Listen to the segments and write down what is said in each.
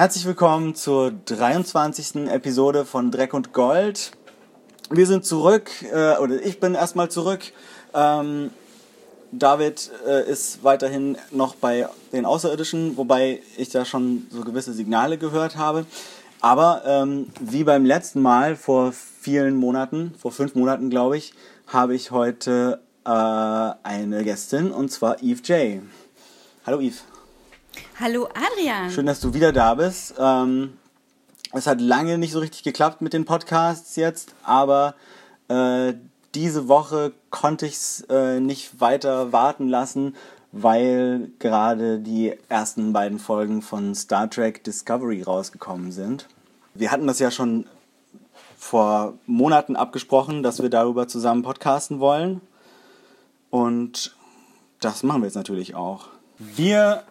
Herzlich willkommen zur 23. Episode von Dreck und Gold. Wir sind zurück, äh, oder ich bin erstmal zurück. Ähm, David äh, ist weiterhin noch bei den Außerirdischen, wobei ich da schon so gewisse Signale gehört habe. Aber ähm, wie beim letzten Mal vor vielen Monaten, vor fünf Monaten glaube ich, habe ich heute äh, eine Gästin und zwar Eve J. Hallo Eve. Hallo Adrian. Schön, dass du wieder da bist. Ähm, es hat lange nicht so richtig geklappt mit den Podcasts jetzt, aber äh, diese Woche konnte ich es äh, nicht weiter warten lassen, weil gerade die ersten beiden Folgen von Star Trek Discovery rausgekommen sind. Wir hatten das ja schon vor Monaten abgesprochen, dass wir darüber zusammen podcasten wollen. Und das machen wir jetzt natürlich auch. Wir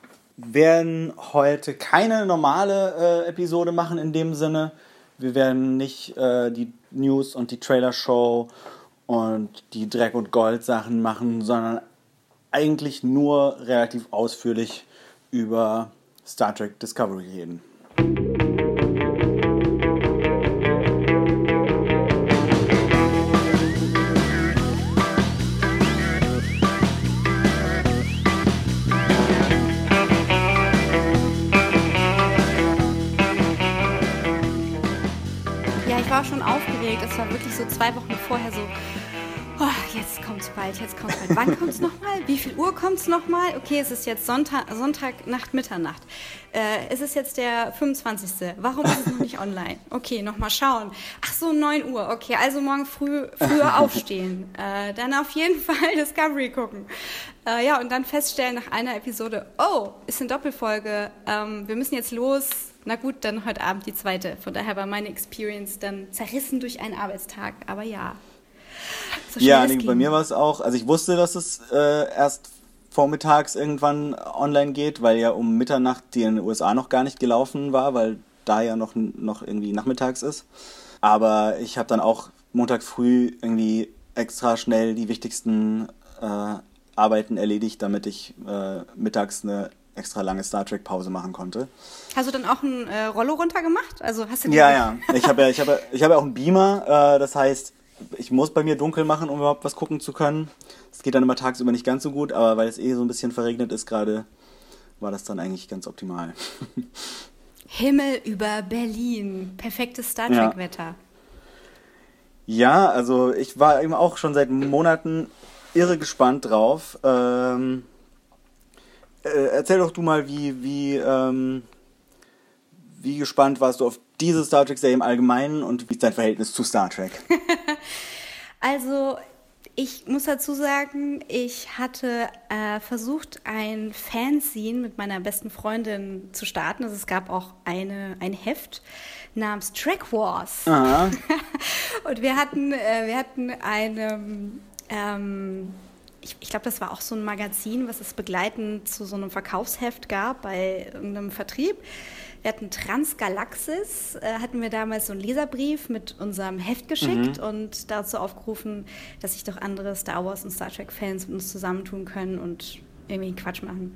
werden heute keine normale äh, Episode machen in dem Sinne. Wir werden nicht äh, die News und die Trailer-Show und die Dreck- und Gold-Sachen machen, sondern eigentlich nur relativ ausführlich über Star Trek Discovery reden. So zwei Wochen vorher so, oh, jetzt kommt's bald, jetzt kommt's bald. Wann kommt's nochmal? Wie viel Uhr kommt's nochmal? Okay, es ist jetzt Sonntag, Sonntag Nacht, Mitternacht. Äh, es ist jetzt der 25. Warum ist es noch nicht online? Okay, nochmal schauen. Ach so, 9 Uhr. Okay, also morgen früh früher aufstehen. Äh, dann auf jeden Fall Discovery gucken. Äh, ja, und dann feststellen nach einer Episode, oh, ist eine Doppelfolge. Ähm, wir müssen jetzt los na gut, dann heute Abend die zweite. Von daher war meine Experience dann zerrissen durch einen Arbeitstag. Aber ja. So ja, nee, bei mir war es auch, also ich wusste, dass es äh, erst vormittags irgendwann online geht, weil ja um Mitternacht die in den USA noch gar nicht gelaufen war, weil da ja noch, noch irgendwie nachmittags ist. Aber ich habe dann auch Montag früh irgendwie extra schnell die wichtigsten äh, Arbeiten erledigt, damit ich äh, mittags eine extra lange Star Trek Pause machen konnte. Hast du dann auch ein äh, Rollo runtergemacht? Also hast du ja, ja. Ich habe ja, ich habe, ich habe auch einen Beamer. Äh, das heißt, ich muss bei mir dunkel machen, um überhaupt was gucken zu können. Es geht dann immer tagsüber nicht ganz so gut, aber weil es eh so ein bisschen verregnet ist gerade, war das dann eigentlich ganz optimal. Himmel über Berlin, perfektes Star Trek Wetter. Ja. ja, also ich war eben auch schon seit Monaten irre gespannt drauf. Ähm, äh, erzähl doch du mal, wie, wie, ähm, wie gespannt warst du auf diese Star Trek-Serie im Allgemeinen und wie ist dein Verhältnis zu Star Trek? also, ich muss dazu sagen, ich hatte äh, versucht, ein Fanzine mit meiner besten Freundin zu starten. Also es gab auch eine, ein Heft namens Track Wars. und wir hatten, äh, wir hatten eine ähm, ich, ich glaube, das war auch so ein Magazin, was es begleitend zu so einem Verkaufsheft gab bei irgendeinem Vertrieb. Wir hatten Transgalaxis, äh, hatten wir damals so einen Leserbrief mit unserem Heft geschickt mhm. und dazu aufgerufen, dass sich doch andere Star Wars und Star Trek-Fans mit uns zusammentun können und irgendwie Quatsch machen.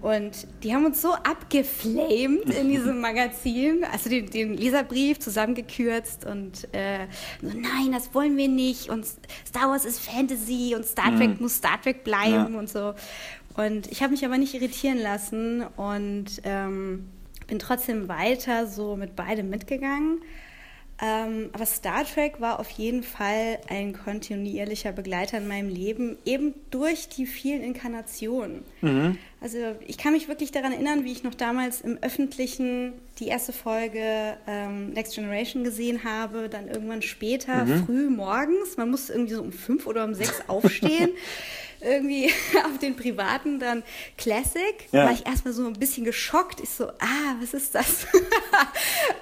Und die haben uns so abgeflamed in diesem Magazin, also den, den Leserbrief zusammengekürzt und äh, so, nein, das wollen wir nicht und Star Wars ist Fantasy und Star Trek mhm. muss Star Trek bleiben ja. und so. Und ich habe mich aber nicht irritieren lassen und ähm, bin trotzdem weiter so mit beidem mitgegangen. Ähm, aber Star Trek war auf jeden Fall ein kontinuierlicher Begleiter in meinem Leben, eben durch die vielen Inkarnationen. Mhm. Also ich kann mich wirklich daran erinnern, wie ich noch damals im Öffentlichen die erste Folge ähm, Next Generation gesehen habe, dann irgendwann später, mhm. früh morgens, man musste irgendwie so um fünf oder um sechs aufstehen. irgendwie auf den privaten dann Classic, ja. war ich erstmal so ein bisschen geschockt. Ich so, ah, was ist das?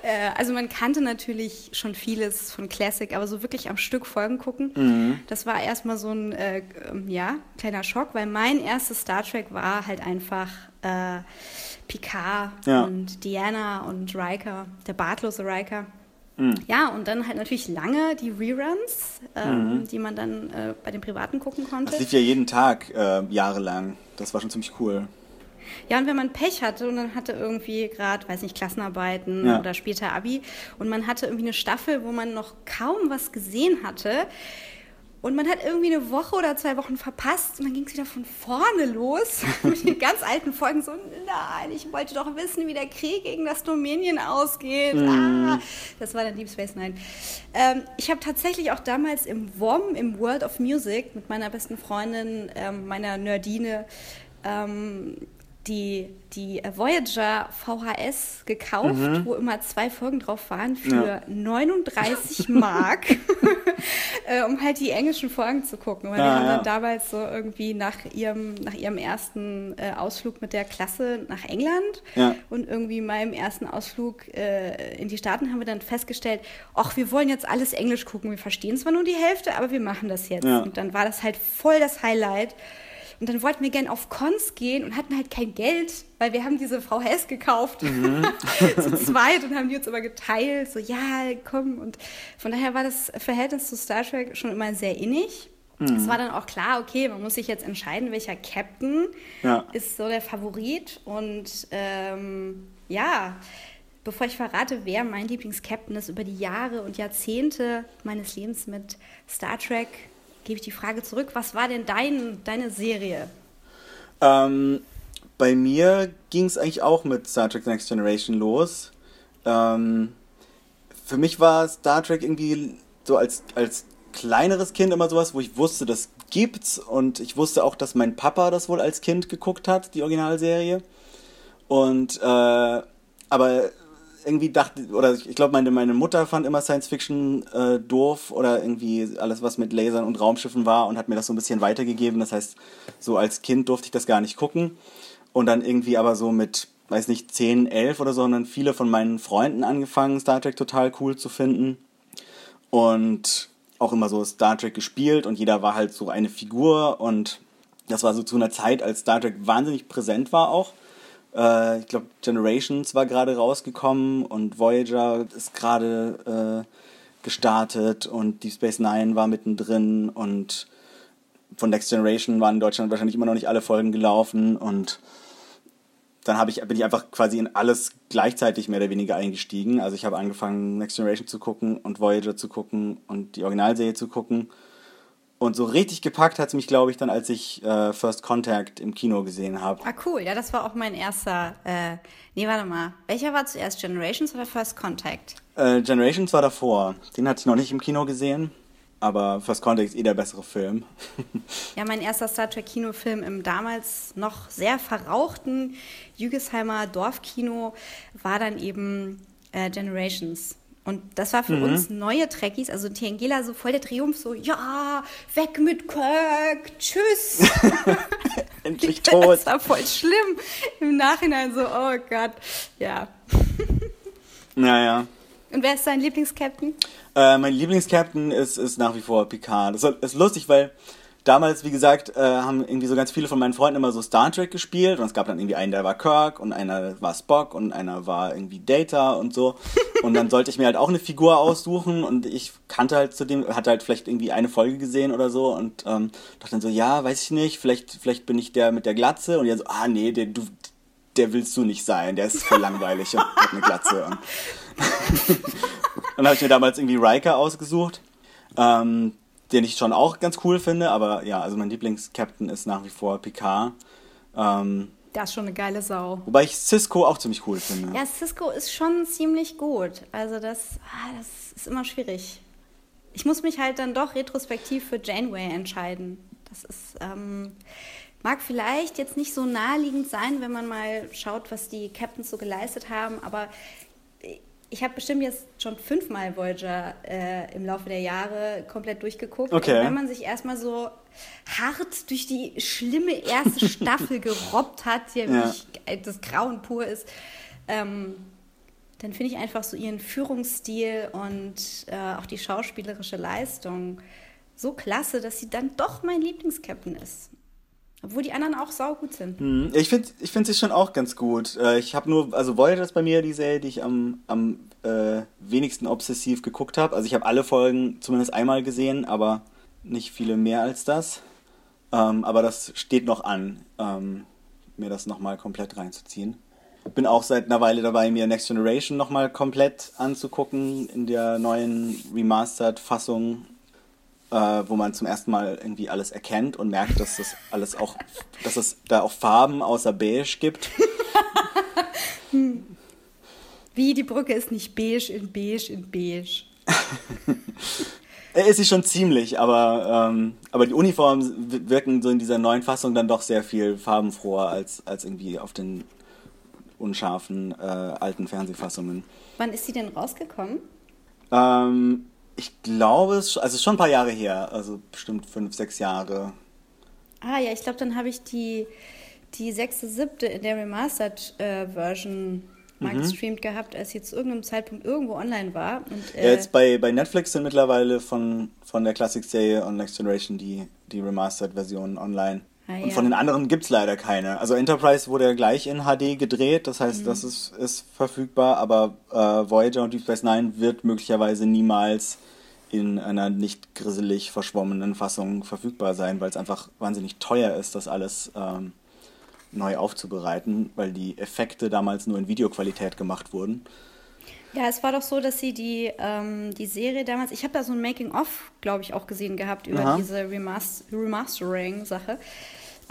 Äh, also man kannte natürlich schon vieles von Classic, aber so wirklich am Stück Folgen gucken, mhm. das war erstmal so ein, äh, ja, kleiner Schock, weil mein erstes Star Trek war halt einfach äh, Picard ja. und Diana und Riker, der bartlose Riker. Mhm. Ja, und dann halt natürlich lange die Reruns, ähm, mhm. die man dann äh, bei den Privaten gucken konnte. Das lief ja jeden Tag äh, jahrelang. Das war schon ziemlich cool. Ja, und wenn man Pech hatte und dann hatte irgendwie gerade, weiß nicht, Klassenarbeiten ja. oder später Abi und man hatte irgendwie eine Staffel, wo man noch kaum was gesehen hatte, und man hat irgendwie eine Woche oder zwei Wochen verpasst und dann ging es wieder von vorne los mit den ganz alten Folgen. So, nein, ich wollte doch wissen, wie der Krieg gegen das Dominion ausgeht. Mm. Ah, das war dann Deep Space Nine. Ähm, ich habe tatsächlich auch damals im WOM, im World of Music, mit meiner besten Freundin, ähm, meiner Nerdine, ähm, die, die Voyager VHS gekauft, mhm. wo immer zwei Folgen drauf waren, für ja. 39 Mark, äh, um halt die englischen Folgen zu gucken. Weil ja, wir haben dann damals so irgendwie nach ihrem, nach ihrem ersten äh, Ausflug mit der Klasse nach England und irgendwie meinem ersten Ausflug äh, in die Staaten haben wir dann festgestellt, ach, wir wollen jetzt alles Englisch gucken. Wir verstehen zwar nur die Hälfte, aber wir machen das jetzt. Und dann war das halt voll das Highlight. Und dann wollten wir gerne auf Cons gehen und hatten halt kein Geld, weil wir haben diese VHS gekauft mhm. zu zweit und haben die uns aber geteilt. So, ja, komm. Und von daher war das Verhältnis zu Star Trek schon immer sehr innig. Mhm. Es war dann auch klar, okay, man muss sich jetzt entscheiden, welcher Captain ja. ist so der Favorit. Und ähm, ja, bevor ich verrate, wer mein Lieblingscaptain ist über die Jahre und Jahrzehnte meines Lebens mit Star Trek, gebe ich die Frage zurück. Was war denn dein, deine Serie? Ähm, bei mir ging es eigentlich auch mit Star Trek Next Generation los. Ähm, für mich war Star Trek irgendwie so als, als kleineres Kind immer sowas, wo ich wusste, das gibt's und ich wusste auch, dass mein Papa das wohl als Kind geguckt hat, die Originalserie. Und äh, aber irgendwie dachte, oder ich glaube, meine, meine Mutter fand immer Science Fiction äh, doof oder irgendwie alles, was mit Lasern und Raumschiffen war und hat mir das so ein bisschen weitergegeben. Das heißt, so als Kind durfte ich das gar nicht gucken. Und dann irgendwie aber so mit, weiß nicht, 10, 11 oder so, sondern viele von meinen Freunden angefangen, Star Trek total cool zu finden. Und auch immer so Star Trek gespielt und jeder war halt so eine Figur und das war so zu einer Zeit, als Star Trek wahnsinnig präsent war auch. Äh, ich glaube, Generations war gerade rausgekommen und Voyager ist gerade äh, gestartet und Deep Space Nine war mittendrin und von Next Generation waren in Deutschland wahrscheinlich immer noch nicht alle Folgen gelaufen und dann ich, bin ich einfach quasi in alles gleichzeitig mehr oder weniger eingestiegen. Also ich habe angefangen, Next Generation zu gucken und Voyager zu gucken und die Originalserie zu gucken und so richtig gepackt hat es mich, glaube ich, dann, als ich äh, First Contact im Kino gesehen habe. Ah, cool. Ja, das war auch mein erster. Äh, nee, warte mal. Welcher war zuerst? Generations oder First Contact? Äh, Generations war davor. Den hatte ich noch nicht im Kino gesehen. Aber First Contact ist eh der bessere Film. ja, mein erster Star Trek-Kinofilm im damals noch sehr verrauchten Jügesheimer Dorfkino war dann eben äh, Generations. Und das war für mhm. uns neue Trekkies, also Tiangela so voll der Triumph, so, ja, weg mit Kirk, tschüss. Endlich tot. Das war voll schlimm. Im Nachhinein so, oh Gott, ja. Naja. Und wer ist dein Lieblingscaptain? Äh, mein Lieblingscaptain ist, ist nach wie vor Picard. Das ist lustig, weil damals, wie gesagt, äh, haben irgendwie so ganz viele von meinen Freunden immer so Star Trek gespielt und es gab dann irgendwie einen, der war Kirk und einer war Spock und einer war irgendwie Data und so. Und dann sollte ich mir halt auch eine Figur aussuchen und ich kannte halt zu dem, hatte halt vielleicht irgendwie eine Folge gesehen oder so und ähm, dachte dann so, ja, weiß ich nicht, vielleicht, vielleicht bin ich der mit der Glatze und die so, ah nee, der, du, der willst du nicht sein, der ist voll langweilig und hat eine Glatze. Und dann habe ich mir damals irgendwie Riker ausgesucht. Ähm, den ich schon auch ganz cool finde, aber ja, also mein Lieblings-Captain ist nach wie vor Picard. Ähm, das ist schon eine geile Sau. Wobei ich Cisco auch ziemlich cool finde. Ja, Cisco ist schon ziemlich gut. Also das, ah, das ist immer schwierig. Ich muss mich halt dann doch retrospektiv für Janeway entscheiden. Das ist, ähm, mag vielleicht jetzt nicht so naheliegend sein, wenn man mal schaut, was die Captains so geleistet haben, aber ich habe bestimmt jetzt schon fünfmal Voyager äh, im Laufe der Jahre komplett durchgeguckt. Okay. Und wenn man sich erstmal so hart durch die schlimme erste Staffel gerobbt hat, die ja wirklich das Grauen pur ist, ähm, dann finde ich einfach so ihren Führungsstil und äh, auch die schauspielerische Leistung so klasse, dass sie dann doch mein Lieblingscaptain ist. Obwohl die anderen auch saugut sind. Hm, ich finde ich find sie schon auch ganz gut. Äh, ich habe nur, also Voyager ist bei mir die Serie, die ich am, am äh, wenigsten obsessiv geguckt habe. Also ich habe alle Folgen zumindest einmal gesehen, aber nicht viele mehr als das. Ähm, aber das steht noch an. Ähm, mir das nochmal komplett reinzuziehen. Bin auch seit einer Weile dabei, mir Next Generation nochmal komplett anzugucken in der neuen Remastered-Fassung, äh, wo man zum ersten Mal irgendwie alles erkennt und merkt, dass das alles auch, dass es da auch Farben außer Beige gibt. Wie die Brücke ist nicht beige in beige in beige. Ist sie schon ziemlich, aber, ähm, aber die Uniformen wirken so in dieser neuen Fassung dann doch sehr viel farbenfroher als, als irgendwie auf den unscharfen äh, alten Fernsehfassungen. Wann ist sie denn rausgekommen? Ähm, ich glaube, es also schon ein paar Jahre her, also bestimmt fünf, sechs Jahre. Ah ja, ich glaube, dann habe ich die, die sechste, siebte in der Remastered-Version äh, mal mhm. gestreamt gehabt, als ich zu irgendeinem Zeitpunkt irgendwo online war. Und, äh, ja, jetzt bei, bei Netflix sind mittlerweile von, von der Classic-Serie und Next Generation die, die Remastered-Versionen online. Ah, und ja. von den anderen gibt es leider keine. Also Enterprise wurde ja gleich in HD gedreht, das heißt, mhm. das ist, ist verfügbar, aber äh, Voyager und Deep Space Nine wird möglicherweise niemals in einer nicht grisselig verschwommenen Fassung verfügbar sein, weil es einfach wahnsinnig teuer ist, das alles ähm, neu aufzubereiten, weil die Effekte damals nur in Videoqualität gemacht wurden. Ja, es war doch so, dass sie die, ähm, die Serie damals, ich habe da so ein Making-of, glaube ich, auch gesehen gehabt über Aha. diese Remaster Remastering-Sache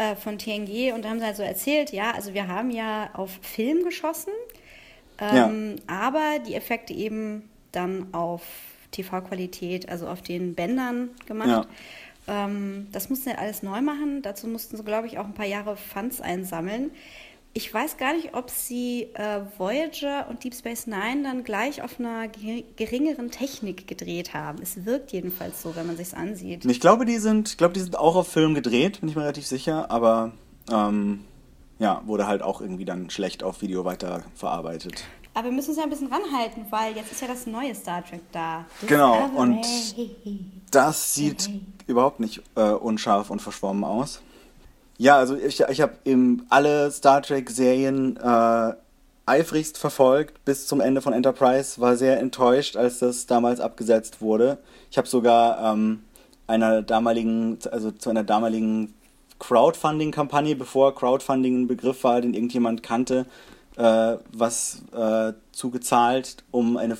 äh, von TNG und da haben sie halt so erzählt, ja, also wir haben ja auf Film geschossen, ähm, ja. aber die Effekte eben dann auf TV-Qualität, also auf den Bändern gemacht. Ja. Ähm, das mussten sie alles neu machen. Dazu mussten sie, glaube ich, auch ein paar Jahre Funds einsammeln. Ich weiß gar nicht, ob sie äh, Voyager und Deep Space Nine dann gleich auf einer geringeren Technik gedreht haben. Es wirkt jedenfalls so, wenn man sich ansieht. Ich glaube, die sind, glaube, die sind auch auf Film gedreht, bin ich mir relativ sicher, aber ähm, ja, wurde halt auch irgendwie dann schlecht auf Video weiterverarbeitet. Aber wir müssen uns ja ein bisschen ranhalten, weil jetzt ist ja das neue Star Trek da. Genau, und das sieht überhaupt nicht äh, unscharf und verschwommen aus. Ja, also ich, ich habe alle Star Trek-Serien äh, eifrigst verfolgt bis zum Ende von Enterprise, war sehr enttäuscht, als das damals abgesetzt wurde. Ich habe sogar ähm, einer damaligen, also zu einer damaligen Crowdfunding-Kampagne, bevor Crowdfunding ein Begriff war, den irgendjemand kannte, äh, was äh, zugezahlt, um eine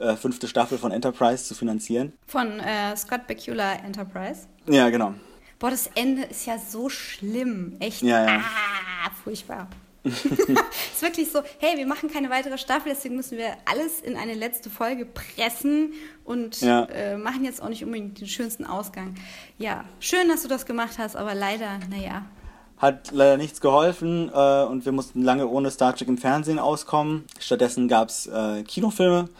äh, fünfte Staffel von Enterprise zu finanzieren. Von äh, Scott Bakula Enterprise? Ja, genau. Boah, das Ende ist ja so schlimm. Echt. Ja, ja. Ah, furchtbar. ist wirklich so, hey, wir machen keine weitere Staffel, deswegen müssen wir alles in eine letzte Folge pressen und ja. äh, machen jetzt auch nicht unbedingt den schönsten Ausgang. Ja, schön, dass du das gemacht hast, aber leider, naja, hat leider nichts geholfen äh, und wir mussten lange ohne Star Trek im Fernsehen auskommen. Stattdessen gab es äh, Kinofilme,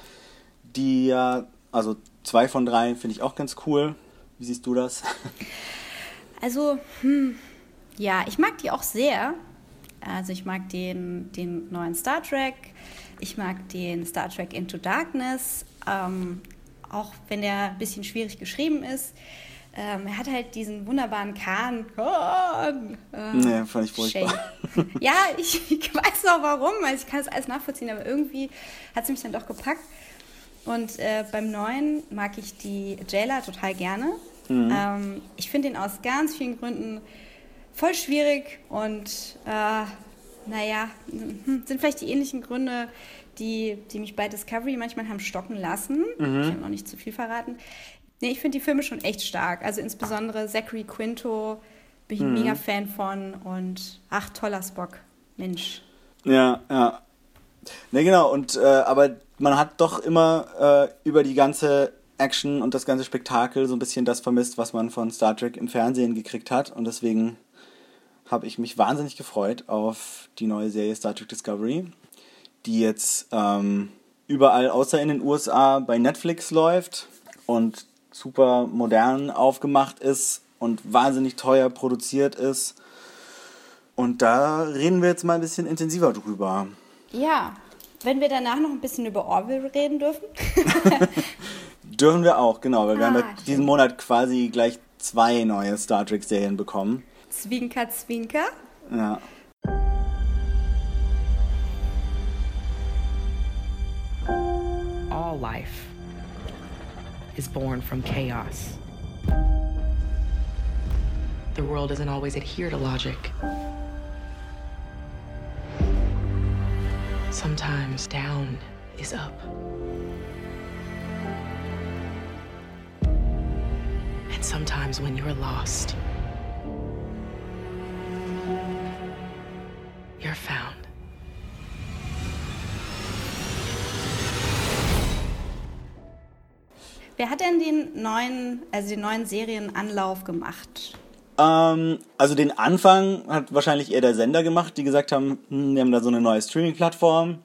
die ja, also zwei von drei finde ich auch ganz cool. Wie siehst du das? Also, hm, ja, ich mag die auch sehr. Also ich mag den, den neuen Star Trek, ich mag den Star Trek Into Darkness, ähm, auch wenn der ein bisschen schwierig geschrieben ist. Ähm, er hat halt diesen wunderbaren Kahn. Kahn äh, nee, fand ich furchtbar. ja, ich, ich, weiß auch warum. Also ich kann es alles nachvollziehen, aber irgendwie hat es mich dann doch gepackt. Und äh, beim neuen mag ich die Jailer total gerne. Mhm. Ähm, ich finde ihn aus ganz vielen Gründen voll schwierig und äh, naja, hm, sind vielleicht die ähnlichen Gründe, die, die mich bei Discovery manchmal haben stocken lassen. Mhm. Ich habe noch nicht zu viel verraten. Nee, ich finde die Filme schon echt stark. Also insbesondere Zachary Quinto bin ich ein mhm. mega Fan von und ach, toller Spock. Mensch. Ja, ja. Ne, genau, und äh, aber man hat doch immer äh, über die ganze Action und das ganze Spektakel so ein bisschen das vermisst, was man von Star Trek im Fernsehen gekriegt hat. Und deswegen habe ich mich wahnsinnig gefreut auf die neue Serie Star Trek Discovery, die jetzt ähm, überall außer in den USA bei Netflix läuft und super modern aufgemacht ist und wahnsinnig teuer produziert ist. Und da reden wir jetzt mal ein bisschen intensiver drüber. Ja, wenn wir danach noch ein bisschen über Orville reden dürfen. dürfen wir auch, genau, weil ah, wir haben ja ah, diesen Monat quasi gleich zwei neue Star Trek-Serien bekommen. Zwinker, Zwinker. Ja. All life is born from chaos. The world doesn't always adhere to logic. Sometimes down is up. And sometimes when you're lost, you're found. Wer hat denn den neuen, also den neuen Serienanlauf gemacht? Ähm, also den Anfang hat wahrscheinlich eher der Sender gemacht, die gesagt haben, hm, wir haben da so eine neue Streaming-Plattform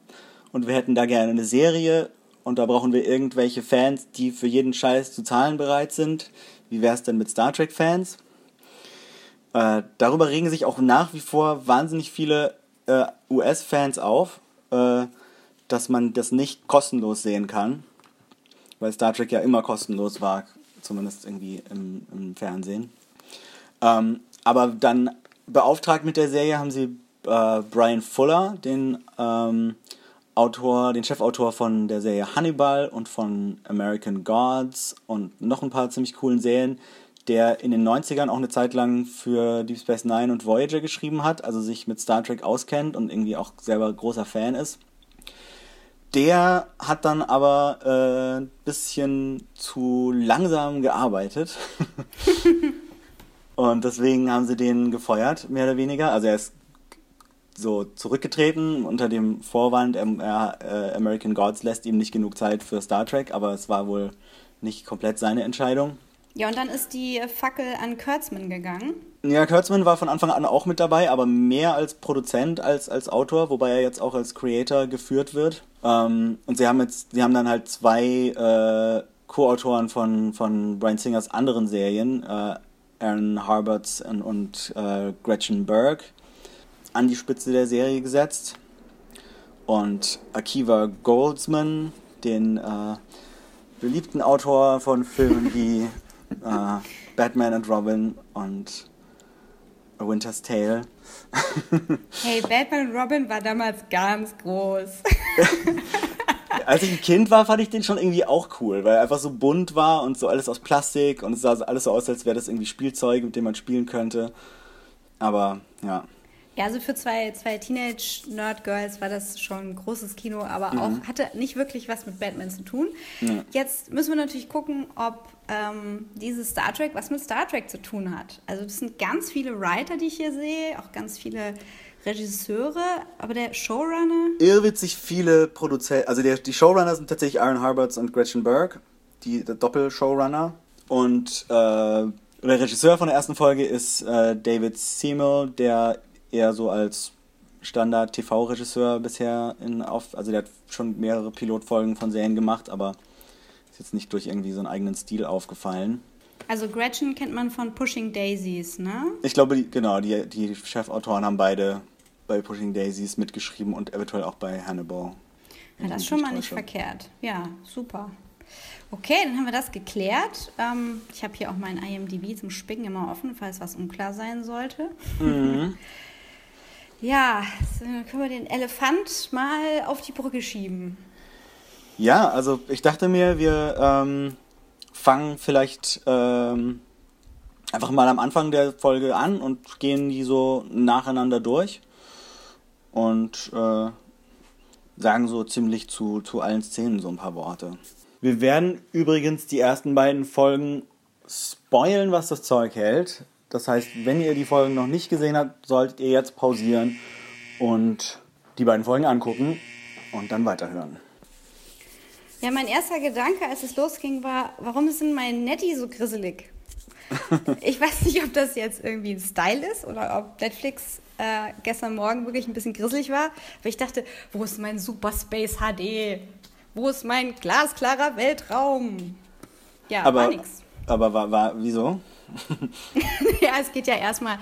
und wir hätten da gerne eine Serie und da brauchen wir irgendwelche Fans, die für jeden Scheiß zu zahlen bereit sind. Wie wäre es denn mit Star Trek-Fans? Äh, darüber regen sich auch nach wie vor wahnsinnig viele äh, US-Fans auf, äh, dass man das nicht kostenlos sehen kann weil Star Trek ja immer kostenlos war, zumindest irgendwie im, im Fernsehen. Ähm, aber dann beauftragt mit der Serie haben sie äh, Brian Fuller, den ähm, Autor, den Chefautor von der Serie Hannibal und von American Gods und noch ein paar ziemlich coolen Serien, der in den 90ern auch eine Zeit lang für Deep Space Nine und Voyager geschrieben hat, also sich mit Star Trek auskennt und irgendwie auch selber großer Fan ist. Der hat dann aber ein äh, bisschen zu langsam gearbeitet. und deswegen haben sie den gefeuert, mehr oder weniger. Also er ist so zurückgetreten unter dem Vorwand, er, äh, American Gods lässt ihm nicht genug Zeit für Star Trek, aber es war wohl nicht komplett seine Entscheidung. Ja, und dann ist die Fackel an Kurtzman gegangen. Ja, Kurtzman war von Anfang an auch mit dabei, aber mehr als Produzent als als Autor, wobei er jetzt auch als Creator geführt wird. Ähm, und sie haben jetzt, sie haben dann halt zwei äh, Co-Autoren von, von Brian Singers anderen Serien, äh, Aaron Harberts und, und äh, Gretchen Berg, an die Spitze der Serie gesetzt. Und Akiva Goldsman, den äh, beliebten Autor von Filmen wie äh, Batman and Robin und A Winter's Tale. hey, Batman und Robin war damals ganz groß. Als ich ein Kind war, fand ich den schon irgendwie auch cool, weil er einfach so bunt war und so alles aus Plastik und es sah alles so aus, als wäre das irgendwie Spielzeug, mit dem man spielen könnte. Aber ja. Ja, also für zwei, zwei Teenage-Nerd-Girls war das schon ein großes Kino, aber mhm. auch hatte nicht wirklich was mit Batman zu tun. Ja. Jetzt müssen wir natürlich gucken, ob ähm, dieses Star Trek was mit Star Trek zu tun hat. Also das sind ganz viele Writer, die ich hier sehe, auch ganz viele Regisseure, aber der Showrunner... Irrwitzig viele Produzenten, also der, die Showrunner sind tatsächlich Aaron Harberts und Gretchen Berg, die der Doppel-Showrunner. Und äh, der Regisseur von der ersten Folge ist äh, David Seymour, der eher so als Standard-TV-Regisseur bisher in auf, also der hat schon mehrere Pilotfolgen von Serien gemacht, aber ist jetzt nicht durch irgendwie so einen eigenen Stil aufgefallen. Also Gretchen kennt man von Pushing Daisies, ne? Ich glaube, die, genau, die, die Chefautoren haben beide bei Pushing Daisies mitgeschrieben und eventuell auch bei Hannibal. Ja, das ist schon mal nicht verkehrt. Ja, super. Okay, dann haben wir das geklärt. Ähm, ich habe hier auch mein IMDb zum Spicken immer offen, falls was unklar sein sollte. Mhm. Ja, dann können wir den Elefant mal auf die Brücke schieben. Ja, also ich dachte mir, wir ähm, fangen vielleicht ähm, einfach mal am Anfang der Folge an und gehen die so nacheinander durch und äh, sagen so ziemlich zu, zu allen Szenen so ein paar Worte. Wir werden übrigens die ersten beiden Folgen spoilen, was das Zeug hält. Das heißt, wenn ihr die Folgen noch nicht gesehen habt, solltet ihr jetzt pausieren und die beiden Folgen angucken und dann weiterhören. Ja, mein erster Gedanke, als es losging, war, warum ist denn mein Nettie so grisselig? ich weiß nicht, ob das jetzt irgendwie ein Style ist oder ob Netflix äh, gestern Morgen wirklich ein bisschen grisselig war. Aber ich dachte, wo ist mein Super Space HD? Wo ist mein glasklarer Weltraum? Ja, aber, war nix. Aber war, war, wieso? ja, es geht ja erstmal,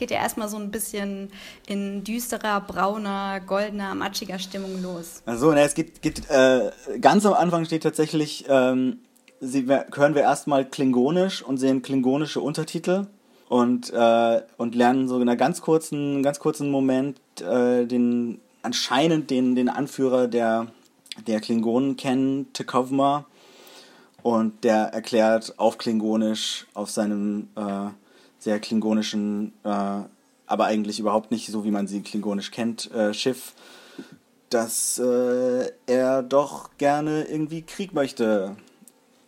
ja erstmal so ein bisschen in düsterer, brauner, goldener, matschiger Stimmung los. Also, ne, es geht, geht äh, ganz am Anfang steht tatsächlich, ähm, sie, hören wir erstmal Klingonisch und sehen klingonische Untertitel und, äh, und lernen so in einer ganz kurzen, ganz kurzen Moment äh, den anscheinend den, den Anführer der, der Klingonen kennen, Tekovma und der erklärt auf Klingonisch, auf seinem äh, sehr klingonischen, äh, aber eigentlich überhaupt nicht so, wie man sie klingonisch kennt, äh, Schiff, dass äh, er doch gerne irgendwie Krieg möchte,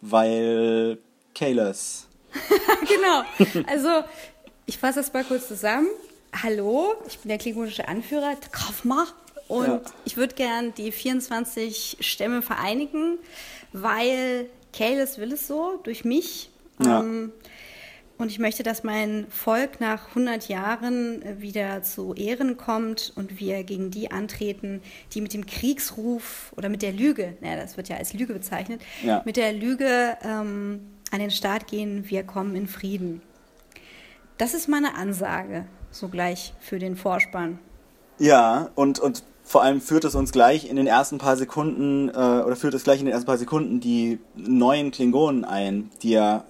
weil Kalis. genau. Also, ich fasse das mal kurz zusammen. Hallo, ich bin der klingonische Anführer, Kafma. Und ja. ich würde gern die 24 Stämme vereinigen, weil Kalis will es so, durch mich. Ja. Ähm, und ich möchte, dass mein Volk nach 100 Jahren wieder zu Ehren kommt und wir gegen die antreten, die mit dem Kriegsruf oder mit der Lüge, naja, das wird ja als Lüge bezeichnet, ja. mit der Lüge ähm, an den Start gehen, wir kommen in Frieden. Das ist meine Ansage, so gleich für den Vorspann. Ja, und, und vor allem führt es uns gleich in den ersten paar Sekunden, äh, oder führt es gleich in den ersten paar Sekunden die neuen Klingonen ein, die ja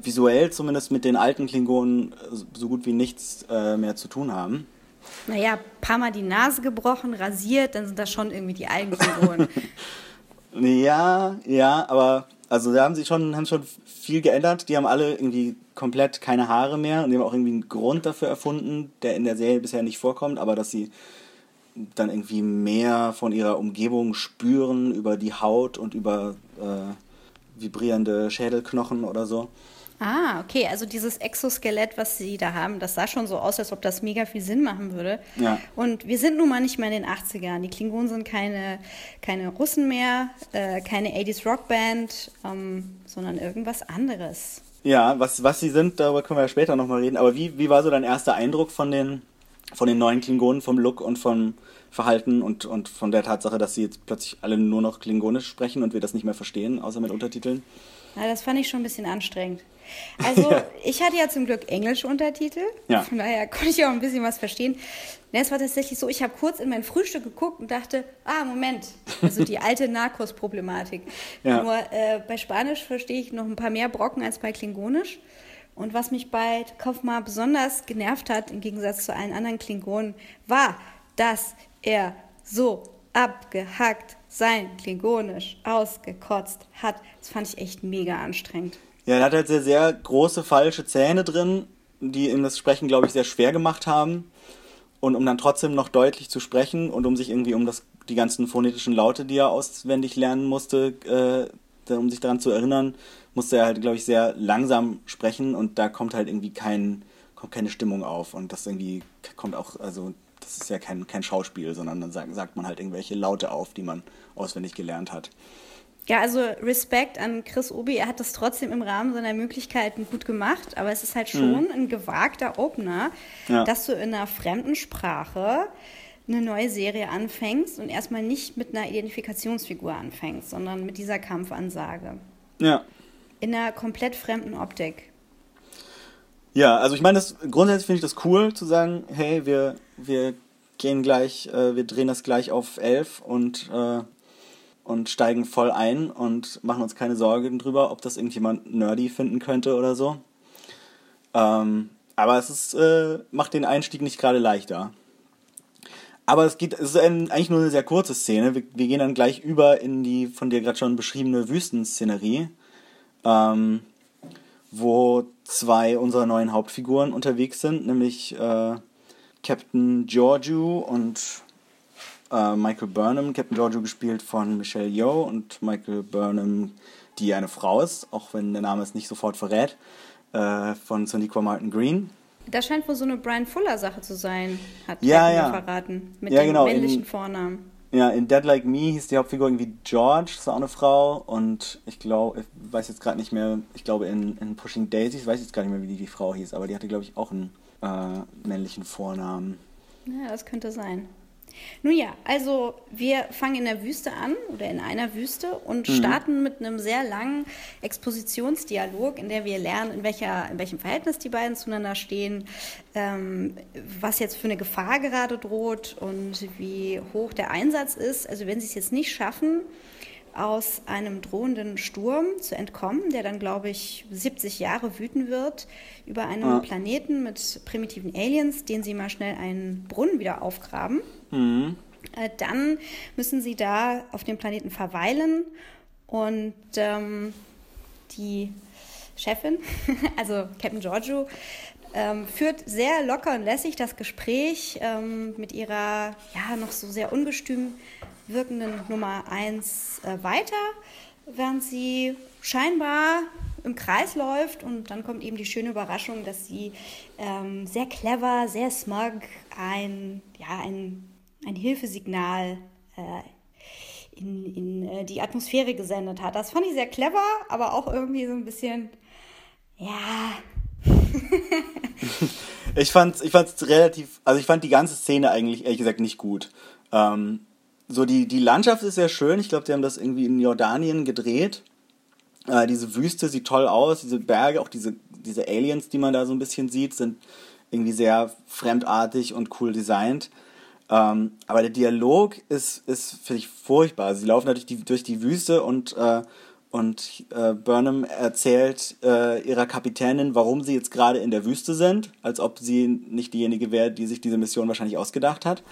visuell zumindest mit den alten Klingonen äh, so gut wie nichts äh, mehr zu tun haben. Naja, paar Mal die Nase gebrochen, rasiert, dann sind das schon irgendwie die alten Klingonen. ja, ja, aber also da haben sie schon, haben schon viel geändert. Die haben alle irgendwie komplett keine Haare mehr und die haben auch irgendwie einen Grund dafür erfunden, der in der Serie bisher nicht vorkommt, aber dass sie dann irgendwie mehr von ihrer Umgebung spüren über die Haut und über äh, vibrierende Schädelknochen oder so. Ah, okay. Also dieses Exoskelett, was Sie da haben, das sah schon so aus, als ob das mega viel Sinn machen würde. Ja. Und wir sind nun mal nicht mehr in den 80ern. Die Klingonen sind keine, keine Russen mehr, äh, keine 80s Rockband, ähm, sondern irgendwas anderes. Ja, was, was sie sind, darüber können wir ja später nochmal reden. Aber wie, wie war so dein erster Eindruck von den, von den neuen Klingonen, vom Look und vom Verhalten und, und von der Tatsache, dass sie jetzt plötzlich alle nur noch Klingonisch sprechen und wir das nicht mehr verstehen, außer mit Untertiteln? Ja, das fand ich schon ein bisschen anstrengend. Also ja. ich hatte ja zum Glück englische Untertitel, ja. von daher konnte ich auch ein bisschen was verstehen. Es war tatsächlich so, ich habe kurz in mein Frühstück geguckt und dachte, ah, Moment, also die alte Narcos-Problematik. Ja. Nur äh, bei Spanisch verstehe ich noch ein paar mehr Brocken als bei Klingonisch. Und was mich bei Kaufmar besonders genervt hat, im Gegensatz zu allen anderen Klingonen, war, dass er so abgehackt sein Klingonisch ausgekotzt hat. Das fand ich echt mega anstrengend. Ja, er hat halt sehr, sehr große falsche Zähne drin, die ihm das Sprechen, glaube ich, sehr schwer gemacht haben. Und um dann trotzdem noch deutlich zu sprechen und um sich irgendwie um das, die ganzen phonetischen Laute, die er auswendig lernen musste, äh, um sich daran zu erinnern, musste er halt, glaube ich, sehr langsam sprechen und da kommt halt irgendwie kein, kommt keine Stimmung auf. Und das irgendwie kommt auch, also das ist ja kein, kein Schauspiel, sondern dann sagt, sagt man halt irgendwelche Laute auf, die man auswendig gelernt hat. Ja, also Respekt an Chris Obi. Er hat das trotzdem im Rahmen seiner Möglichkeiten gut gemacht, aber es ist halt schon mhm. ein gewagter Opener, ja. dass du in einer fremden Sprache eine neue Serie anfängst und erstmal nicht mit einer Identifikationsfigur anfängst, sondern mit dieser Kampfansage. Ja. In einer komplett fremden Optik. Ja, also ich meine, das, grundsätzlich finde ich das cool zu sagen, hey, wir, wir gehen gleich, äh, wir drehen das gleich auf elf und äh, und steigen voll ein und machen uns keine Sorgen drüber, ob das irgendjemand nerdy finden könnte oder so. Ähm, aber es ist, äh, macht den Einstieg nicht gerade leichter. Aber es geht, es ist ein, eigentlich nur eine sehr kurze Szene. Wir, wir, gehen dann gleich über in die von dir gerade schon beschriebene Wüstenszenerie, ähm, wo zwei unserer neuen Hauptfiguren unterwegs sind, nämlich äh, Captain Giorgio und äh, Michael Burnham, Captain Giorgio gespielt von Michelle Yeoh und Michael Burnham, die eine Frau ist, auch wenn der Name es nicht sofort verrät, äh, von Soniqua Martin Green. Das scheint wohl so eine Brian Fuller-Sache zu sein, hat ja, ja. verraten, mit ja, dem genau, männlichen in, Vornamen. Ja, in Dead Like Me hieß die Hauptfigur irgendwie George, das ist auch eine Frau. Und ich glaube, ich weiß jetzt gerade nicht mehr, ich glaube in, in Pushing Daisies, weiß jetzt gar nicht mehr, wie die, die Frau hieß, aber die hatte, glaube ich, auch einen äh, männlichen Vornamen. Ja, das könnte sein. Nun ja, also wir fangen in der Wüste an oder in einer Wüste und mhm. starten mit einem sehr langen Expositionsdialog, in der wir lernen, in, welcher, in welchem Verhältnis die beiden zueinander stehen, ähm, was jetzt für eine Gefahr gerade droht und wie hoch der Einsatz ist. Also wenn sie es jetzt nicht schaffen, aus einem drohenden Sturm zu entkommen, der dann, glaube ich, 70 Jahre wüten wird, über einen ja. Planeten mit primitiven Aliens, den sie mal schnell einen Brunnen wieder aufgraben. Mhm. Äh, dann müssen sie da auf dem Planeten verweilen und ähm, die Chefin, also Captain Giorgio, ähm, führt sehr locker und lässig das Gespräch ähm, mit ihrer ja noch so sehr ungestüm wirkenden Nummer 1 äh, weiter, während sie scheinbar im Kreis läuft und dann kommt eben die schöne Überraschung, dass sie ähm, sehr clever, sehr smug ein, ja, ein, ein Hilfesignal äh, in, in äh, die Atmosphäre gesendet hat. Das fand ich sehr clever, aber auch irgendwie so ein bisschen, ja. ich fand ich fand's relativ, also ich fand die ganze Szene eigentlich ehrlich gesagt nicht gut. Ähm, so die, die Landschaft ist sehr schön. Ich glaube, die haben das irgendwie in Jordanien gedreht. Äh, diese Wüste sieht toll aus, diese Berge, auch diese, diese Aliens, die man da so ein bisschen sieht, sind irgendwie sehr fremdartig und cool designt. Ähm, aber der Dialog ist, ist finde ich, furchtbar. Sie laufen natürlich die, durch die Wüste und, äh, und äh, Burnham erzählt äh, ihrer Kapitänin, warum sie jetzt gerade in der Wüste sind, als ob sie nicht diejenige wäre, die sich diese Mission wahrscheinlich ausgedacht hat.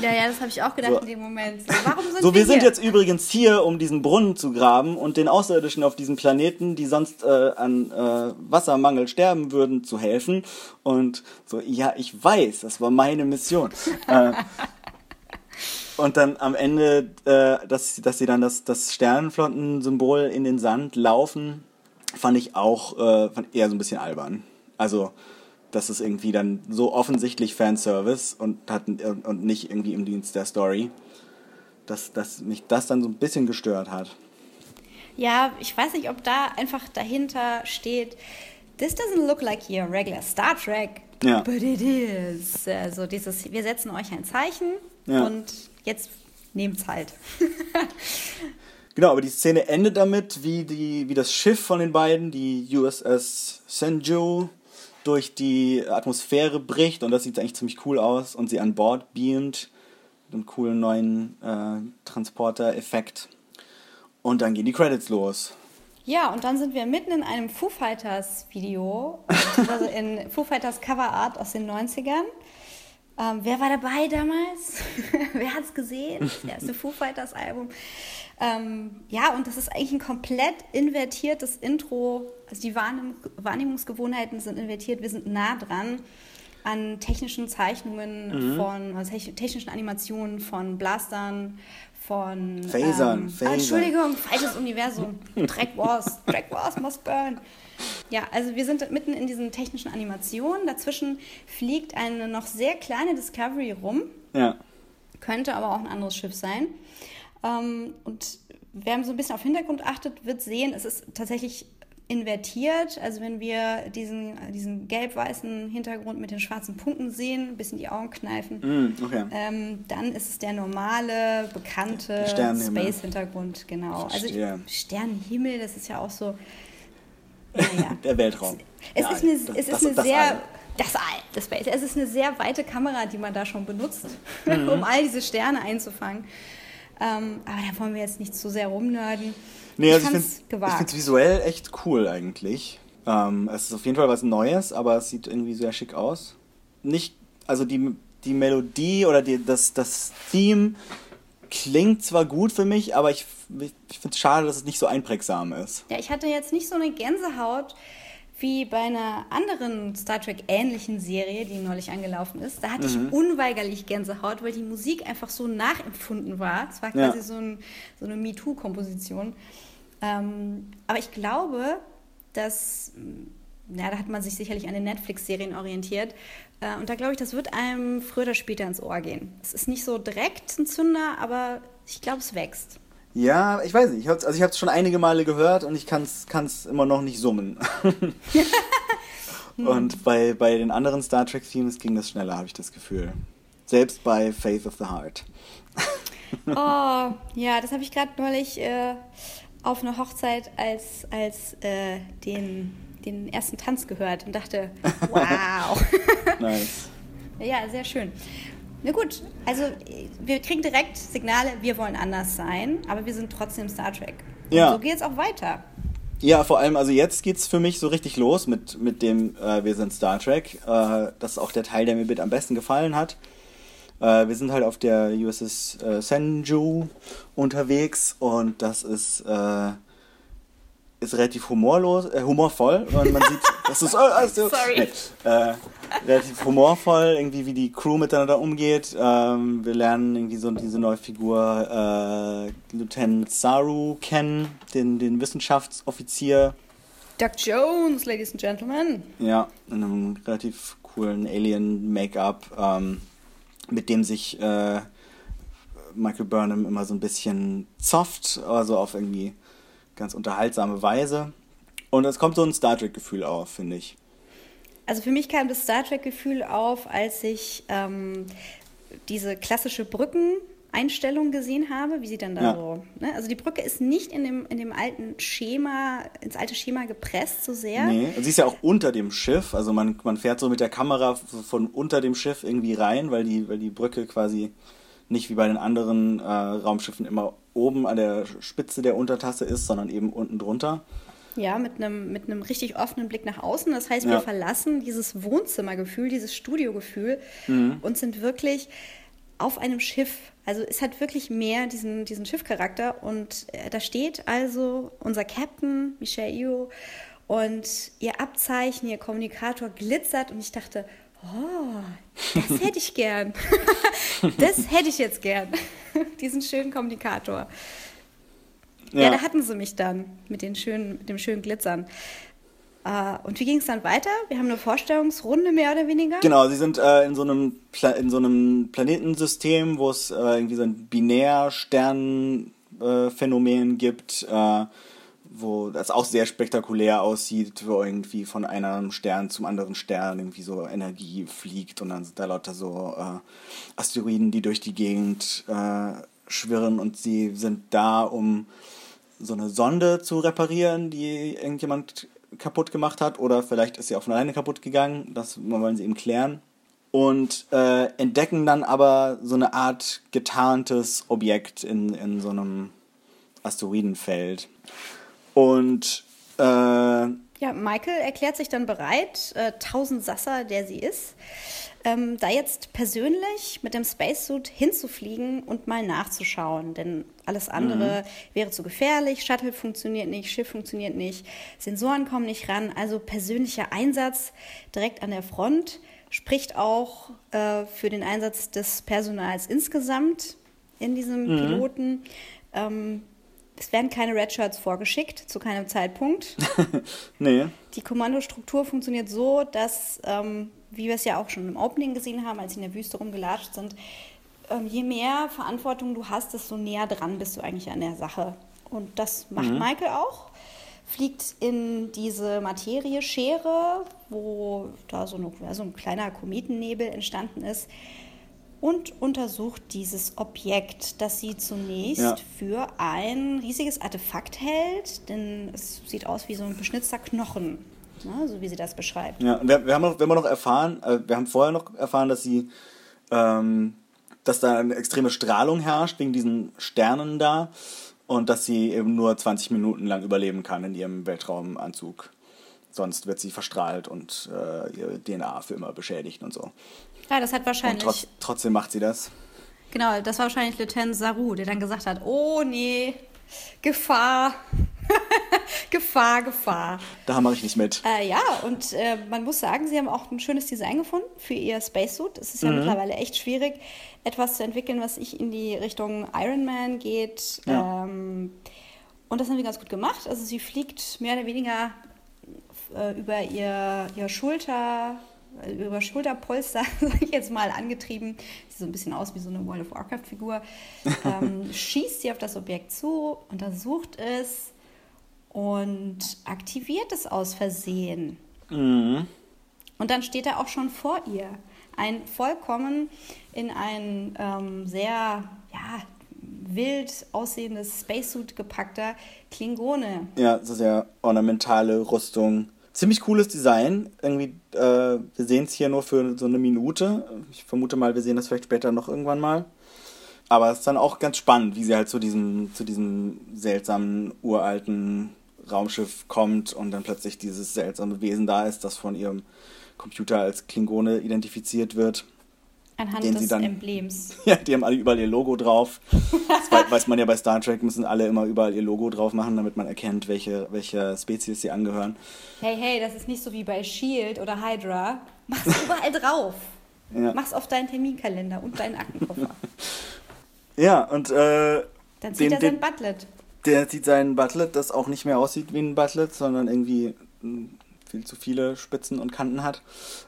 Ja, ja, das habe ich auch gedacht so. in dem Moment. So, warum sind so, wir, wir sind jetzt übrigens hier, um diesen Brunnen zu graben und den Außerirdischen auf diesem Planeten, die sonst äh, an äh, Wassermangel sterben würden, zu helfen. Und so, ja, ich weiß, das war meine Mission. äh, und dann am Ende, äh, dass, dass sie dann das, das Sternenflotten-Symbol in den Sand laufen, fand ich auch äh, fand eher so ein bisschen albern. Also, das ist irgendwie dann so offensichtlich Fanservice und, hat, und nicht irgendwie im Dienst der Story, dass, dass mich das dann so ein bisschen gestört hat. Ja, ich weiß nicht, ob da einfach dahinter steht, this doesn't look like your regular Star Trek, ja. but it is. Also dieses, wir setzen euch ein Zeichen ja. und jetzt nehmt's halt. Genau, aber die Szene endet damit, wie, die, wie das Schiff von den beiden, die USS Senju, durch die Atmosphäre bricht und das sieht eigentlich ziemlich cool aus und sie an Bord beamt mit einem coolen neuen äh, Transporter-Effekt. Und dann gehen die Credits los. Ja, und dann sind wir mitten in einem Foo Fighters Video, also in Foo Fighters Cover Art aus den 90ern. Ähm, wer war dabei damals? wer hat es gesehen? Das erste Foo Fighters Album. Ähm, ja, und das ist eigentlich ein komplett invertiertes Intro. Also die Wahrnehm Wahrnehmungsgewohnheiten sind invertiert. Wir sind nah dran an technischen Zeichnungen mhm. von, also technischen Animationen von Blastern, von Phasern. Ähm, Phasern. Ah, Entschuldigung, falsches Universum. Track Wars. Track Wars must burn. Ja, also wir sind mitten in diesen technischen Animationen. Dazwischen fliegt eine noch sehr kleine Discovery rum. Ja. Könnte aber auch ein anderes Schiff sein. Ähm, und wer so ein bisschen auf Hintergrund achtet, wird sehen, es ist tatsächlich invertiert. Also wenn wir diesen, diesen gelb-weißen Hintergrund mit den schwarzen Punkten sehen, ein bisschen die Augen kneifen, mm, okay. ähm, dann ist es der normale, bekannte Space-Hintergrund, genau. Also Sternenhimmel, das ist ja auch so. Naja. der Weltraum. Es ja, ist eine, es ist eine das sehr. Das All, das Space. Es ist eine sehr weite Kamera, die man da schon benutzt, mhm. um all diese Sterne einzufangen. Ähm, aber da wollen wir jetzt nicht zu sehr rumnörden. Nee, also ich finde es visuell echt cool eigentlich. Ähm, es ist auf jeden Fall was Neues, aber es sieht irgendwie sehr schick aus. Nicht, also die, die Melodie oder die, das, das Theme klingt zwar gut für mich, aber ich, ich finde es schade, dass es nicht so einprägsam ist. Ja, ich hatte jetzt nicht so eine Gänsehaut wie bei einer anderen Star Trek ähnlichen Serie, die neulich angelaufen ist. Da hatte mhm. ich unweigerlich Gänsehaut, weil die Musik einfach so nachempfunden war. Es war quasi ja. so, ein, so, eine MeToo-Komposition. Ähm, aber ich glaube, dass, ja, da hat man sich sicherlich an den Netflix-Serien orientiert. Äh, und da glaube ich, das wird einem früher oder später ins Ohr gehen. Es ist nicht so direkt ein Zünder, aber ich glaube, es wächst. Ja, ich weiß nicht. Ich also ich habe es schon einige Male gehört und ich kann es immer noch nicht summen. und bei, bei den anderen Star Trek Themes ging das schneller, habe ich das Gefühl. Selbst bei Faith of the Heart. oh, ja, das habe ich gerade neulich äh, auf einer Hochzeit als, als äh, den, den ersten Tanz gehört und dachte, wow. nice. Ja, sehr schön. Na gut, also wir kriegen direkt Signale, wir wollen anders sein, aber wir sind trotzdem Star Trek. Ja. Und so geht es auch weiter. Ja, vor allem, also jetzt geht es für mich so richtig los mit, mit dem äh, Wir sind Star Trek. Äh, das ist auch der Teil, der mir mit am besten gefallen hat. Äh, wir sind halt auf der USS äh, Senju unterwegs und das ist äh, ist relativ humorlos, äh, humorvoll. Und man sieht, das ist, oh, also, Sorry. Nee, äh, relativ humorvoll, irgendwie wie die Crew miteinander umgeht. Ähm, wir lernen irgendwie so diese neue Figur äh, Lieutenant Saru kennen, den, den Wissenschaftsoffizier. Doug Jones, Ladies and Gentlemen. Ja, in einem relativ coolen Alien-Make-up, ähm, mit dem sich äh, Michael Burnham immer so ein bisschen zofft, also auf irgendwie ganz unterhaltsame Weise. Und es kommt so ein Star Trek-Gefühl auf, finde ich. Also für mich kam das Star Trek-Gefühl auf, als ich ähm, diese klassische Brückeneinstellung gesehen habe, wie sie dann da Ja. so. Ne? Also die Brücke ist nicht in dem, in dem alten Schema, ins alte Schema gepresst so sehr. Nee, und sie ist ja auch unter dem Schiff, also man, man fährt so mit der Kamera von unter dem Schiff irgendwie rein, weil die, weil die Brücke quasi nicht wie bei den anderen äh, Raumschiffen immer oben an der Spitze der Untertasse ist, sondern eben unten drunter. Ja, mit einem, mit einem richtig offenen Blick nach außen. Das heißt, Ja. wir verlassen dieses Wohnzimmergefühl, dieses Studiogefühl und sind wirklich auf einem Schiff. Also es hat wirklich mehr diesen, diesen Schiffcharakter. Und äh, da steht also unser Captain, Michelle Io, und ihr Abzeichen, ihr Kommunikator glitzert. Und ich dachte, oh, das hätte ich gern. das hätte ich jetzt gern. Diesen schönen Kommunikator. Ja. da hatten sie mich dann mit, den schönen, mit dem schönen Glitzern. Äh, und wie ging es dann weiter? Wir haben eine Vorstellungsrunde mehr oder weniger. Genau, sie sind äh, in, so einem Pla in so einem Planetensystem, wo es äh, irgendwie so ein Binär-Stern-Phänomen gibt, äh, wo das auch sehr spektakulär aussieht, wo irgendwie von einem Stern zum anderen Stern irgendwie so Energie fliegt und dann sind da lauter so äh, Asteroiden, die durch die Gegend äh, schwirren und sie sind da, um so eine Sonde zu reparieren, die irgendjemand kaputt gemacht hat oder vielleicht ist sie auch von alleine kaputt gegangen, das wollen sie eben klären. Und äh, entdecken dann aber so eine Art getarntes Objekt in, in so einem Asteroidenfeld. Und äh, Ja, Michael erklärt sich dann bereit, äh, 1000 Sasser, der sie ist, ähm, da jetzt persönlich mit dem Spacesuit hinzufliegen und mal nachzuschauen. Denn alles andere wäre zu gefährlich, Shuttle funktioniert nicht, Schiff funktioniert nicht, Sensoren kommen nicht ran. Also persönlicher Einsatz direkt an der Front spricht auch äh, für den Einsatz des Personals insgesamt in diesem Piloten. Ähm, es werden keine Redshirts vorgeschickt, zu keinem Zeitpunkt. nee, Die Kommandostruktur funktioniert so, dass, ähm, wie wir es ja auch schon im Opening gesehen haben, als sie in der Wüste rumgelatscht sind, ähm, je mehr Verantwortung du hast, desto näher dran bist du eigentlich an der Sache. Und das macht Michael auch. Fliegt in diese Materie Schere, wo da so, eine, so ein kleiner Kometennebel entstanden ist und untersucht dieses Objekt, das sie zunächst Ja. für ein riesiges Artefakt hält, denn es sieht aus wie so ein beschnitzter Knochen, ne, so wie sie das beschreibt. Ja, wir, wir haben noch, wir haben noch erfahren, äh, wir haben vorher noch erfahren, dass sie, ähm, dass da eine extreme Strahlung herrscht wegen diesen Sternen da und dass sie eben nur 20 Minuten lang überleben kann in ihrem Weltraumanzug. Sonst wird sie verstrahlt und äh, ihre DNA für immer beschädigt und so. Ja, das hat Und wahrscheinlich, trotz, trotzdem macht sie das. genau, das war wahrscheinlich Lieutenant Saru, der dann gesagt hat, oh nee, Gefahr, Gefahr, Gefahr. Da mache ich nicht mit. Äh, ja, und äh, man muss sagen, sie haben auch ein schönes Design gefunden für ihr Spacesuit. Es ist ja mittlerweile echt schwierig, etwas zu entwickeln, was nicht in die Richtung Iron Man geht. Ja. Ähm, und das haben wir ganz gut gemacht. Also sie fliegt mehr oder weniger äh, über ihr, ihr Schulter, über Schulterpolster, sag ich jetzt mal, angetrieben. Sieht so ein bisschen aus wie so eine World of Warcraft-Figur. Ähm, schießt sie auf das Objekt zu, untersucht es und aktiviert es aus Versehen. Mhm. Und dann steht er auch schon vor ihr. Ein vollkommen in ein ähm, sehr ja, wild aussehendes Spacesuit gepackter Klingone. Ja, ist ja ornamentale Rüstung. Ziemlich cooles Design. Irgendwie, äh, wir sehen es hier nur für so eine Minute. Ich vermute mal, wir sehen das vielleicht später noch irgendwann mal. Aber es ist dann auch ganz spannend, wie sie halt zu diesem, zu diesem seltsamen, uralten Raumschiff kommt und dann plötzlich dieses seltsame Wesen da ist, das von ihrem Computer als Klingone identifiziert wird. Anhand den des sie dann, Emblems. Ja, die haben alle überall ihr Logo drauf. Das wei- weiß man ja bei Star Trek, müssen alle immer überall ihr Logo drauf machen, damit man erkennt, welche, welche Spezies sie angehören. Hey, hey, das ist nicht so wie bei Shield oder Hydra. Mach's überall drauf. Ja, Mach's auf deinen Terminkalender und deinen Aktenkoffer. ja und äh, Dann zieht Den- er sein Butlet. der sieht sein Butlet, das auch nicht mehr aussieht wie ein Butlet, sondern irgendwie mh, viel zu viele Spitzen und Kanten hat.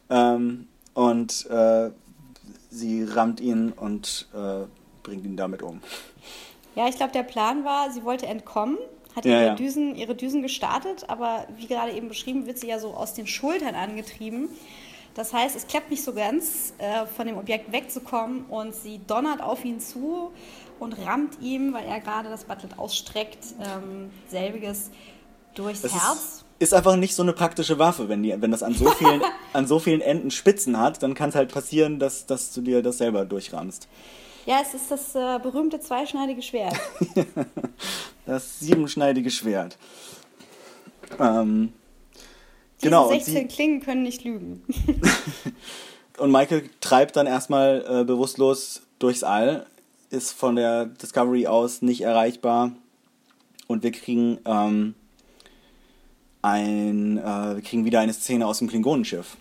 Ähm, und äh, sie rammt ihn und äh, bringt ihn damit um. Ja, ich glaube, der Plan war, sie wollte entkommen, hat Ja, ihre, ja. Düsen, ihre Düsen gestartet, aber wie gerade eben beschrieben, wird sie ja so aus den Schultern angetrieben. Das heißt, es klappt nicht so ganz, äh, von dem Objekt wegzukommen und sie donnert auf ihn zu und rammt ihm, weil er gerade das Butlet ausstreckt, ähm, selbiges durchs Das Herz. ist, ist einfach nicht so eine praktische Waffe. Wenn, die, wenn das an so vielen, an so vielen Enden Spitzen hat, dann kann es halt passieren, dass, dass du dir das selber durchrammst. Ja, es ist das äh, berühmte zweischneidige Schwert. Das siebenschneidige Schwert. Ähm, Diese genau, und 16 sie, Klingen können nicht lügen. Und Michael treibt dann erstmal äh, bewusstlos durchs All, ist von der Discovery aus nicht erreichbar und wir kriegen ähm, ein, äh, wir kriegen wieder eine Szene aus dem Klingonenschiff.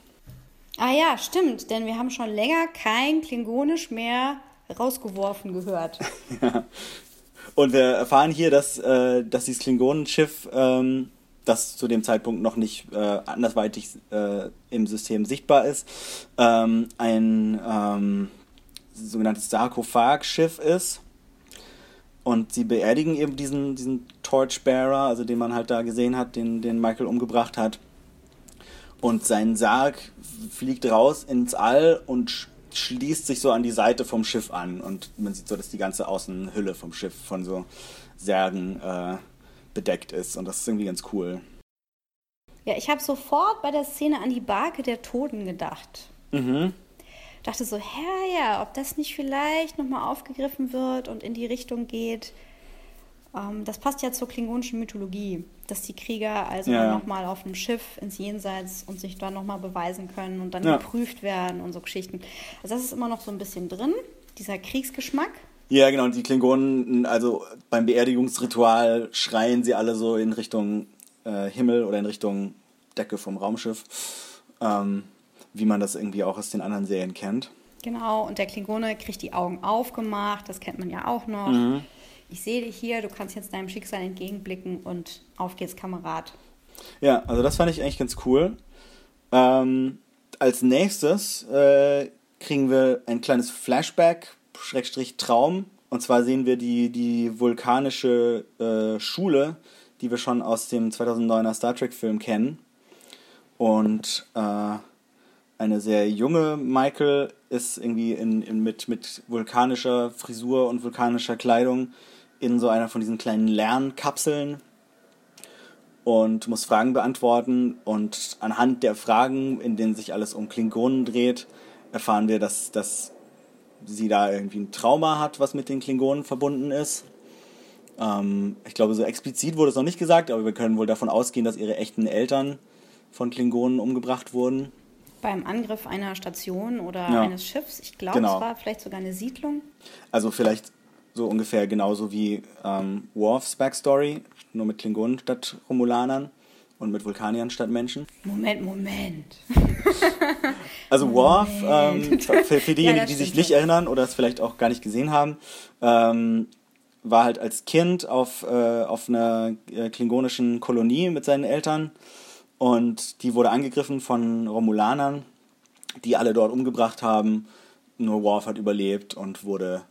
Ah ja, stimmt, denn wir haben schon länger kein Klingonisch mehr rausgeworfen gehört. Und wir erfahren hier, dass, äh, dass dieses Klingonenschiff, ähm, das zu dem Zeitpunkt noch nicht äh, andersweitig äh, im System sichtbar ist, ähm, ein ähm, sogenanntes Sarkophagschiff ist. Und sie beerdigen eben diesen, diesen Torchbearer, also den man halt da gesehen hat, den, den Michael umgebracht hat. Und sein Sarg fliegt raus ins All und sch schließt sich so an die Seite vom Schiff an. Und man sieht so, dass die ganze Außenhülle vom Schiff von so Särgen äh, bedeckt ist. Und das ist irgendwie ganz cool. Ja, ich habe sofort bei der Szene an die Barke der Toten gedacht. Mhm. Dachte so, hä, ja, ob das nicht vielleicht nochmal aufgegriffen wird und in die Richtung geht. Ähm, das passt ja zur klingonischen Mythologie, dass die Krieger also Ja, nochmal auf dem Schiff ins Jenseits und sich dann nochmal beweisen können und dann Ja. geprüft werden und so Geschichten. Also das ist immer noch so ein bisschen drin, dieser Kriegsgeschmack. Ja, genau. Und die Klingonen, also beim Beerdigungsritual schreien sie alle so in Richtung äh, Himmel oder in Richtung Decke vom Raumschiff. Ähm, wie man das irgendwie auch aus den anderen Serien kennt. Genau, und der Klingone kriegt die Augen aufgemacht, das kennt man ja auch noch. Mhm. Ich sehe dich hier, du kannst jetzt deinem Schicksal entgegenblicken und auf geht's, Kamerad. Ja, also das fand ich eigentlich ganz cool. Ähm, als nächstes äh, kriegen wir ein kleines Flashback, Schrägstrich Traum. Und zwar sehen wir die, die vulkanische äh, Schule, die wir schon aus dem 2009er Star Trek-Film kennen. Und äh, eine sehr junge Michael ist irgendwie in, in, mit, mit vulkanischer Frisur und vulkanischer Kleidung in so einer von diesen kleinen Lernkapseln und muss Fragen beantworten. Und anhand der Fragen, in denen sich alles um Klingonen dreht, erfahren wir, dass, dass sie da irgendwie ein Trauma hat, was mit den Klingonen verbunden ist. Ähm, ich glaube, so explizit wurde es noch nicht gesagt, aber wir können wohl davon ausgehen, dass ihre echten Eltern von Klingonen umgebracht wurden. Beim Angriff einer Station oder Ja. eines Schiffs, ich glaube, Genau. es war vielleicht sogar eine Siedlung. Also vielleicht so ungefähr genauso wie ähm, Worfs Backstory, nur mit Klingonen statt Romulanern und mit Vulkaniern statt Menschen. Moment, Moment. Also Worf, ähm, für, für diejenigen, Ja, die sich nicht erinnern oder es vielleicht auch gar nicht gesehen haben, ähm, war halt als Kind auf, äh, auf einer äh, klingonischen Kolonie mit seinen Eltern und die wurde angegriffen von Romulanern, die alle dort umgebracht haben. Nur Worf hat überlebt und wurde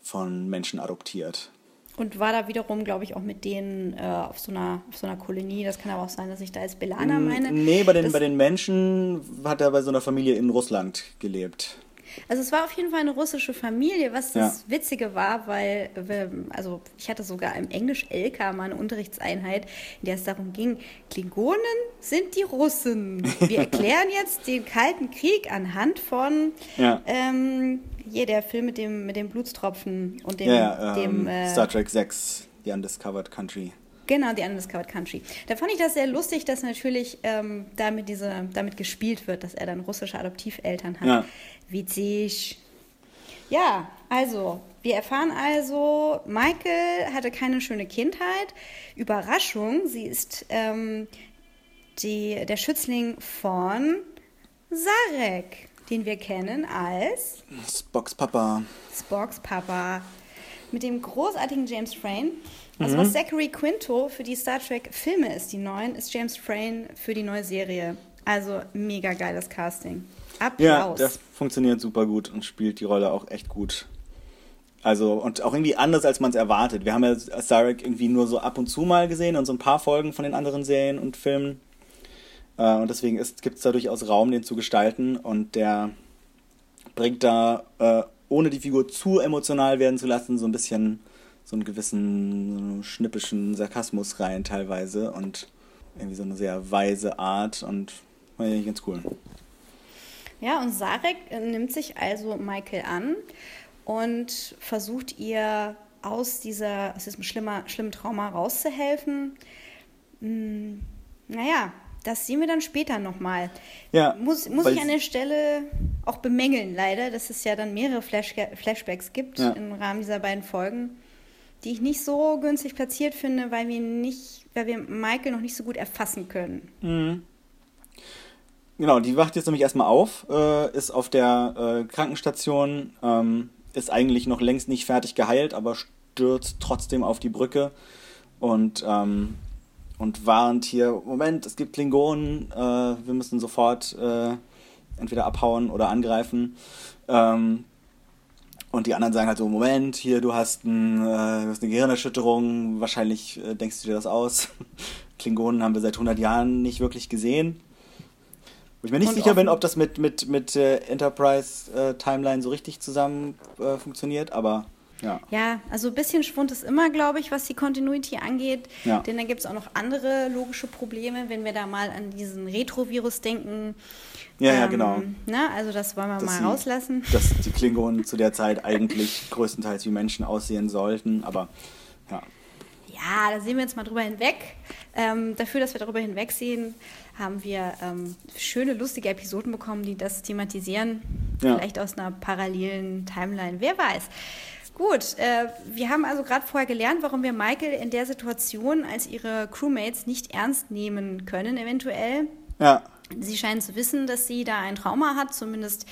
von Menschen adoptiert. Und war da wiederum, glaube ich, auch mit denen äh, auf, so einer, auf so einer Kolonie. Das kann aber auch sein, dass ich da als Belana meine. Nee, bei den, das, bei den Menschen hat er bei so einer Familie in Russland gelebt. Also es war auf jeden Fall eine russische Familie, was das Ja. Witzige war, weil wir, also ich hatte sogar im Englisch-LK mal eine Unterrichtseinheit, in der es darum ging, Klingonen sind die Russen. Wir erklären jetzt den Kalten Krieg anhand von Ja. ähm, hier der Film mit dem, mit dem Blutstropfen und dem, Ja, ja dem ähm, äh, Star Trek 6, The Undiscovered Country. Genau, die Undiscovered Country. Da fand ich das sehr lustig, dass natürlich ähm, damit, diese, damit gespielt wird, dass er dann russische Adoptiveltern hat. Ja. Witzig. Ja, also, wir erfahren also, Michael hatte keine schöne Kindheit. Überraschung, sie ist ähm, die, der Schützling von Sarek, den wir kennen als Spocks Papa. Spocks Papa. Mit dem großartigen James Frayne. Also was Zachary Quinto für die Star Trek Filme ist, die neuen, ist James Frayne für die neue Serie. Also mega geiles Casting. Applaus. Ja, das funktioniert super gut und spielt die Rolle auch echt gut. Also, und auch irgendwie anders, als man es erwartet. Wir haben ja Sarek irgendwie nur so ab und zu mal gesehen und so ein paar Folgen von den anderen Serien und Filmen. Äh, und deswegen gibt es da durchaus Raum, den zu gestalten. Und der bringt da, äh, ohne die Figur zu emotional werden zu lassen, so ein bisschen so einen gewissen so schnippischen Sarkasmus rein teilweise. Und irgendwie so eine sehr weise Art und war ja ganz cool. Ja, und Sarek äh, nimmt sich also Michael an und versucht ihr aus, dieser, aus diesem schlimmer, schlimmen Trauma rauszuhelfen. Hm, naja, das sehen wir dann später nochmal. Ja, muss muss ich an der Stelle auch bemängeln, leider, dass es ja dann mehrere Flash Flashbacks gibt Ja. im Rahmen dieser beiden Folgen, die ich nicht so günstig platziert finde, weil wir nicht, weil wir Michael noch nicht so gut erfassen können. Genau, die wacht jetzt nämlich erstmal auf, äh, ist auf der äh, Krankenstation, ähm, ist eigentlich noch längst nicht fertig geheilt, aber stürzt trotzdem auf die Brücke und, ähm, und warnt hier, Moment, es gibt Klingonen, äh, wir müssen sofort äh, entweder abhauen oder angreifen. Ähm, und die anderen sagen halt so, Moment, hier, du hast, ein, äh, du hast eine Gehirnerschütterung, wahrscheinlich äh, denkst du dir das aus. Klingonen haben wir seit 100 Jahren nicht wirklich gesehen. Wo ich mir nicht Und sicher bin, ob das mit, mit, mit äh, Enterprise äh, Timeline so richtig zusammen äh, funktioniert, aber ja. Ja, also ein bisschen Schwund ist immer, glaube ich, was die Continuity angeht. Ja. Denn da gibt es auch noch andere logische Probleme, wenn wir da mal an diesen Retrovirus denken. Ja, ja, Ähm, genau. Ne? Also das wollen wir Dass mal sie- rauslassen. Dass die Klingonen zu der Zeit eigentlich größtenteils wie Menschen aussehen sollten, aber ja. Ja, da sehen wir jetzt mal drüber hinweg. Ähm, dafür, dass wir darüber hinwegsehen, haben wir ähm, schöne, lustige Episoden bekommen, die das thematisieren. Ja. Vielleicht aus einer parallelen Timeline, wer weiß. Gut, äh, wir haben also gerade vorher gelernt, warum wir Michael in der Situation als ihre Crewmates nicht ernst nehmen können, eventuell. Ja, Sie scheinen zu wissen, dass sie da ein Trauma hat, zumindest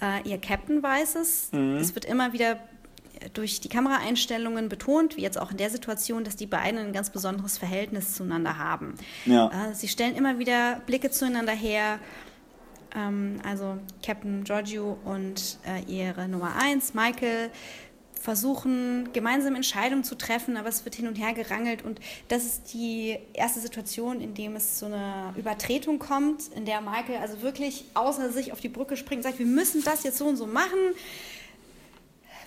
äh, ihr Captain weiß es. Es wird immer wieder durch die Kameraeinstellungen betont, wie jetzt auch in der Situation, dass die beiden ein ganz besonderes Verhältnis zueinander haben. Ja. Äh, sie stellen immer wieder Blicke zueinander her. Ähm, also Captain Giorgio und äh, ihre Nummer 1, Michael, versuchen, gemeinsam Entscheidungen zu treffen, aber es wird hin und her gerangelt. Und das ist die erste Situation, in dem es zu einer Übertretung kommt, in der Michael also wirklich außer sich auf die Brücke springt und sagt, wir müssen das jetzt so und so machen.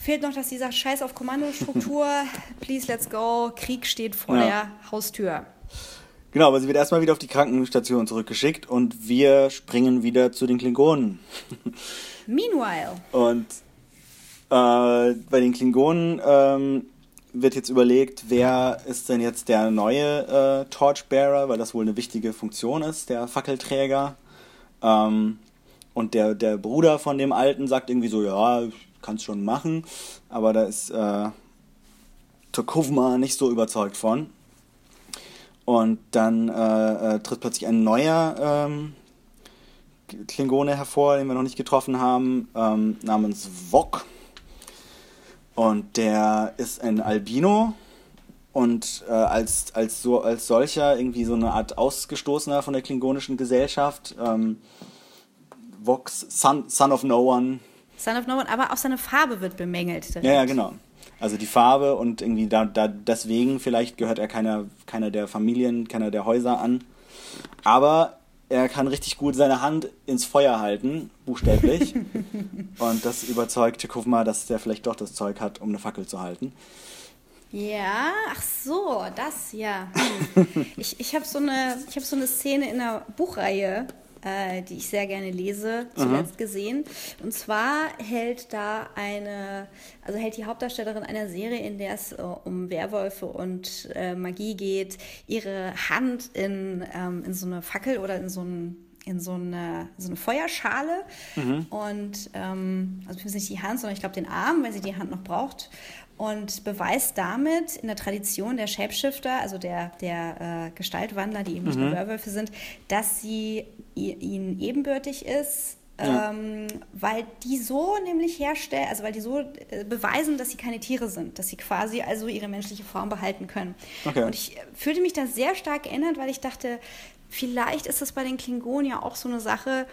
Fehlt noch, dass sie sagt, scheiß auf Kommandostruktur, please let's go, Krieg steht vor Ja. der Haustür. genau, aber sie wird erstmal wieder auf die Krankenstation zurückgeschickt und wir springen wieder zu den Klingonen. Meanwhile, Und bei den Klingonen ähm, wird jetzt überlegt, wer ist denn jetzt der neue äh, Torchbearer, weil das wohl eine wichtige Funktion ist, der Fackelträger. Ähm, und der, der Bruder von dem Alten sagt irgendwie so, ja, ich kann's schon machen, aber da ist äh, Tokovma nicht so überzeugt von. Und dann äh, äh, tritt plötzlich ein neuer ähm, Klingone hervor, den wir noch nicht getroffen haben, ähm, namens Wok. Und der ist ein Albino und äh, als, als, so, als solcher irgendwie so eine Art Ausgestoßener von der klingonischen Gesellschaft. Ähm, Vox, son, son of No One. Son of No One, aber auch seine Farbe wird bemängelt. Ja, ja, genau. Also die Farbe und irgendwie da, da deswegen vielleicht gehört er keiner, keiner der Familien, keiner der Häuser an. Aber er kann richtig gut seine Hand ins Feuer halten, buchstäblich. und das überzeugt Tekufma, dass der vielleicht doch das Zeug hat, um eine Fackel zu halten. Ja, ach so, das, ja. Hm. Ich, ich habe so, eine- ich hab so eine Szene in einer Buchreihe, äh, die ich sehr gerne lese, zuletzt gesehen. Und zwar hält da eine, also hält die Hauptdarstellerin einer Serie, in der es äh, um Werwölfe und äh, Magie geht, ihre Hand in, ähm, in so eine Fackel oder in so ein in so eine, so eine Feuerschale. Und ähm, also nicht die Hand, sondern ich glaube den Arm, weil sie die Hand noch braucht und beweist damit in der Tradition der Shapeshifter, also der, der äh, Gestaltwandler, die eben nicht nur Werwölfe sind, dass sie ihnen ebenbürtig ist, Ja. ähm, weil die so nämlich herstellen, also weil die so äh, beweisen, dass sie keine Tiere sind, dass sie quasi also ihre menschliche Form behalten können. Okay. Und ich äh, fühlte mich da sehr stark erinnert, weil ich dachte, vielleicht ist das bei den Klingonen ja auch so eine Sache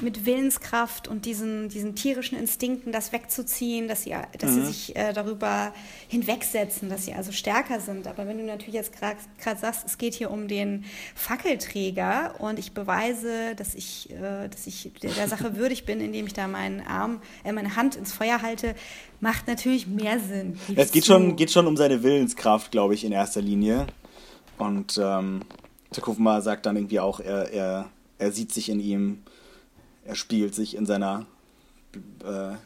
mit Willenskraft und diesen, diesen tierischen Instinkten, das wegzuziehen, dass sie, dass Mhm. sie sich äh, darüber hinwegsetzen, dass sie also stärker sind. Aber wenn du natürlich jetzt gerade sagst, es geht hier um den Fackelträger und ich beweise, dass ich, äh, dass ich der, Sache würdig bin, indem ich da meinen Arm, äh, meine Hand ins Feuer halte, macht natürlich mehr Sinn. Es geht zu. schon, geht schon um seine Willenskraft, glaube ich, in erster Linie. Und ähm, Takufma sagt dann irgendwie auch, er, er, er sieht sich in ihm, er spielt sich in seiner äh,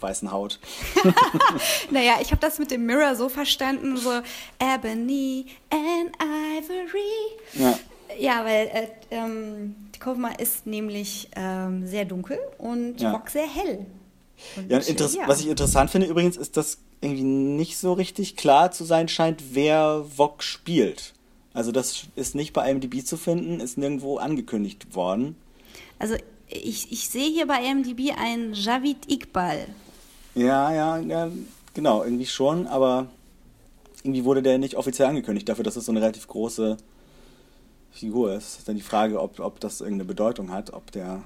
weißen Haut. Naja, ich habe das mit dem Mirror so verstanden, so Ebony and Ivory. Ja. Ja, weil äh, ähm, die Kofma ist nämlich ähm, sehr dunkel und Ja. Rock sehr hell. Und, Ja, ja. Was ich interessant finde übrigens, ist, dass irgendwie nicht so richtig klar zu sein scheint, wer Vok spielt. Also das ist nicht bei IMDb zu finden, ist nirgendwo angekündigt worden. Also ich, ich sehe hier bei IMDb ein Javid Iqbal. Ja, ja, ja, genau, irgendwie schon, aber irgendwie wurde der nicht offiziell angekündigt, dafür, dass es so eine relativ große Figur ist. Ist dann die Frage, ob, ob das irgendeine Bedeutung hat, ob der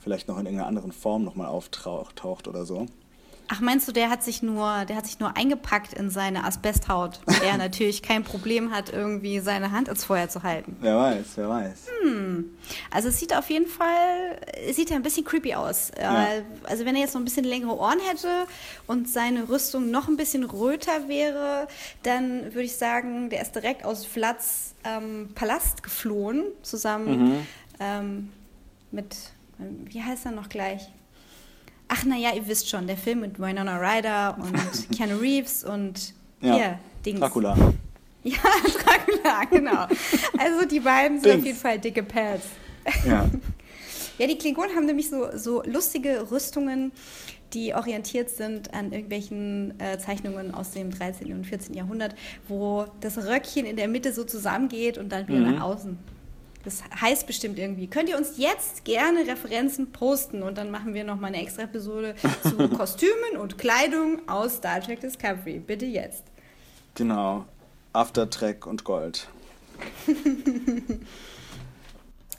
vielleicht noch in irgendeiner anderen Form nochmal auftaucht oder so. Ach, meinst du, der hat sich nur, der hat sich nur eingepackt in seine Asbesthaut, weil der natürlich kein Problem hat, irgendwie seine Hand ins Feuer zu halten. Wer weiß, wer weiß. Also es sieht auf jeden Fall, es sieht ja ein bisschen creepy aus. Äh, Also wenn er jetzt noch ein bisschen längere Ohren hätte und seine Rüstung noch ein bisschen röter wäre, dann würde ich sagen, der ist direkt aus Vlads ähm, Palast geflohen, zusammen ähm, mit, ähm, wie heißt er noch gleich? Ach naja, ihr wisst schon, der Film mit Winona Ryder und Keanu Reeves und Ja, hier, Dings. Dracula. Ja, Dracula, genau. Also die beiden sind Dings. auf jeden Fall dicke Pads. Ja. Ja, die Klingonen haben nämlich so, so lustige Rüstungen, die orientiert sind an irgendwelchen äh, Zeichnungen aus dem 13. und 14. Jahrhundert, wo das Röckchen in der Mitte so zusammengeht und dann wieder Mhm. nach außen. Das heißt bestimmt irgendwie. Könnt ihr uns jetzt gerne Referenzen posten und dann machen wir nochmal eine extra Episode zu Kostümen und Kleidung aus Star Trek Discovery. Bitte jetzt. Genau. Aftertrack und Gold.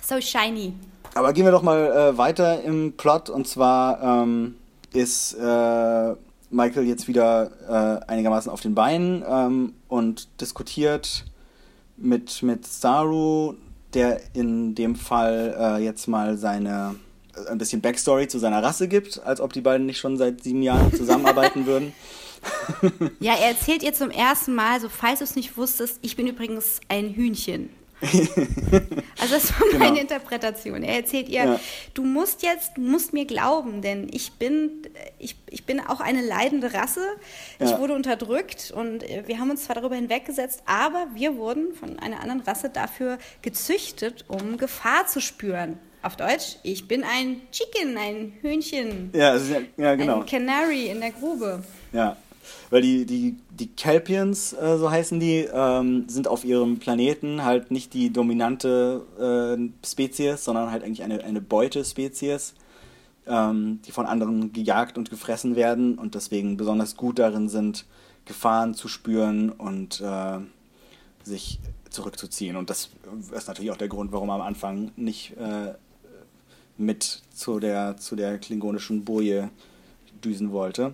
So shiny. Aber gehen wir doch mal äh, weiter im Plot. Und zwar ähm, ist äh, Michael jetzt wieder äh, einigermaßen auf den Beinen ähm, und diskutiert mit, mit Saru, der in dem Fall äh, jetzt mal seine äh, ein bisschen Backstory zu seiner Rasse gibt, als ob die beiden nicht schon seit sieben Jahren zusammenarbeiten würden. Ja, er erzählt ihr zum ersten Mal, so falls du es nicht wusstest, ich bin übrigens ein Hühnchen. also das war Genau. meine Interpretation. Er erzählt ihr, Ja. du musst jetzt, du musst mir glauben, denn ich bin, ich, ich bin auch eine leidende Rasse. Ich Ja. wurde unterdrückt und äh, wir haben uns zwar darüber hinweggesetzt, aber wir wurden von einer anderen Rasse dafür gezüchtet, um Gefahr zu spüren. Auf Deutsch, ich bin ein Chicken, ein Hühnchen, ja, ja genau. ein Canary in der Grube. Ja, weil die, die, die Kelpians, äh, so heißen die, ähm, sind auf ihrem Planeten halt nicht die dominante äh, Spezies, sondern halt eigentlich eine, eine Beutespezies, ähm, die von anderen gejagt und gefressen werden und deswegen besonders gut darin sind, Gefahren zu spüren und äh, sich zurückzuziehen. Und das ist natürlich auch der Grund, warum am Anfang nicht äh, mit zu der, zu der klingonischen Boje düsen wollte.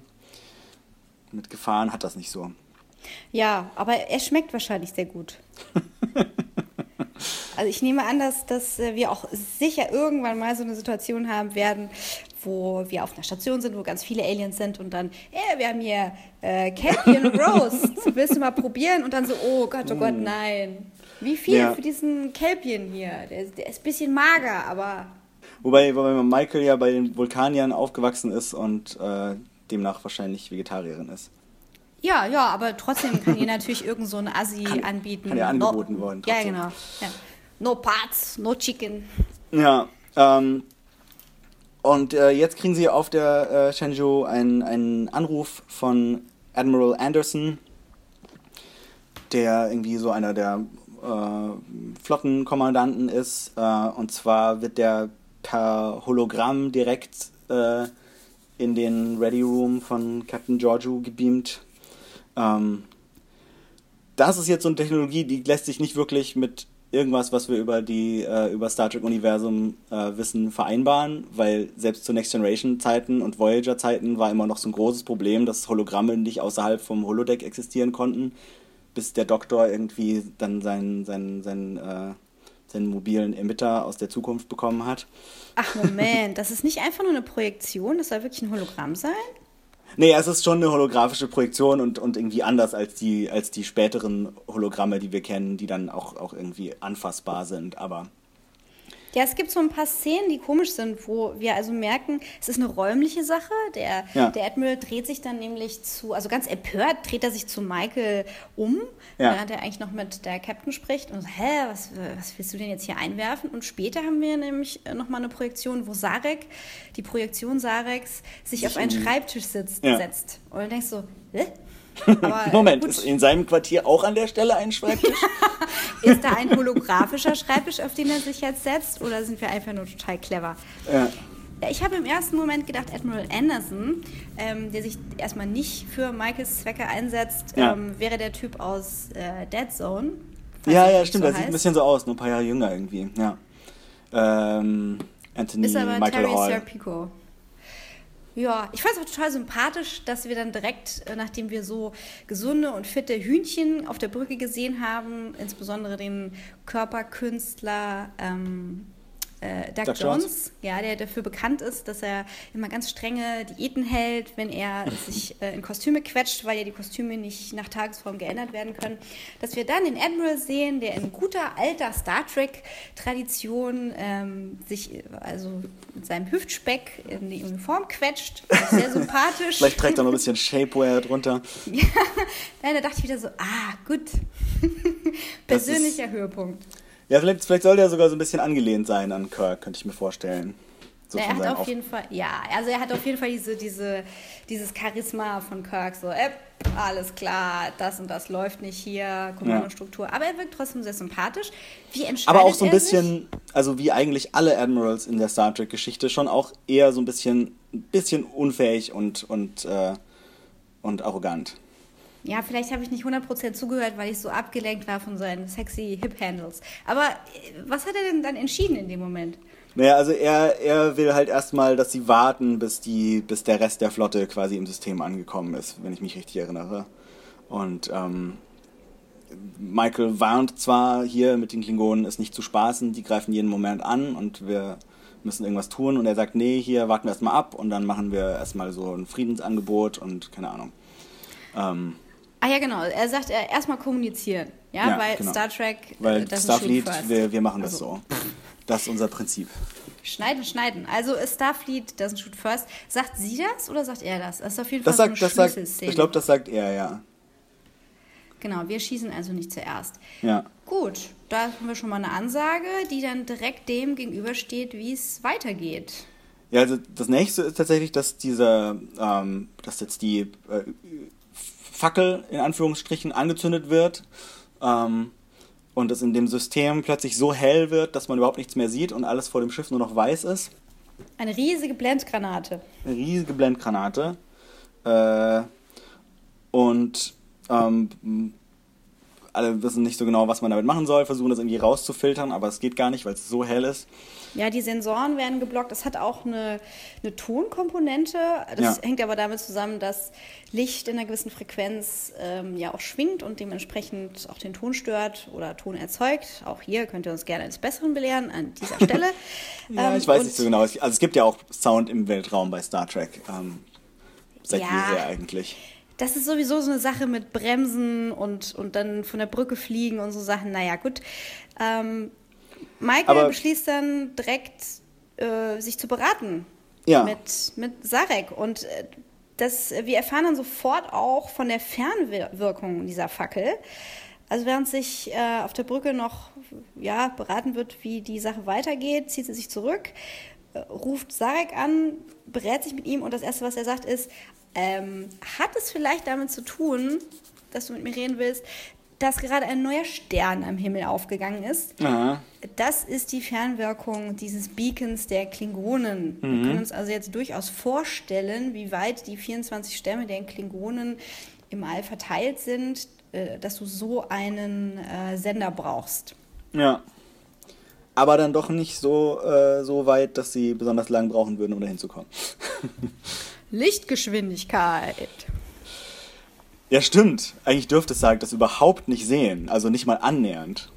Mit Gefahren hat das nicht so. Ja, aber er schmeckt wahrscheinlich sehr gut. Also ich nehme an, dass, dass äh, wir auch sicher irgendwann mal so eine Situation haben werden, wo wir auf einer Station sind, wo ganz viele Aliens sind und dann, äh, wir haben hier äh, Campion Roast, willst du mal probieren? Und dann so, oh Gott, oh Gott, nein. Wie viel Ja. für diesen Kelpien hier? Der, der ist ein bisschen mager, aber Wobei, wobei Michael ja bei den Vulkaniern aufgewachsen ist und äh, demnach wahrscheinlich Vegetarierin ist. Ja, ja, aber trotzdem kann ihr natürlich irgend so ein Assi Kann- anbieten. kann ja angeboten worden, Ja, trotzdem. genau. Ja. No parts, no chicken. Ja, ähm, und äh, jetzt kriegen sie auf der äh, Shenzhou einen, einen Anruf von Admiral Anderson, der irgendwie so einer der äh, Flottenkommandanten ist. Äh, und zwar wird der per Hologramm direkt äh, in den Ready Room von Captain Giorgio gebeamt. Ähm, das ist jetzt so eine Technologie, die lässt sich nicht wirklich mit irgendwas, was wir über die äh, über Star Trek Universum äh, wissen, vereinbaren, weil selbst zu Next Generation Zeiten und Voyager Zeiten war immer noch so ein großes Problem, dass Hologramme nicht außerhalb vom Holodeck existieren konnten, bis der Doktor irgendwie dann seinen seinen seinen, äh, seinen mobilen Emitter aus der Zukunft bekommen hat. Ach Moment, das ist nicht einfach nur eine Projektion, das soll wirklich ein Hologramm sein? Nee, es ist schon eine holographische Projektion und, und irgendwie anders als die, als die späteren Hologramme, die wir kennen, die dann auch, auch irgendwie anfassbar sind, aber. Ja, es gibt so ein paar Szenen, die komisch sind, wo wir also merken, es ist eine räumliche Sache. Der, Ja. der Admiral dreht sich dann nämlich zu, also ganz empört dreht er sich zu Michael um, Ja. während er eigentlich noch mit der Captain spricht und so, hä, was, was willst du denn jetzt hier einwerfen? Und später haben wir nämlich nochmal eine Projektion, wo Sarek, die Projektion Sareks, sich auf einen Schreibtisch sitzt, Ja. setzt. Und du denkst so, hä? Aber Moment, gut. ist in seinem Quartier auch an der Stelle ein Schreibtisch? Ist da ein holographischer Schreibtisch, auf den er sich jetzt setzt, oder sind wir einfach nur total clever? ja. Ich habe im ersten Moment gedacht, Admiral Anderson, ähm, der sich erstmal nicht für Michaels Zwecke einsetzt, Ja. ähm, wäre der Typ aus äh, Dead Zone. Ja, ja, stimmt, so er sieht ein bisschen so aus, nur ein paar Jahre jünger irgendwie, ja. Ähm, Anthony Ist aber Michael Terry Hall. Serpico. Ja, ich fand es auch total sympathisch, dass wir dann direkt, äh, nachdem wir so gesunde und fitte Hühnchen auf der Brücke gesehen haben, insbesondere den Körperkünstler ähm, äh, Doug, Doug Jones, Jones. ja, der dafür bekannt ist, dass er immer ganz strenge Diäten hält, wenn er sich äh, in Kostüme quetscht, weil ja die Kostüme nicht nach Tagesform geändert werden können. Dass wir dann den Admiral sehen, der in guter alter Star Trek-Tradition ähm, sich also mit seinem Hüftspeck in die Uniform quetscht. Sehr sympathisch. Vielleicht trägt er noch ein bisschen Shapewear drunter. Nein, da dachte ich wieder so, ah, gut. Persönlicher Höhepunkt. Ja, vielleicht, vielleicht soll der sogar so ein bisschen angelehnt sein an Kirk, könnte ich mir vorstellen. So er hat auf Auf- jeden Fall, ja, also er hat auf jeden Fall diese, diese, dieses Charisma von Kirk, so, äh, alles klar, das und das läuft nicht hier, Kommandostruktur. Aber er wirkt trotzdem sehr sympathisch. Wie entscheidet Aber auch so ein bisschen, also wie eigentlich alle Admirals in der Star Trek-Geschichte, schon auch eher so ein bisschen, ein bisschen unfähig und, und, äh, und arrogant. Ja, vielleicht habe ich nicht 100% zugehört, weil ich so abgelenkt war von seinen sexy Hip-Handles. Aber äh, was hat er denn dann entschieden in dem Moment? Naja, also er, er will halt erstmal, dass sie warten, bis, die, bis der Rest der Flotte quasi im System angekommen ist, wenn ich mich richtig erinnere. Und ähm, Michael warnt zwar hier mit den Klingonen, ist nicht zu spaßen, die greifen jeden Moment an und wir müssen irgendwas tun. Und er sagt, nee, hier warten wir erstmal ab und dann machen wir erstmal so ein Friedensangebot und keine Ahnung. Ähm, Ah ja, genau. Er sagt, äh, erstmal kommunizieren. Ja, Ja, weil genau. Star Trek, weil das Starfleet, ist wir, wir machen das Also, so. Das ist unser Prinzip. Schneiden, schneiden. Also ist Starfleet doesn't shoot first. Sagt sie das oder sagt er das? Das ist auf jeden Fall Das so sagt, eine das sagt, Schlüsselszene. ich glaube, das sagt er, ja. Genau, wir schießen also nicht zuerst. Ja. Gut, da haben wir schon mal eine Ansage, die dann direkt dem gegenübersteht, wie es weitergeht. Ja, also das nächste ist tatsächlich, dass dieser, ähm, dass jetzt die äh, Fackel in Anführungsstrichen angezündet wird ähm, und es in dem System plötzlich so hell wird, dass man überhaupt nichts mehr sieht und alles vor dem Schiff nur noch weiß ist. Eine riesige Blendgranate. Eine riesige Blendgranate. Äh, und ähm, alle wissen nicht so genau, was man damit machen soll, versuchen das irgendwie rauszufiltern, aber es geht gar nicht, weil es so hell ist. Ja, die Sensoren werden geblockt. Es hat auch eine, eine Tonkomponente. Das Ja. hängt aber damit zusammen, dass Licht in einer gewissen Frequenz ähm, ja auch schwingt und dementsprechend auch den Ton stört oder Ton erzeugt. Auch hier könnt ihr uns gerne eines Besseren belehren an dieser Stelle. Ja, Ähm, ich weiß nicht so genau. Also es gibt ja auch Sound im Weltraum bei Star Trek. Ähm, seit Ja. jeher eigentlich. Das ist sowieso so eine Sache mit Bremsen und, und dann von der Brücke fliegen und so Sachen. Naja, gut. Ähm, Michael Aber- beschließt dann direkt, äh, sich zu beraten Ja. mit, mit Sarek. Und äh, das, wir erfahren dann sofort auch von der Fernwirkung dieser Fackel. Also während sich äh, auf der Brücke noch ja, beraten wird, wie die Sache weitergeht, zieht sie sich zurück, äh, ruft Sarek an, berät sich mit ihm und das Erste, was er sagt, ist, ähm, hat es vielleicht damit zu tun, dass du mit mir reden willst, dass gerade ein neuer Stern am Himmel aufgegangen ist. Aha. Das ist die Fernwirkung dieses Beacons der Klingonen. Wir können uns also jetzt durchaus vorstellen, wie weit die 24 Stämme der Klingonen im All verteilt sind, äh, dass du so einen äh, Sender brauchst. Ja. Aber dann doch nicht so, äh, so weit, dass sie besonders lang brauchen würden, um da hinzukommen. Lichtgeschwindigkeit. Ja, stimmt. Eigentlich dürfte Sarek das überhaupt nicht sehen. Also nicht mal annähernd.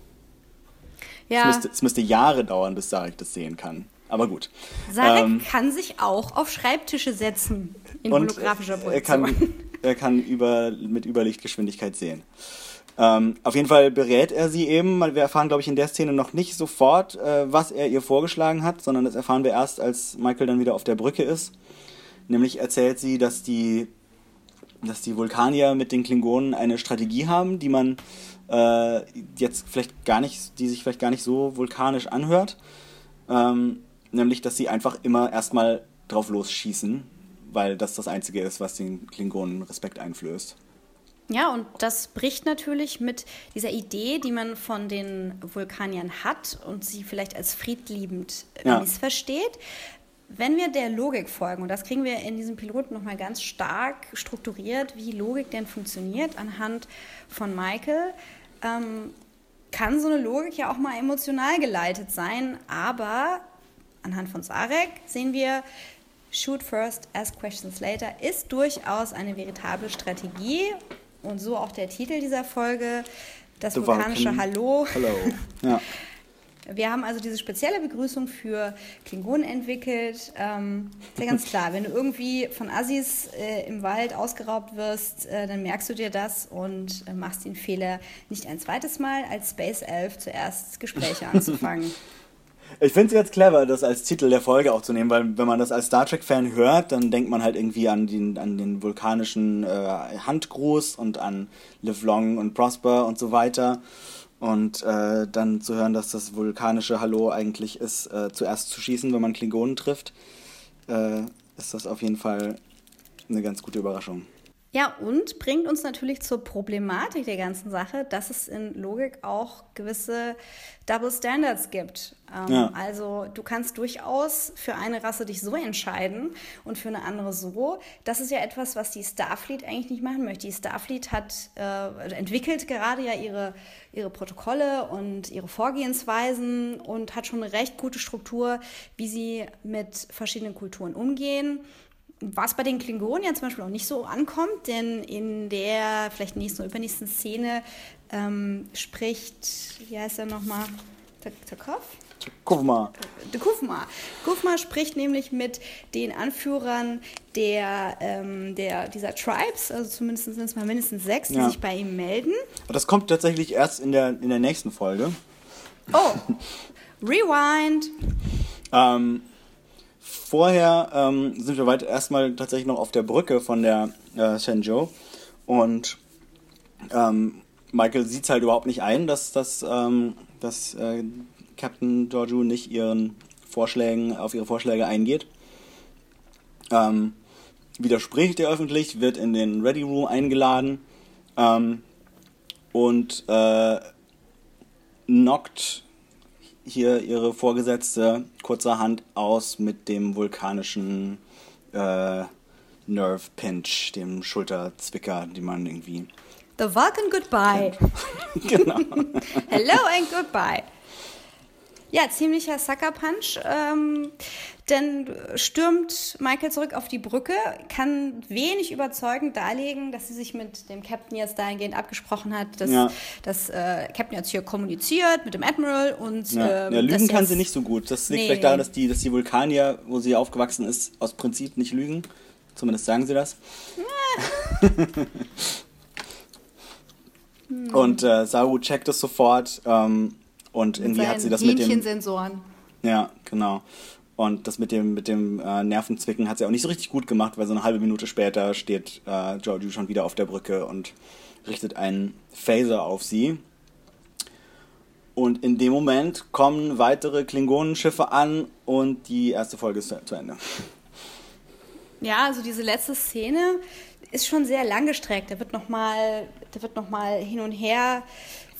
Es, Ja, müsste, es müsste Jahre dauern, bis Sarek das sehen kann. Aber gut. Sarek Ähm, kann sich auch auf Schreibtische setzen in und holographischer er Projektion. kann, er kann über, mit Überlichtgeschwindigkeit sehen. Ähm, auf jeden Fall berät er sie eben. Wir erfahren, glaube ich, in der Szene noch nicht sofort, äh, was er ihr vorgeschlagen hat, sondern das erfahren wir erst, als Michael dann wieder auf der Brücke ist. Nämlich erzählt sie, dass die, dass die Vulkanier mit den Klingonen eine Strategie haben, die man äh, jetzt vielleicht gar nicht, die sich vielleicht gar nicht so vulkanisch anhört. Ähm, nämlich, dass sie einfach immer erstmal drauf losschießen, weil das das Einzige ist, was den Klingonen Respekt einflößt. Ja, und das bricht natürlich mit dieser Idee, die man von den Vulkaniern hat und sie vielleicht als friedliebend Ja. missversteht. Wenn wir der Logik folgen, und das kriegen wir in diesem Piloten nochmal ganz stark strukturiert, wie Logik denn funktioniert anhand von Michael, ähm, kann so eine Logik ja auch mal emotional geleitet sein, aber anhand von Sarek sehen wir, Shoot first, ask questions later ist durchaus eine veritable Strategie und so auch der Titel dieser Folge, das The vulkanische Vulcan- Hallo. Hallo. Ja. Wir haben also diese spezielle Begrüßung für Klingonen entwickelt. Ähm, ist ja ganz klar, wenn du irgendwie von Assis äh, im Wald ausgeraubt wirst, äh, dann merkst du dir das und äh, machst den Fehler nicht ein zweites Mal als Space Elf zuerst Gespräche anzufangen. Ich finde es jetzt clever, das als Titel der Folge auch zu nehmen, weil wenn man das als Star Trek-Fan hört, dann denkt man halt irgendwie an den, an den vulkanischen äh, Handgruß und an Live Long und Prosper und so weiter. Und äh, dann zu hören, dass das vulkanische Hallo eigentlich ist, äh, zuerst zu schießen, wenn man Klingonen trifft, äh, ist das auf jeden Fall eine ganz gute Überraschung. Ja, und bringt uns natürlich zur Problematik der ganzen Sache, dass es in Logik auch gewisse Double Standards gibt. Ähm, Ja. Also du kannst durchaus für eine Rasse dich so entscheiden und für eine andere so. Das ist ja etwas, was die Starfleet eigentlich nicht machen möchte. Die Starfleet hat äh, entwickelt gerade ja ihre, ihre Protokolle und ihre Vorgehensweisen und hat schon eine recht gute Struktur, wie sie mit verschiedenen Kulturen umgehen was bei den Klingonen ja zum Beispiel auch nicht so ankommt, denn in der vielleicht nächsten oder übernächsten Szene ähm, spricht, wie heißt er nochmal, Takov? Guck mal. De Kufma. Kufma spricht nämlich mit den Anführern der, ähm, der, dieser Tribes, also zumindest sind es mal mindestens sechs, die Ja. sich bei ihm melden. Aber das kommt tatsächlich erst in der, in der nächsten Folge. Oh, Rewind. Ähm, vorher ähm, sind wir weiter erstmal tatsächlich noch auf der Brücke von der äh, Shenzhou und ähm, Michael sieht es halt überhaupt nicht ein, dass, dass, ähm, dass äh, Captain Georgiou nicht ihren Vorschlägen, auf ihre Vorschläge eingeht. Ähm, widerspricht er öffentlich, wird in den Ready Room eingeladen ähm, und äh, knockt hier ihre Vorgesetzte kurzerhand aus mit dem vulkanischen äh, Nerve Pinch, dem Schulterzwicker, die man irgendwie. The Vulcan Goodbye. genau. Hello and goodbye. Ja, ziemlicher Sucker Punch. Ähm, dann stürmt Michael zurück auf die Brücke, kann wenig überzeugend darlegen, dass sie sich mit dem Captain jetzt dahingehend abgesprochen hat, dass, Ja. dass äh, Captain jetzt hier kommuniziert mit dem Admiral und Ja, ähm, ja, lügen kann sie nicht so gut. Das liegt Nee, vielleicht daran, dass die, dass die Vulkanier, wo sie aufgewachsen ist, aus Prinzip nicht lügen. Zumindest sagen sie das. Und äh, Saru checkt es sofort ähm, und mit irgendwie hat sie das mit dem. Ja, genau. Und das mit dem, mit dem äh, Nervenzwicken hat sie auch nicht so richtig gut gemacht, weil so eine halbe Minute später steht äh, Giorgio schon wieder auf der Brücke und richtet einen Phaser auf sie. Und in dem Moment kommen weitere Klingonenschiffe an und die erste Folge ist zu Ende. Ja, also diese letzte Szene ist schon sehr langgestreckt. Da wird nochmal noch hin und her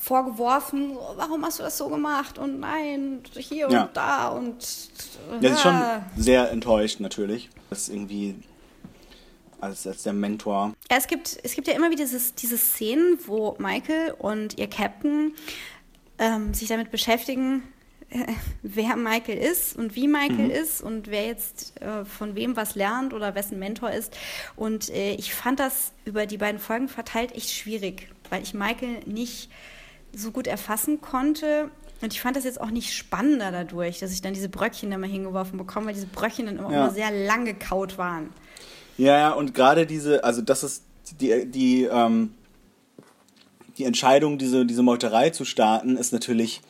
vorgeworfen, warum hast du das so gemacht und nein, hier ja. und da und. Ja, das ist schon sehr enttäuscht natürlich. Das ist irgendwie als, als der Mentor. Ja, es gibt, es gibt ja immer wieder dieses, diese Szenen, wo Michael und ihr Captain ähm, sich damit beschäftigen, äh, wer Michael ist und wie Michael mhm. ist und wer jetzt äh, von wem was lernt oder wessen Mentor ist. Und äh, ich fand das über die beiden Folgen verteilt echt schwierig, weil ich Michael nicht so gut erfassen konnte. Und ich fand das jetzt auch nicht spannender dadurch, dass ich dann diese Bröckchen immer hingeworfen bekomme, weil diese Bröckchen dann immer, ja. immer sehr lang gekaut waren. Ja, ja, und gerade diese, also das ist die, die, ähm, die Entscheidung, diese, diese Meuterei zu starten, ist natürlich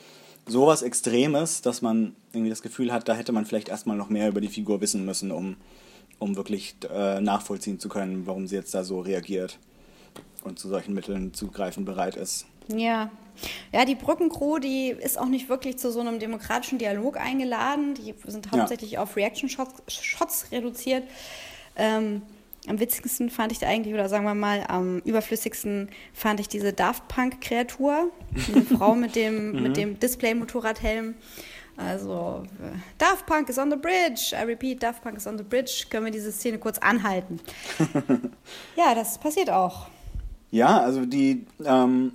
sowas Extremes, dass man irgendwie das Gefühl hat, da hätte man vielleicht erstmal noch mehr über die Figur wissen müssen, um, um wirklich äh, nachvollziehen zu können, warum sie jetzt da so reagiert und zu solchen Mitteln zugreifen bereit ist. Ja. Ja, die Brückencrew, die ist auch nicht wirklich zu so einem demokratischen Dialog eingeladen. Die sind hauptsächlich ja. auf Reaction-Shots reduziert. Ähm, am witzigsten fand ich eigentlich, oder sagen wir mal, am überflüssigsten fand ich diese Daft Punk-Kreatur. Eine Frau mit dem, mhm. mit dem Display-Motorradhelm. Also, äh, Daft Punk is on the bridge. I repeat, Daft Punk is on the bridge. Können wir diese Szene kurz anhalten? ja, das passiert auch. Ja, also die, ähm,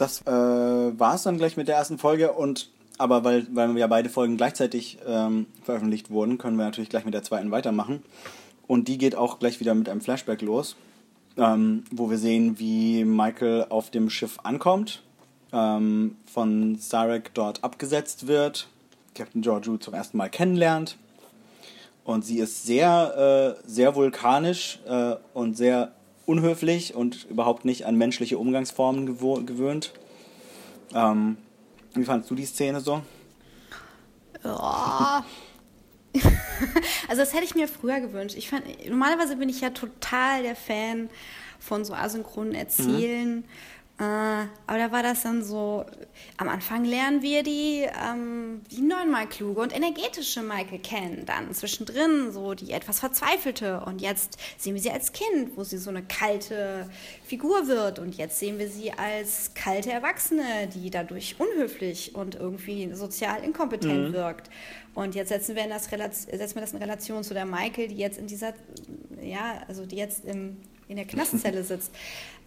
das äh, war es dann gleich mit der ersten Folge und aber weil, weil ja beide Folgen gleichzeitig ähm, veröffentlicht wurden, können wir natürlich gleich mit der zweiten weitermachen. Und die geht auch gleich wieder mit einem Flashback los, ähm, wo wir sehen, wie Michael auf dem Schiff ankommt, ähm, von Sarek dort abgesetzt wird, Captain Georgiou zum ersten Mal kennenlernt. Und sie ist sehr, äh, sehr vulkanisch äh, und sehr unhöflich und überhaupt nicht an menschliche Umgangsformen gewöhnt. Ähm, wie fandest du die Szene so? Ja, also das hätte ich mir früher gewünscht. Ich fand, normalerweise bin ich ja total der Fan von so asynchronen Erzählen. Mhm. Äh, aber da war das dann so, am Anfang lernen wir die, ähm, die neunmal kluge und energetische Michael kennen. Dann zwischendrin so die etwas verzweifelte. Und jetzt sehen wir sie als Kind, wo sie so eine kalte Figur wird. Und jetzt sehen wir sie als kalte Erwachsene, die dadurch unhöflich und irgendwie sozial inkompetent mhm. wirkt. Und jetzt setzen wir, das, setzen wir das in Relation zu der Michael, die jetzt in dieser, ja, also die jetzt im, in der Knastzelle sitzt.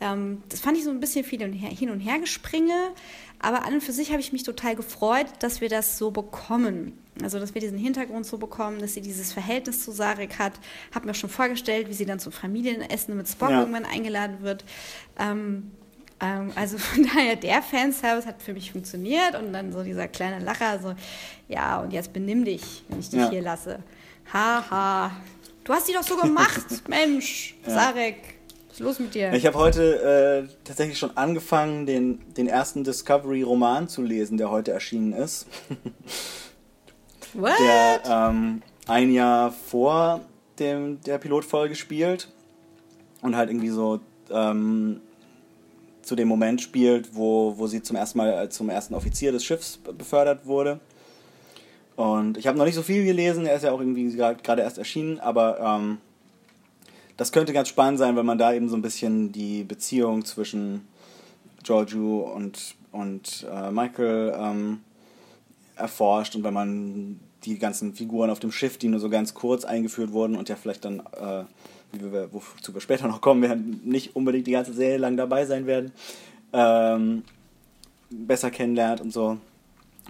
Ähm, das fand ich so ein bisschen viel hin und her gespringe, aber an und für sich habe ich mich total gefreut, dass wir das so bekommen. Also, dass wir diesen Hintergrund so bekommen, dass sie dieses Verhältnis zu Sarek hat. Habe mir schon vorgestellt, wie sie dann zum Familienessen mit Spock ja. irgendwann eingeladen wird. Ähm, ähm, also von daher, der Fanservice hat für mich funktioniert und dann so dieser kleine Lacher, so, ja, und jetzt benimm dich, wenn ich dich ja. hier lasse. Haha. Ha. Du hast die doch so gemacht, Mensch, ja. Sarek. Was ist los mit dir? Ich habe heute äh, tatsächlich schon angefangen, den, den ersten Discovery-Roman zu lesen, der heute erschienen ist. What? Der ähm, ein Jahr vor dem, der Pilotfolge spielt und halt irgendwie so ähm, zu dem Moment spielt, wo, wo sie zum ersten Mal zum ersten Offizier des Schiffs befördert wurde. Und ich habe noch nicht so viel gelesen, er ist ja auch irgendwie gerade erst erschienen, aber ähm, das könnte ganz spannend sein, wenn man da eben so ein bisschen die Beziehung zwischen Giorgio und, und äh, Michael ähm, erforscht und wenn man die ganzen Figuren auf dem Schiff, die nur so ganz kurz eingeführt wurden und ja vielleicht dann äh, wir, wozu wir später noch kommen werden, nicht unbedingt die ganze Serie lang dabei sein werden, ähm, besser kennenlernt und so.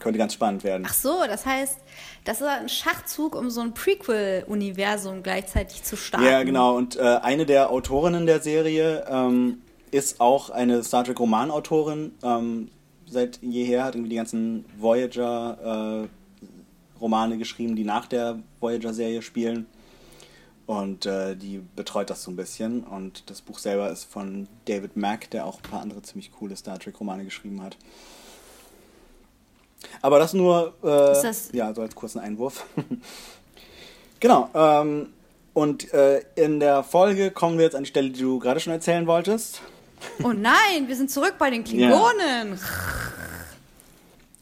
Könnte ganz spannend werden. Ach so, das heißt, das ist ein Schachzug, um so ein Prequel-Universum gleichzeitig zu starten. Ja, genau. Und äh, eine der Autorinnen der Serie ähm, ist auch eine Star Trek-Romanautorin. Ähm, seit jeher hat irgendwie die ganzen Voyager-Romane äh, geschrieben, die nach der Voyager-Serie spielen. Und äh, die betreut das so ein bisschen. Und das Buch selber ist von David Mack, der auch ein paar andere ziemlich coole Star Trek-Romane geschrieben hat. Aber das nur äh, das ja, so als kurzen Einwurf. genau. Ähm, und äh, in der Folge kommen wir jetzt an die Stelle, die du gerade schon erzählen wolltest. Oh nein, wir sind zurück bei den Klingonen.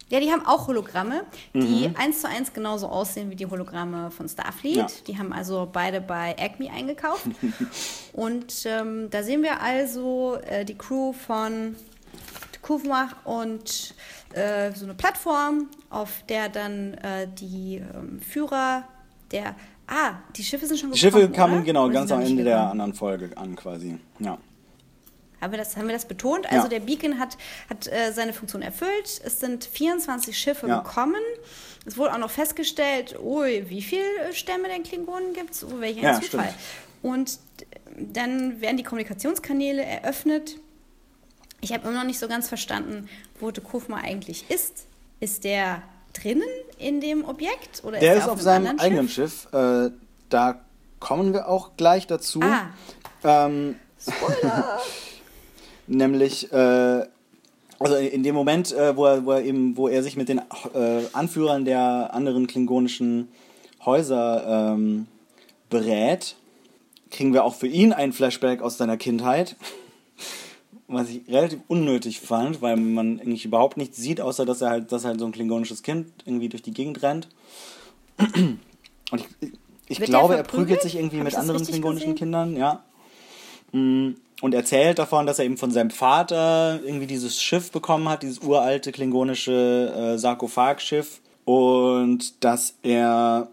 Ja, die haben auch Hologramme, die Mhm. eins zu eins genauso aussehen wie die Hologramme von Starfleet. Ja. Die haben also beide bei Acme eingekauft. und ähm, da sehen wir also äh, die Crew von Kuvmach und äh, so eine Plattform, auf der dann äh, die ähm, Führer der. Ah, die Schiffe sind schon Die gekommen, Schiffe kamen oder? genau Oder ganz am Ende der anderen Folge an, quasi. Ja. Haben wir das, haben wir das betont? Also Ja. der Beacon hat, hat äh, seine Funktion erfüllt. Es sind 24 Schiffe Ja. gekommen. Es wurde auch noch festgestellt, ui, wie viele Stämme der Klingonen gibt es? Oh, welcher Ja, Zufall. stimmt. Und dann werden die Kommunikationskanäle eröffnet. Ich habe immer noch nicht so ganz verstanden, wo de Kufma eigentlich ist. Ist der drinnen in dem Objekt? Oder Der ist ist er auf einem seinem eigenen Schiff. Äh, da kommen wir auch gleich dazu. Ah. Ähm, nämlich, äh, also in dem Moment, äh, wo, er, wo, er eben, wo er sich mit den äh, Anführern der anderen klingonischen Häuser ähm, berät, kriegen wir auch für ihn ein Flashback aus seiner Kindheit. Was ich relativ unnötig fand, weil man eigentlich überhaupt nichts sieht, außer dass er halt, dass halt so ein klingonisches Kind irgendwie durch die Gegend rennt. Und ich, ich Wird glaube, er prügelt sich irgendwie Hab mit anderen klingonischen gesehen? Kindern, ja. Mm, Und erzählt davon, dass er eben von seinem Vater irgendwie dieses Schiff bekommen hat, dieses uralte klingonische äh, Sarkophagschiff. Und dass er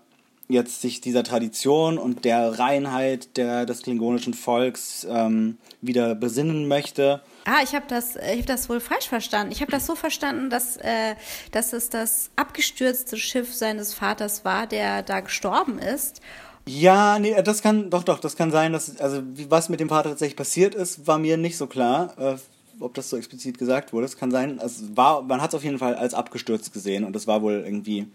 jetzt sich dieser Tradition und der Reinheit der, des klingonischen Volks ähm, wieder besinnen möchte. Ah, ich habe das, äh, ich hab das wohl falsch verstanden. Ich habe das so verstanden, dass, äh, dass es das abgestürzte Schiff seines Vaters war, der da gestorben ist. Ja, nee, das kann, doch, doch, das kann sein, dass, also, was mit dem Vater tatsächlich passiert ist, war mir nicht so klar, äh, ob das so explizit gesagt wurde. Es kann sein, also, es war, man hat es auf jeden Fall als abgestürzt gesehen und es war wohl irgendwie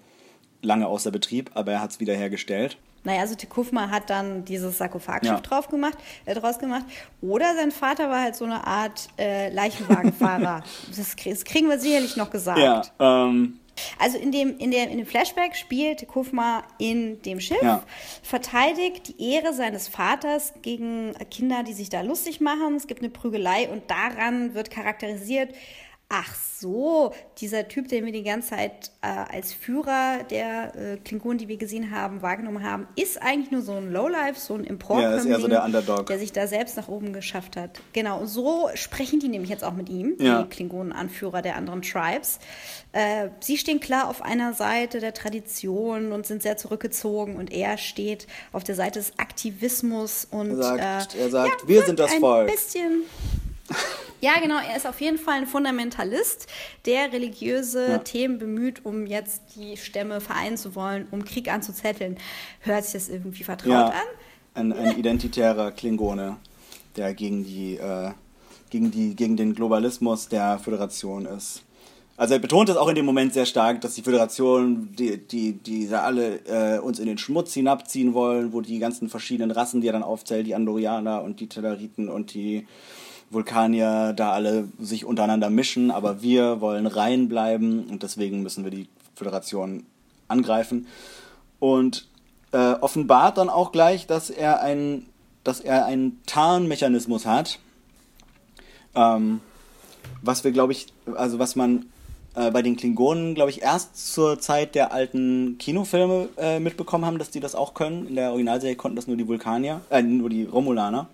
lange außer Betrieb, aber er hat es wieder hergestellt. Naja, also Tekufma hat dann dieses Sarkophagschiff Ja. drauf gemacht, äh, draus gemacht. Oder sein Vater war halt so eine Art äh, Leichenwagenfahrer. das, das kriegen wir sicherlich noch gesagt. Ja, ähm, Also in dem, in, dem, in dem Flashback spielt Kufma in dem Schiff, Ja. verteidigt die Ehre seines Vaters gegen Kinder, die sich da lustig machen. Es gibt eine Prügelei und daran wird charakterisiert, ach so, dieser Typ, den wir die ganze Zeit äh, als Führer der äh, Klingonen, die wir gesehen haben, wahrgenommen haben, ist eigentlich nur so ein Lowlife, so ein import Ja, ist eher so der Underdog. der sich da selbst nach oben geschafft hat. Genau, und so sprechen die nämlich jetzt auch mit ihm, Ja. die Klingonen-Anführer der anderen Tribes. Äh, sie stehen klar auf einer Seite der Tradition und sind sehr zurückgezogen und er steht auf der Seite des Aktivismus und Er sagt- äh, er sagt, ja, wir sind das ein Volk. Bisschen ja, genau. Er ist auf jeden Fall ein Fundamentalist, der religiöse Ja. Themen bemüht, um jetzt die Stämme vereinen zu wollen, um Krieg anzuzetteln. Hört sich das irgendwie vertraut ja, an? ein, ein identitärer Klingone, der gegen die, äh, gegen die, gegen den Globalismus der Föderation ist. Also er betont es auch in dem Moment sehr stark, dass die Föderation, die, die, die alle äh, uns in den Schmutz hinabziehen wollen, wo die ganzen verschiedenen Rassen, die er dann aufzählt, die Andorianer und die Tellariten und die Vulkanier, da alle sich untereinander mischen, aber wir wollen rein bleiben und deswegen müssen wir die Föderation angreifen. Und äh, offenbart dann auch gleich, dass er ein, dass er einen Tarnmechanismus hat, ähm, was wir, glaube ich, also was man äh, bei den Klingonen, glaube ich, erst zur Zeit der alten Kinofilme äh, mitbekommen haben, dass die das auch können. In der Originalserie konnten das nur die Vulkanier, äh, nur die Romulaner.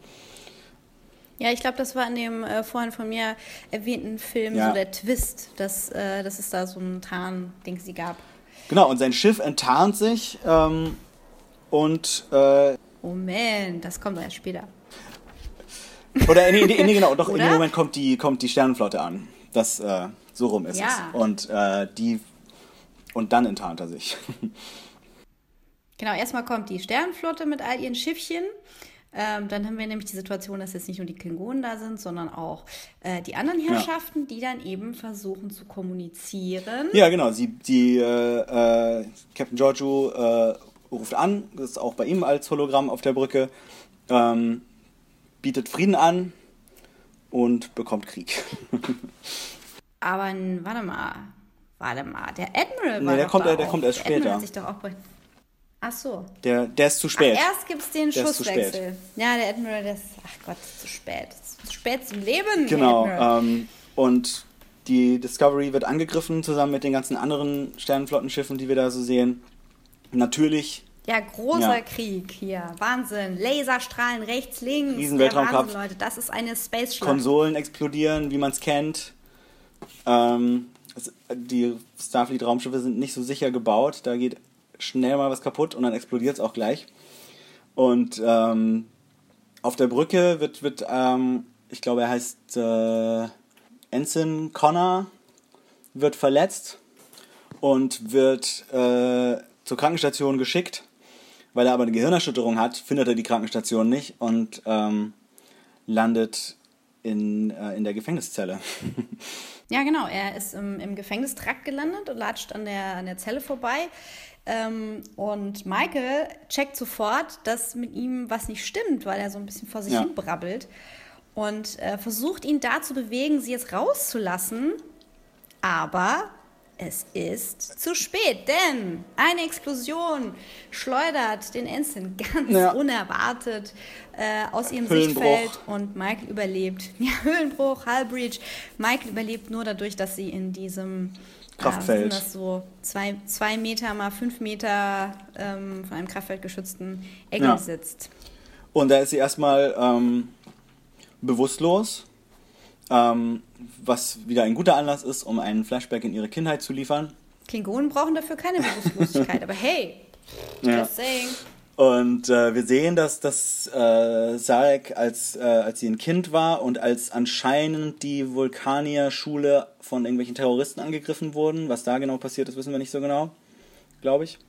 Ja, ich glaube, das war in dem äh, vorhin von mir erwähnten Film Ja. so der Twist, dass, äh, dass es da so ein Tarn-Ding sie gab. Genau, und sein Schiff enttarnt sich ähm, und äh, Oh man, das kommt erst später. Oder nee, nee, nee genau, doch in dem Moment kommt die, kommt die Sternenflotte an. Das, äh, so rum ist Ja. es. Und äh, die und dann enttarnt er sich. Genau, erstmal kommt die Sternenflotte mit all ihren Schiffchen. Ähm, dann haben wir nämlich die Situation, dass jetzt nicht nur die Klingonen da sind, sondern auch äh, die anderen Herrschaften, die dann eben versuchen zu kommunizieren. ja, genau, sie, die äh, äh, Captain Giorgio äh, ruft an, das ist auch bei ihm als Hologramm auf der Brücke, ähm, bietet Frieden an und bekommt Krieg. Aber warte mal, warte mal, der Admiral Nee, war der doch kommt- da der auch. kommt erst der Admiral später. Hat sich doch auch be- Ach so. Der, der ist zu spät. Ach, erst gibt es den Der ist Schusswechsel. Ja, der Admiral, der ist, ach Gott, zu spät. Das zu spät zum Leben. Genau. Ähm, und die Discovery wird angegriffen, zusammen mit den ganzen anderen Sternenflottenschiffen, die wir da so sehen. Natürlich Ja, großer Ja. Krieg hier. Wahnsinn. Laserstrahlen rechts, links. Riesen Der Weltraumkampf. Wahnsinn, Leute. Das ist eine Space-Schlacht. Konsolen explodieren, wie man es kennt. Ähm, die Starfleet-Raumschiffe sind nicht so sicher gebaut. Da geht schnell mal was kaputt und dann explodiert es auch gleich. Und ähm, auf der Brücke wird, wird ähm, ich glaube, er heißt äh, Ensign Connor, wird verletzt und wird äh, zur Krankenstation geschickt. Weil er aber eine Gehirnerschütterung hat, findet er die Krankenstation nicht und ähm, landet in, äh, in der Gefängniszelle. Ja, genau. Er ist im, im Gefängnistrakt gelandet und latscht an der, an der Zelle vorbei. Ähm, und Michael checkt sofort, dass mit ihm was nicht stimmt, weil er so ein bisschen vor sich Ja. hin brabbelt. Und äh, versucht ihn da zu bewegen, sie jetzt rauszulassen. Aber es ist zu spät, denn eine Explosion schleudert den Ensign ganz Ja. unerwartet äh, aus ihrem. Sichtfeld und Michael überlebt. Ja, Höhlenbruch, Hullbreach. Michael überlebt nur dadurch, dass sie in diesem Kraftfeld. Was sind das so zwei, zwei Meter mal fünf Meter ähm, von einem Kraftfeld geschützten Ecke Ja. sitzt. Und da ist sie erstmal ähm, bewusstlos, ähm, was wieder ein guter Anlass ist, um einen Flashback in ihre Kindheit zu liefern. Klingonen brauchen dafür keine Bewusstlosigkeit, aber hey, Ja. just saying. Und äh, wir sehen, dass, dass äh, Sarek, als, äh, als sie ein Kind war und als anscheinend die Vulkanier-Schule von irgendwelchen Terroristen angegriffen wurden, was da genau passiert ist, wissen wir nicht so genau, glaube ich.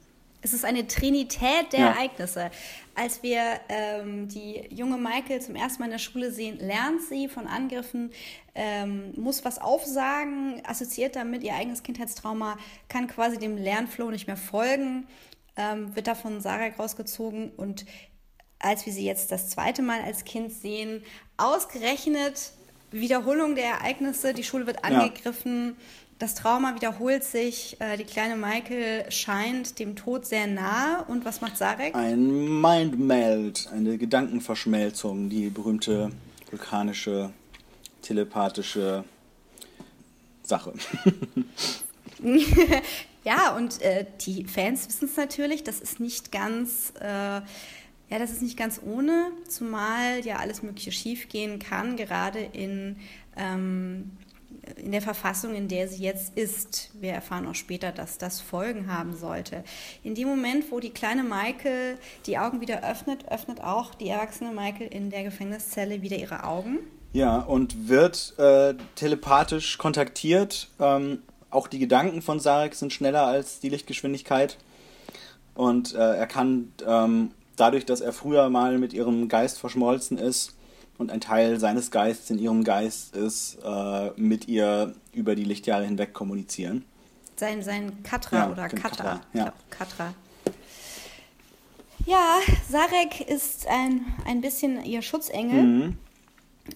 Es ist eine Trinität der Ja. Ereignisse. Als wir ähm, die junge Michael zum ersten Mal in der Schule sehen, lernt sie von Angriffen, ähm, muss was aufsagen, assoziiert damit ihr eigenes Kindheitstrauma, kann quasi dem Lernflow nicht mehr folgen, ähm, wird davon Sarek rausgezogen und als wir sie jetzt das zweite Mal als Kind sehen, ausgerechnet Wiederholung der Ereignisse, die Schule wird Ja. angegriffen, das Trauma wiederholt sich, äh, die kleine Michael scheint dem Tod sehr nahe und was macht Sarek? Ein Mindmeld, eine Gedankenverschmelzung, die berühmte vulkanische, telepathische Sache. Ja, und äh, die Fans wissen es natürlich, das ist nicht ganz, äh, ja, das ist nicht ganz ohne, zumal ja alles Mögliche schiefgehen kann, gerade in, ähm, in der Verfassung, in der sie jetzt ist. Wir erfahren auch später, dass das Folgen haben sollte. In dem Moment, wo die kleine Michael die Augen wieder öffnet, öffnet auch die erwachsene Michael in der Gefängniszelle wieder ihre Augen. Ja, und wird äh, telepathisch kontaktiert. Ähm, auch die Gedanken von Sarek sind schneller als die Lichtgeschwindigkeit. Und äh, er kann ähm, dadurch, dass er früher mal mit ihrem Geist verschmolzen ist und ein Teil seines Geistes in ihrem Geist ist, äh, mit ihr über die Lichtjahre hinweg kommunizieren. Sein, sein Katra Ja, oder Katra. Katra, ja. Katra. Ja, Sarek ist ein, ein bisschen ihr Schutzengel. Mhm.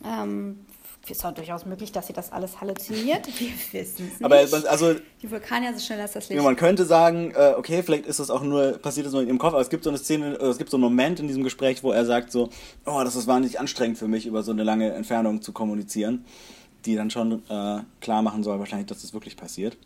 Ähm, ist auch durchaus möglich, dass sie das alles halluziniert. Wir wissen es nicht. Aber also Die Vulkanier sind schneller als das Licht. Ja, man könnte sagen, äh, okay, vielleicht ist das auch nur, passiert das nur in ihrem Kopf, aber es gibt so eine Szene, äh, es gibt so einen Moment in diesem Gespräch, wo er sagt so, oh, das ist wahnsinnig anstrengend für mich, über so eine lange Entfernung zu kommunizieren, die dann schon äh, klar machen soll, wahrscheinlich, dass das wirklich passiert.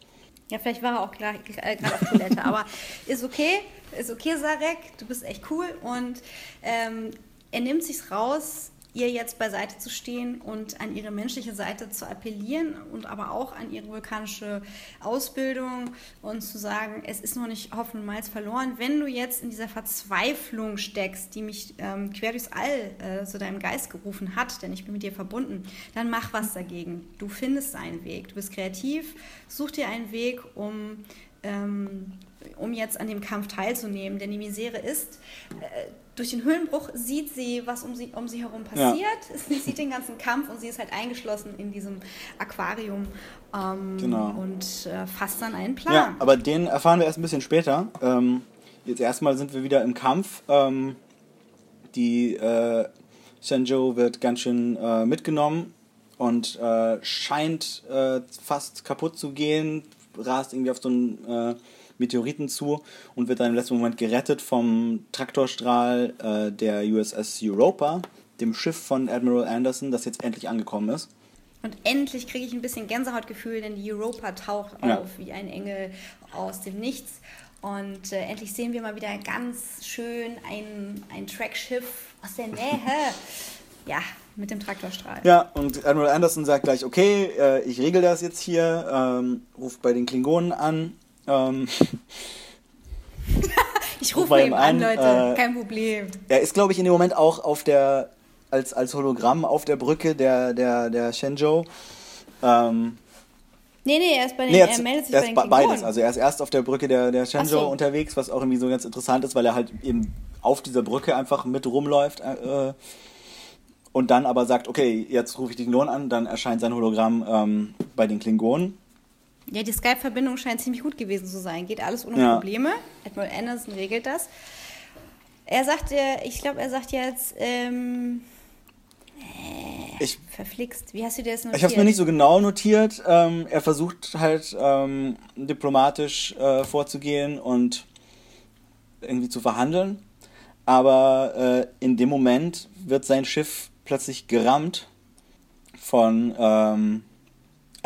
Ja, vielleicht war er auch äh, gerade auf Toilette, aber ist okay, ist okay, Sarek, du bist echt cool und ähm, er nimmt sich's raus, ihr jetzt beiseite zu stehen und an ihre menschliche Seite zu appellieren und aber auch an ihre vulkanische Ausbildung und zu sagen, es ist noch nicht Hopfen verloren. Wenn du jetzt in dieser Verzweiflung steckst, die mich ähm, quer durchs All äh, zu deinem Geist gerufen hat, denn ich bin mit dir verbunden, dann mach was dagegen. Du findest einen Weg. Du bist kreativ, such dir einen Weg, um ähm, um jetzt an dem Kampf teilzunehmen. Denn die Misere ist, äh, durch den Höhlenbruch sieht sie, was um sie, um sie herum passiert. Sie sieht den ganzen Kampf und sie ist halt eingeschlossen in diesem Aquarium ähm, Genau. und äh, fasst dann einen Plan. Ja, aber den erfahren wir erst ein bisschen später. Ähm, jetzt erstmal sind wir wieder im Kampf. Ähm, die äh, Shenzhou wird ganz schön äh, mitgenommen und äh, scheint äh, fast kaputt zu gehen, rast irgendwie auf so einen äh, Meteoriten zu und wird dann im letzten Moment gerettet vom Traktorstrahl äh, der USS Europa, dem Schiff von Admiral Anderson, das jetzt endlich angekommen ist. Und endlich kriege ich ein bisschen Gänsehautgefühl, denn die Europa taucht Ja. auf wie ein Engel aus dem Nichts. Und äh, endlich sehen wir mal wieder ganz schön ein, ein Trackschiff aus der Nähe. ja, mit dem Traktorstrahl. Ja, und Admiral Anderson sagt gleich, okay, äh, ich regel das jetzt hier, ähm, ruft bei den Klingonen an. Ähm, ich Ruf rufe mal eben an, Leute. äh, Kein Problem. er ist, glaube ich, in dem Moment auch auf der, als, als Hologramm auf der Brücke der, der, der Shenzhou. Ähm, Nee, nee, er, ist bei den, nee, er er, meldet sich er bei den beides. Also er ist erst auf der Brücke der, der Shenzhou so. unterwegs, was auch irgendwie so ganz interessant ist, weil er halt eben auf dieser Brücke einfach mit rumläuft. Äh, und dann aber sagt, okay, jetzt rufe ich die Klingonen an, dann erscheint sein Hologramm ähm, bei den Klingonen. Ja, die Skype-Verbindung scheint ziemlich gut gewesen zu sein. Geht alles ohne Ja. Probleme. Admiral Anderson regelt das. Er sagt, äh, ich glaube, er sagt jetzt, ähm, Ich, verflixt. Wie hast du dir das notiert? ich habe es mir nicht so genau notiert. Ähm, er versucht halt ähm, diplomatisch äh, vorzugehen und irgendwie zu verhandeln. Aber äh, in dem Moment wird sein Schiff plötzlich gerammt von ähm,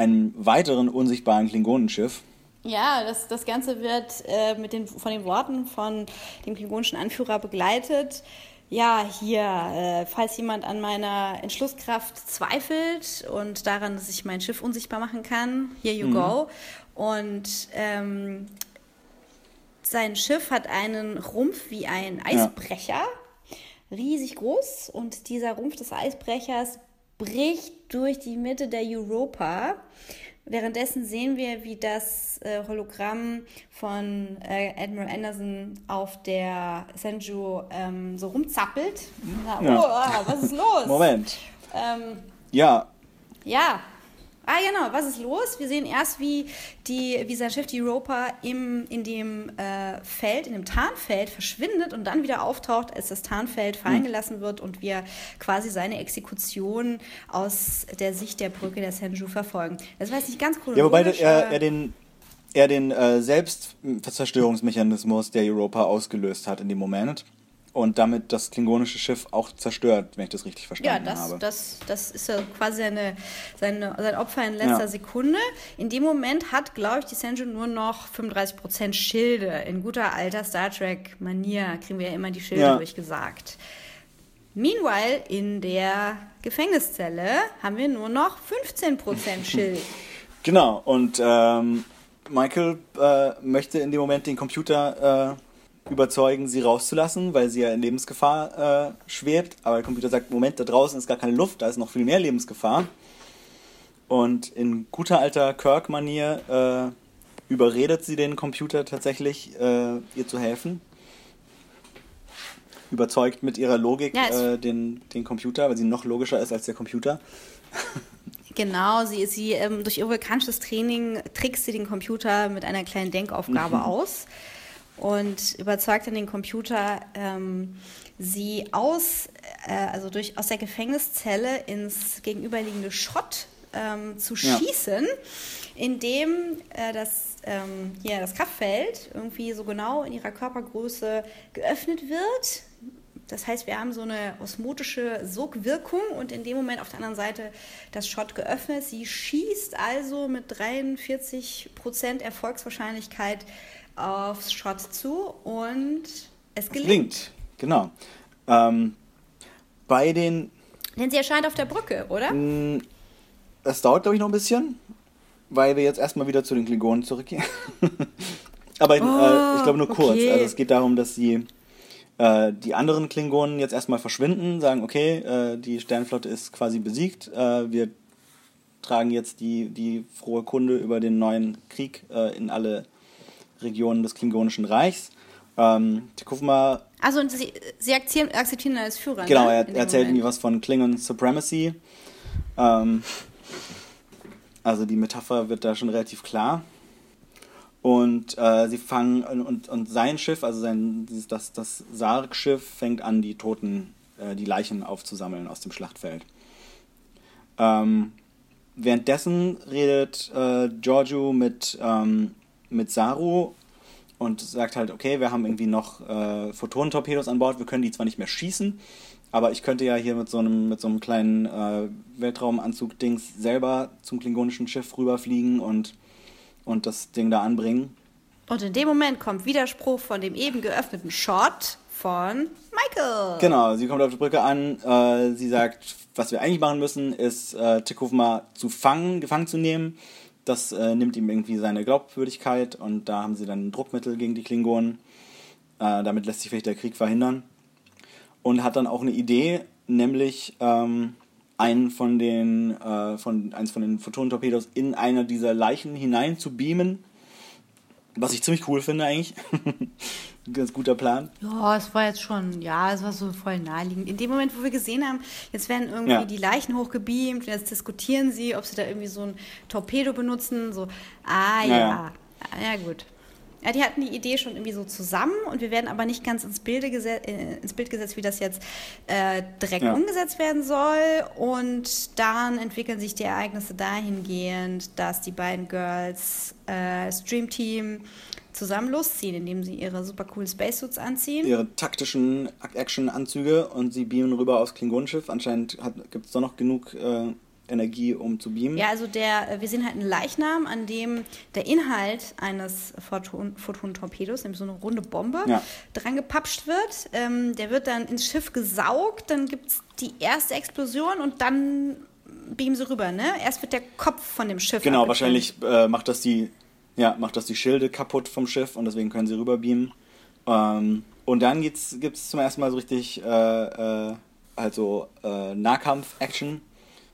einem weiteren unsichtbaren Klingonenschiff. Ja, das, das Ganze wird äh, mit den, von den Worten von dem klingonischen Anführer begleitet. Ja, hier, äh, falls jemand an meiner Entschlusskraft zweifelt und daran, dass ich mein Schiff unsichtbar machen kann, here you go. Und ähm, sein Schiff hat einen Rumpf wie ein Eisbrecher, riesig groß. Und dieser Rumpf des Eisbrechers bricht durch die Mitte der Europa. Währenddessen sehen wir, wie das äh, Hologramm von äh, Admiral Anderson auf der Senju ähm, so rumzappelt. Na, Ja. Oh, was ist los? Moment. Ähm, Ja, ja. Ah, genau, was ist los? Wir sehen erst, wie, die, wie sein Schiff, die Europa, im, in dem äh, Feld, in dem Tarnfeld verschwindet und dann wieder auftaucht, als das Tarnfeld Hm. fallen gelassen wird und wir quasi seine Exekution aus der Sicht der Brücke der Senju verfolgen. Das war jetzt nicht ganz cool. ja wobei er, er den, er den äh, Selbstzerstörungsmechanismus der Europa ausgelöst hat in dem Moment. Und damit das klingonische Schiff auch zerstört, wenn ich das richtig Ja, verstanden das, habe. das, das ist ja quasi seine, seine, sein Opfer in letzter Ja. Sekunde. In dem Moment hat, glaube ich, die Senju nur noch 35% Schilde. In guter alter Star Trek-Manier kriegen wir ja immer die Schilde Ja. durchgesagt. Meanwhile, in der Gefängniszelle haben wir nur noch 15% Schild. Genau, und ähm, Michael äh, möchte in dem Moment den Computer äh, überzeugen, sie rauszulassen, weil sie ja in Lebensgefahr äh, schwebt. Aber der Computer sagt, Moment, da draußen ist gar keine Luft, da ist noch viel mehr Lebensgefahr. Und in guter alter Kirk-Manier äh, überredet sie den Computer tatsächlich, äh, ihr zu helfen. Überzeugt mit ihrer Logik Ja, äh, den, den Computer, weil sie noch logischer ist als der Computer. Genau, sie, sie ähm, durch ihr vulkanisches Training trickst sie den Computer mit einer kleinen Denkaufgabe Mhm. aus und überzeugt dann den Computer, ähm, sie aus, äh, also durch, aus der Gefängniszelle ins gegenüberliegende Schrott ähm, zu Ja. schießen, indem äh, das, ähm, hier das Kraftfeld irgendwie so genau in ihrer Körpergröße geöffnet wird. Das heißt, wir haben so eine osmotische Sogwirkung und in dem Moment auf der anderen Seite das Schott geöffnet. Sie schießt also mit 43% Erfolgswahrscheinlichkeit aufs Schott zu und es gelingt. Gelingt, genau. Ähm, bei den Denn sie erscheint auf der Brücke, oder? Das dauert, glaube ich, noch ein bisschen, weil wir jetzt erstmal wieder zu den Klingonen zurückgehen. Aber äh, ich glaube nur kurz. okay. Also es geht darum, dass die, äh, die anderen Klingonen jetzt erstmal verschwinden, sagen, okay, äh, die Sternflotte ist quasi besiegt. Äh, wir tragen jetzt die, die frohe Kunde über den neuen Krieg äh, in alle Regionen des Klingonischen Reichs. Ähm, Tikufma Also und sie, sie akzeptieren, akzeptieren ihn als Führer. Genau, ne? er dem erzählt irgendwie was von Klingon Supremacy. Ähm, also die Metapher wird da schon relativ klar. Und äh, sie fangen und, und sein Schiff, also sein das, das Sarg-Schiff, fängt an, die Toten, äh, die Leichen aufzusammeln aus dem Schlachtfeld. Ähm, währenddessen redet äh, Giorgio mit, ähm, mit Saru und sagt halt, okay, wir haben irgendwie noch äh, Photonentorpedos an Bord, wir können die zwar nicht mehr schießen, aber ich könnte ja hier mit so einem, mit so einem kleinen äh, Weltraumanzug-Dings selber zum klingonischen Schiff rüberfliegen und, und das Ding da anbringen. Und in dem Moment kommt Widerspruch von dem eben geöffneten Shot von Michael. Genau, sie kommt auf die Brücke an, äh, sie sagt, was wir eigentlich machen müssen, ist äh, Tekufma zu fangen, gefangen zu nehmen. Das äh, nimmt ihm irgendwie seine Glaubwürdigkeit und da haben sie dann ein Druckmittel gegen die Klingonen. Äh, damit lässt sich vielleicht der Krieg verhindern. Und hat dann auch eine Idee, nämlich ähm, einen von den, äh, von, eins von den Photonentorpedos in einer dieser Leichen hinein zu beamen. Was ich ziemlich cool finde eigentlich. Ein ganz guter Plan. Ja, es war jetzt schon, ja, es war so voll naheliegend. In dem Moment, wo wir gesehen haben, jetzt werden irgendwie Ja. die Leichen hochgebeamt jetzt diskutieren sie, ob sie da irgendwie so ein Torpedo benutzen. So, ah Ja, ja, ja. ja, gut. Ja, die hatten die Idee schon irgendwie so zusammen und wir werden aber nicht ganz ins, Bilde äh, ins Bild gesetzt, wie das jetzt äh, direkt Ja. umgesetzt werden soll. Und dann entwickeln sich die Ereignisse dahingehend, dass die beiden Girls äh, Stream Team zusammen losziehen, indem sie ihre super coolen Spacesuits anziehen. Ihre taktischen Action-Anzüge und sie beamen rüber aufs Klingonenschiff. Anscheinend gibt es da noch genug äh, Energie, um zu beamen. Ja, also der, äh, wir sehen halt einen Leichnam, an dem der Inhalt eines Photon- Photon-Torpedos, nämlich so eine runde Bombe, Ja. dran gepapscht wird. Ähm, der wird dann ins Schiff gesaugt, dann gibt es die erste Explosion und dann beamen sie rüber, ne? Erst wird der Kopf von dem Schiff Genau, abgetrennt. wahrscheinlich äh, macht, das die, ja, macht das die Schilde kaputt vom Schiff und deswegen können sie rüberbeamen. Ähm, und dann gibt es zum ersten Mal so richtig äh, äh, also äh, Nahkampf-Action,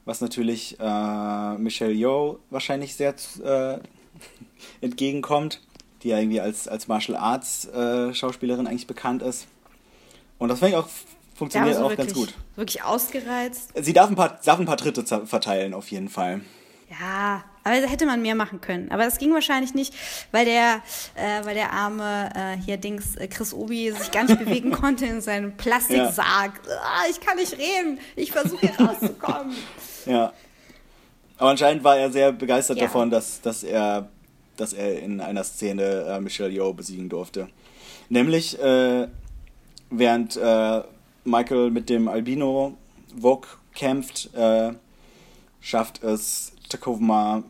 was natürlich äh, Michelle Yeoh wahrscheinlich sehr äh, entgegenkommt, die ja irgendwie als, als Martial Arts äh, Schauspielerin eigentlich bekannt ist. Und das finde ich auch Ja, funktioniert also auch wirklich, ganz gut. Wirklich ausgereizt. Sie darf ein paar, darf ein paar Tritte verteilen, auf jeden Fall. Ja, aber da hätte man mehr machen können. Aber das ging wahrscheinlich nicht, weil der, äh, weil der arme äh, hier Dings äh, Chris Obi sich gar nicht bewegen konnte in seinem Plastiksarg. Ah, ich kann nicht reden. Ich versuche hier rauszukommen. Ja. Aber anscheinend war er sehr begeistert Ja. davon, dass, dass, er, dass er in einer Szene äh, Michelle Yeoh besiegen durfte. Nämlich, äh, während äh, Michael mit dem Albino Vogue kämpft, äh, schafft es Takoma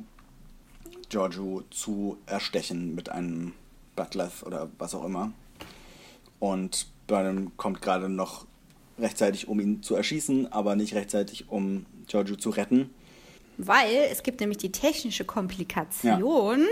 Giorgio zu erstechen mit einem Butlev oder was auch immer. Und Burnham kommt gerade noch rechtzeitig, um ihn zu erschießen, aber nicht rechtzeitig, um Giorgio zu retten. Weil es gibt nämlich die technische Komplikation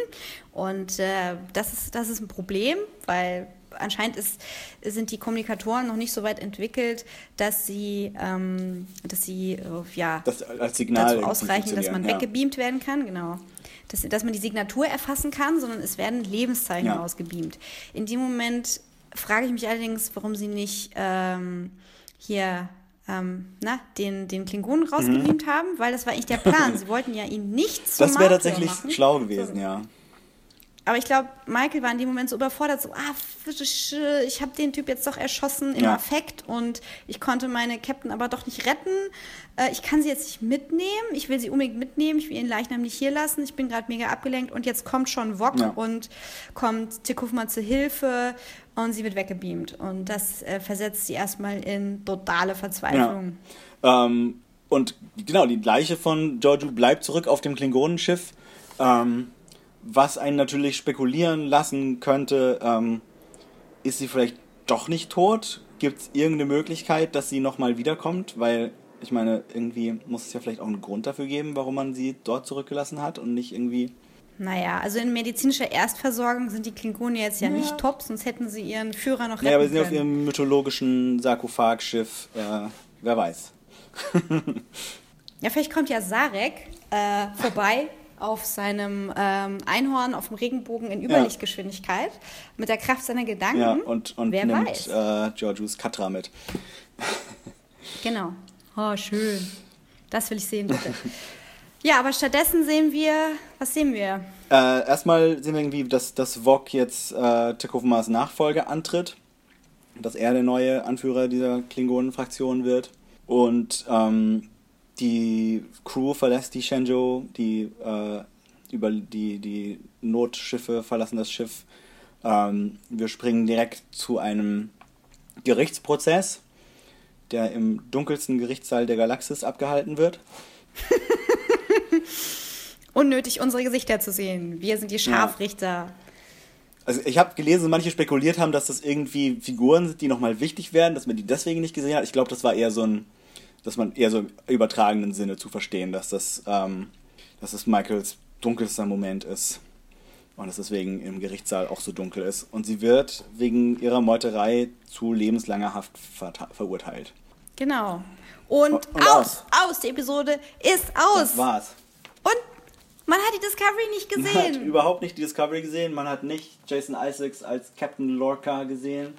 und äh, das, ist, das ist ein Problem, weil anscheinend ist, sind die Kommunikatoren noch nicht so weit entwickelt, dass sie, ähm, dass sie äh, ja, Das als Signal dazu ausreichen, dass man ja. weggebeamt werden kann, genau. Dass, dass man die Signatur erfassen kann, sondern es werden Lebenszeichen Ja. ausgebeamt. In dem Moment frage ich mich allerdings, warum sie nicht ähm, hier ähm, na, den, den Klingonen rausgebeamt haben, weil das war eigentlich der Plan. Sie wollten ja ihn nicht zum Mhm. Das wäre tatsächlich machen. schlau gewesen, ja. Aber ich glaube, Michael war in dem Moment so überfordert, so, ah, ich habe den Typ jetzt doch erschossen im Ja. Affekt und ich konnte meine Captain aber doch nicht retten. Äh, ich kann sie jetzt nicht mitnehmen. Ich will sie unbedingt mitnehmen. Ich will ihren Leichnam nicht hier lassen. Ich bin gerade mega abgelenkt und jetzt kommt schon Wok Ja. und kommt Tikufma zu Hilfe und sie wird weggebeamt. Und das äh, versetzt sie erstmal in totale Verzweiflung. Ähm, und genau, die Leiche von Giorgio bleibt zurück auf dem Klingonenschiff, ähm, was einen natürlich spekulieren lassen könnte, ähm, ist sie vielleicht doch nicht tot? Gibt es irgendeine Möglichkeit, dass sie nochmal wiederkommt? Weil, ich meine, irgendwie muss es ja vielleicht auch einen Grund dafür geben, warum man sie dort zurückgelassen hat und nicht irgendwie... Naja, also in medizinischer Erstversorgung sind die Klingonen jetzt ja, nicht top, sonst hätten sie ihren Führer noch retten Ja, wir sind auf ihrem mythologischen Sarkophagschiff, äh, wer weiß. Ja, vielleicht kommt ja Sarek äh, vorbei auf seinem ähm, Einhorn auf dem Regenbogen in Überlichtgeschwindigkeit mit der Kraft seiner Gedanken. Ja, und, und Wer nimmt weiß. äh, Giorgios Katra mit. Genau. Oh, schön. Das will ich sehen, bitte. ja, aber stattdessen sehen wir, was sehen wir? Äh, erstmal sehen wir irgendwie, dass, dass Vok jetzt äh, Tekofumas Nachfolger antritt. Dass er der neue Anführer dieser Klingonen-Fraktion wird. Und ähm, die Crew verlässt die Shenzhou, die, äh, über die, die Notschiffe verlassen das Schiff. Ähm, wir springen direkt zu einem Gerichtsprozess, der im dunkelsten Gerichtssaal der Galaxis abgehalten wird. Unnötig, unsere Gesichter zu sehen. Wir sind die Scharfrichter. Also ich habe gelesen, manche spekuliert haben, dass das irgendwie Figuren sind, die nochmal wichtig werden, dass man die deswegen nicht gesehen hat. Ich glaube, das war eher so ein, dass man eher so im übertragenen Sinne zu verstehen, dass das, ähm, dass das Michaels dunkelster Moment ist. Und dass deswegen im Gerichtssaal auch so dunkel ist. Und sie wird wegen ihrer Meuterei zu lebenslanger Haft ver verurteilt. Genau. Und, und, und aus, aus, aus, die Episode ist aus. Das war's. Und man hat die Discovery nicht gesehen. Man hat überhaupt nicht die Discovery gesehen. Man hat nicht Jason Isaacs als Captain Lorca gesehen.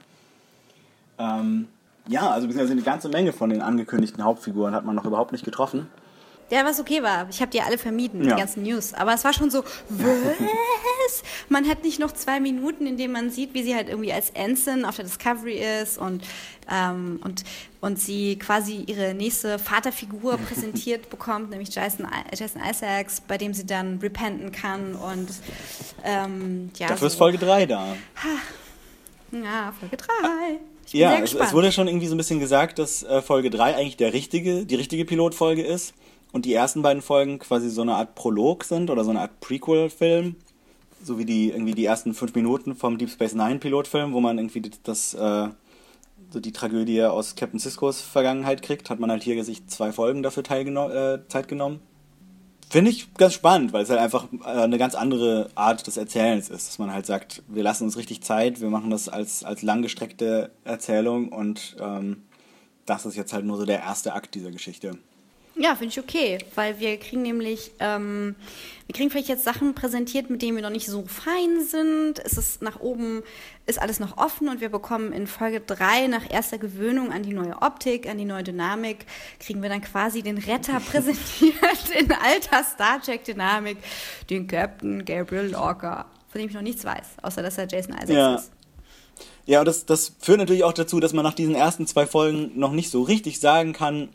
Ähm, ja, also eine ganze Menge von den angekündigten Hauptfiguren hat man noch überhaupt nicht getroffen. Ja, was okay war. Ich habe die alle vermieden, ja. die ganzen News. Aber es war schon so, was? Man hat nicht noch zwei Minuten, in denen man sieht, wie sie halt irgendwie als Ensign auf der Discovery ist und, ähm, und, und sie quasi ihre nächste Vaterfigur präsentiert bekommt, nämlich Jason, Jason Isaacs, bei dem sie dann repenten kann. Und ähm, ja. Dafür so. ist Folge 3 da. Ja, Folge 3. Ja, es, es, wurde schon irgendwie so ein bisschen gesagt, dass äh, Folge 3 eigentlich der richtige, die richtige Pilotfolge ist und die ersten beiden Folgen quasi so eine Art Prolog sind oder so eine Art Prequel-Film. So wie die irgendwie die ersten fünf Minuten vom Deep Space Nine Pilotfilm, wo man irgendwie das, äh, so die Tragödie aus Captain Ciscos Vergangenheit kriegt, hat man halt hier sich zwei Folgen dafür äh, Zeit genommen. Finde ich ganz spannend, weil es halt einfach äh, eine ganz andere Art des Erzählens ist. Dass man halt sagt, wir lassen uns richtig Zeit, wir machen das als, als langgestreckte Erzählung und ähm, das ist jetzt halt nur so der erste Akt dieser Geschichte. Ja, finde ich okay, weil wir kriegen nämlich, ähm, wir kriegen vielleicht jetzt Sachen präsentiert, mit denen wir noch nicht so fein sind. Es ist nach oben, ist alles noch offen und wir bekommen in Folge 3 nach erster Gewöhnung an die neue Optik, an die neue Dynamik, kriegen wir dann quasi den Retter präsentiert in alter Star Trek-Dynamik, den Captain Gabriel Lorca, von dem ich noch nichts weiß, außer dass er Jason Isaacs ja. ist. Ja, und das, das führt natürlich auch dazu, dass man nach diesen ersten zwei Folgen noch nicht so richtig sagen kann,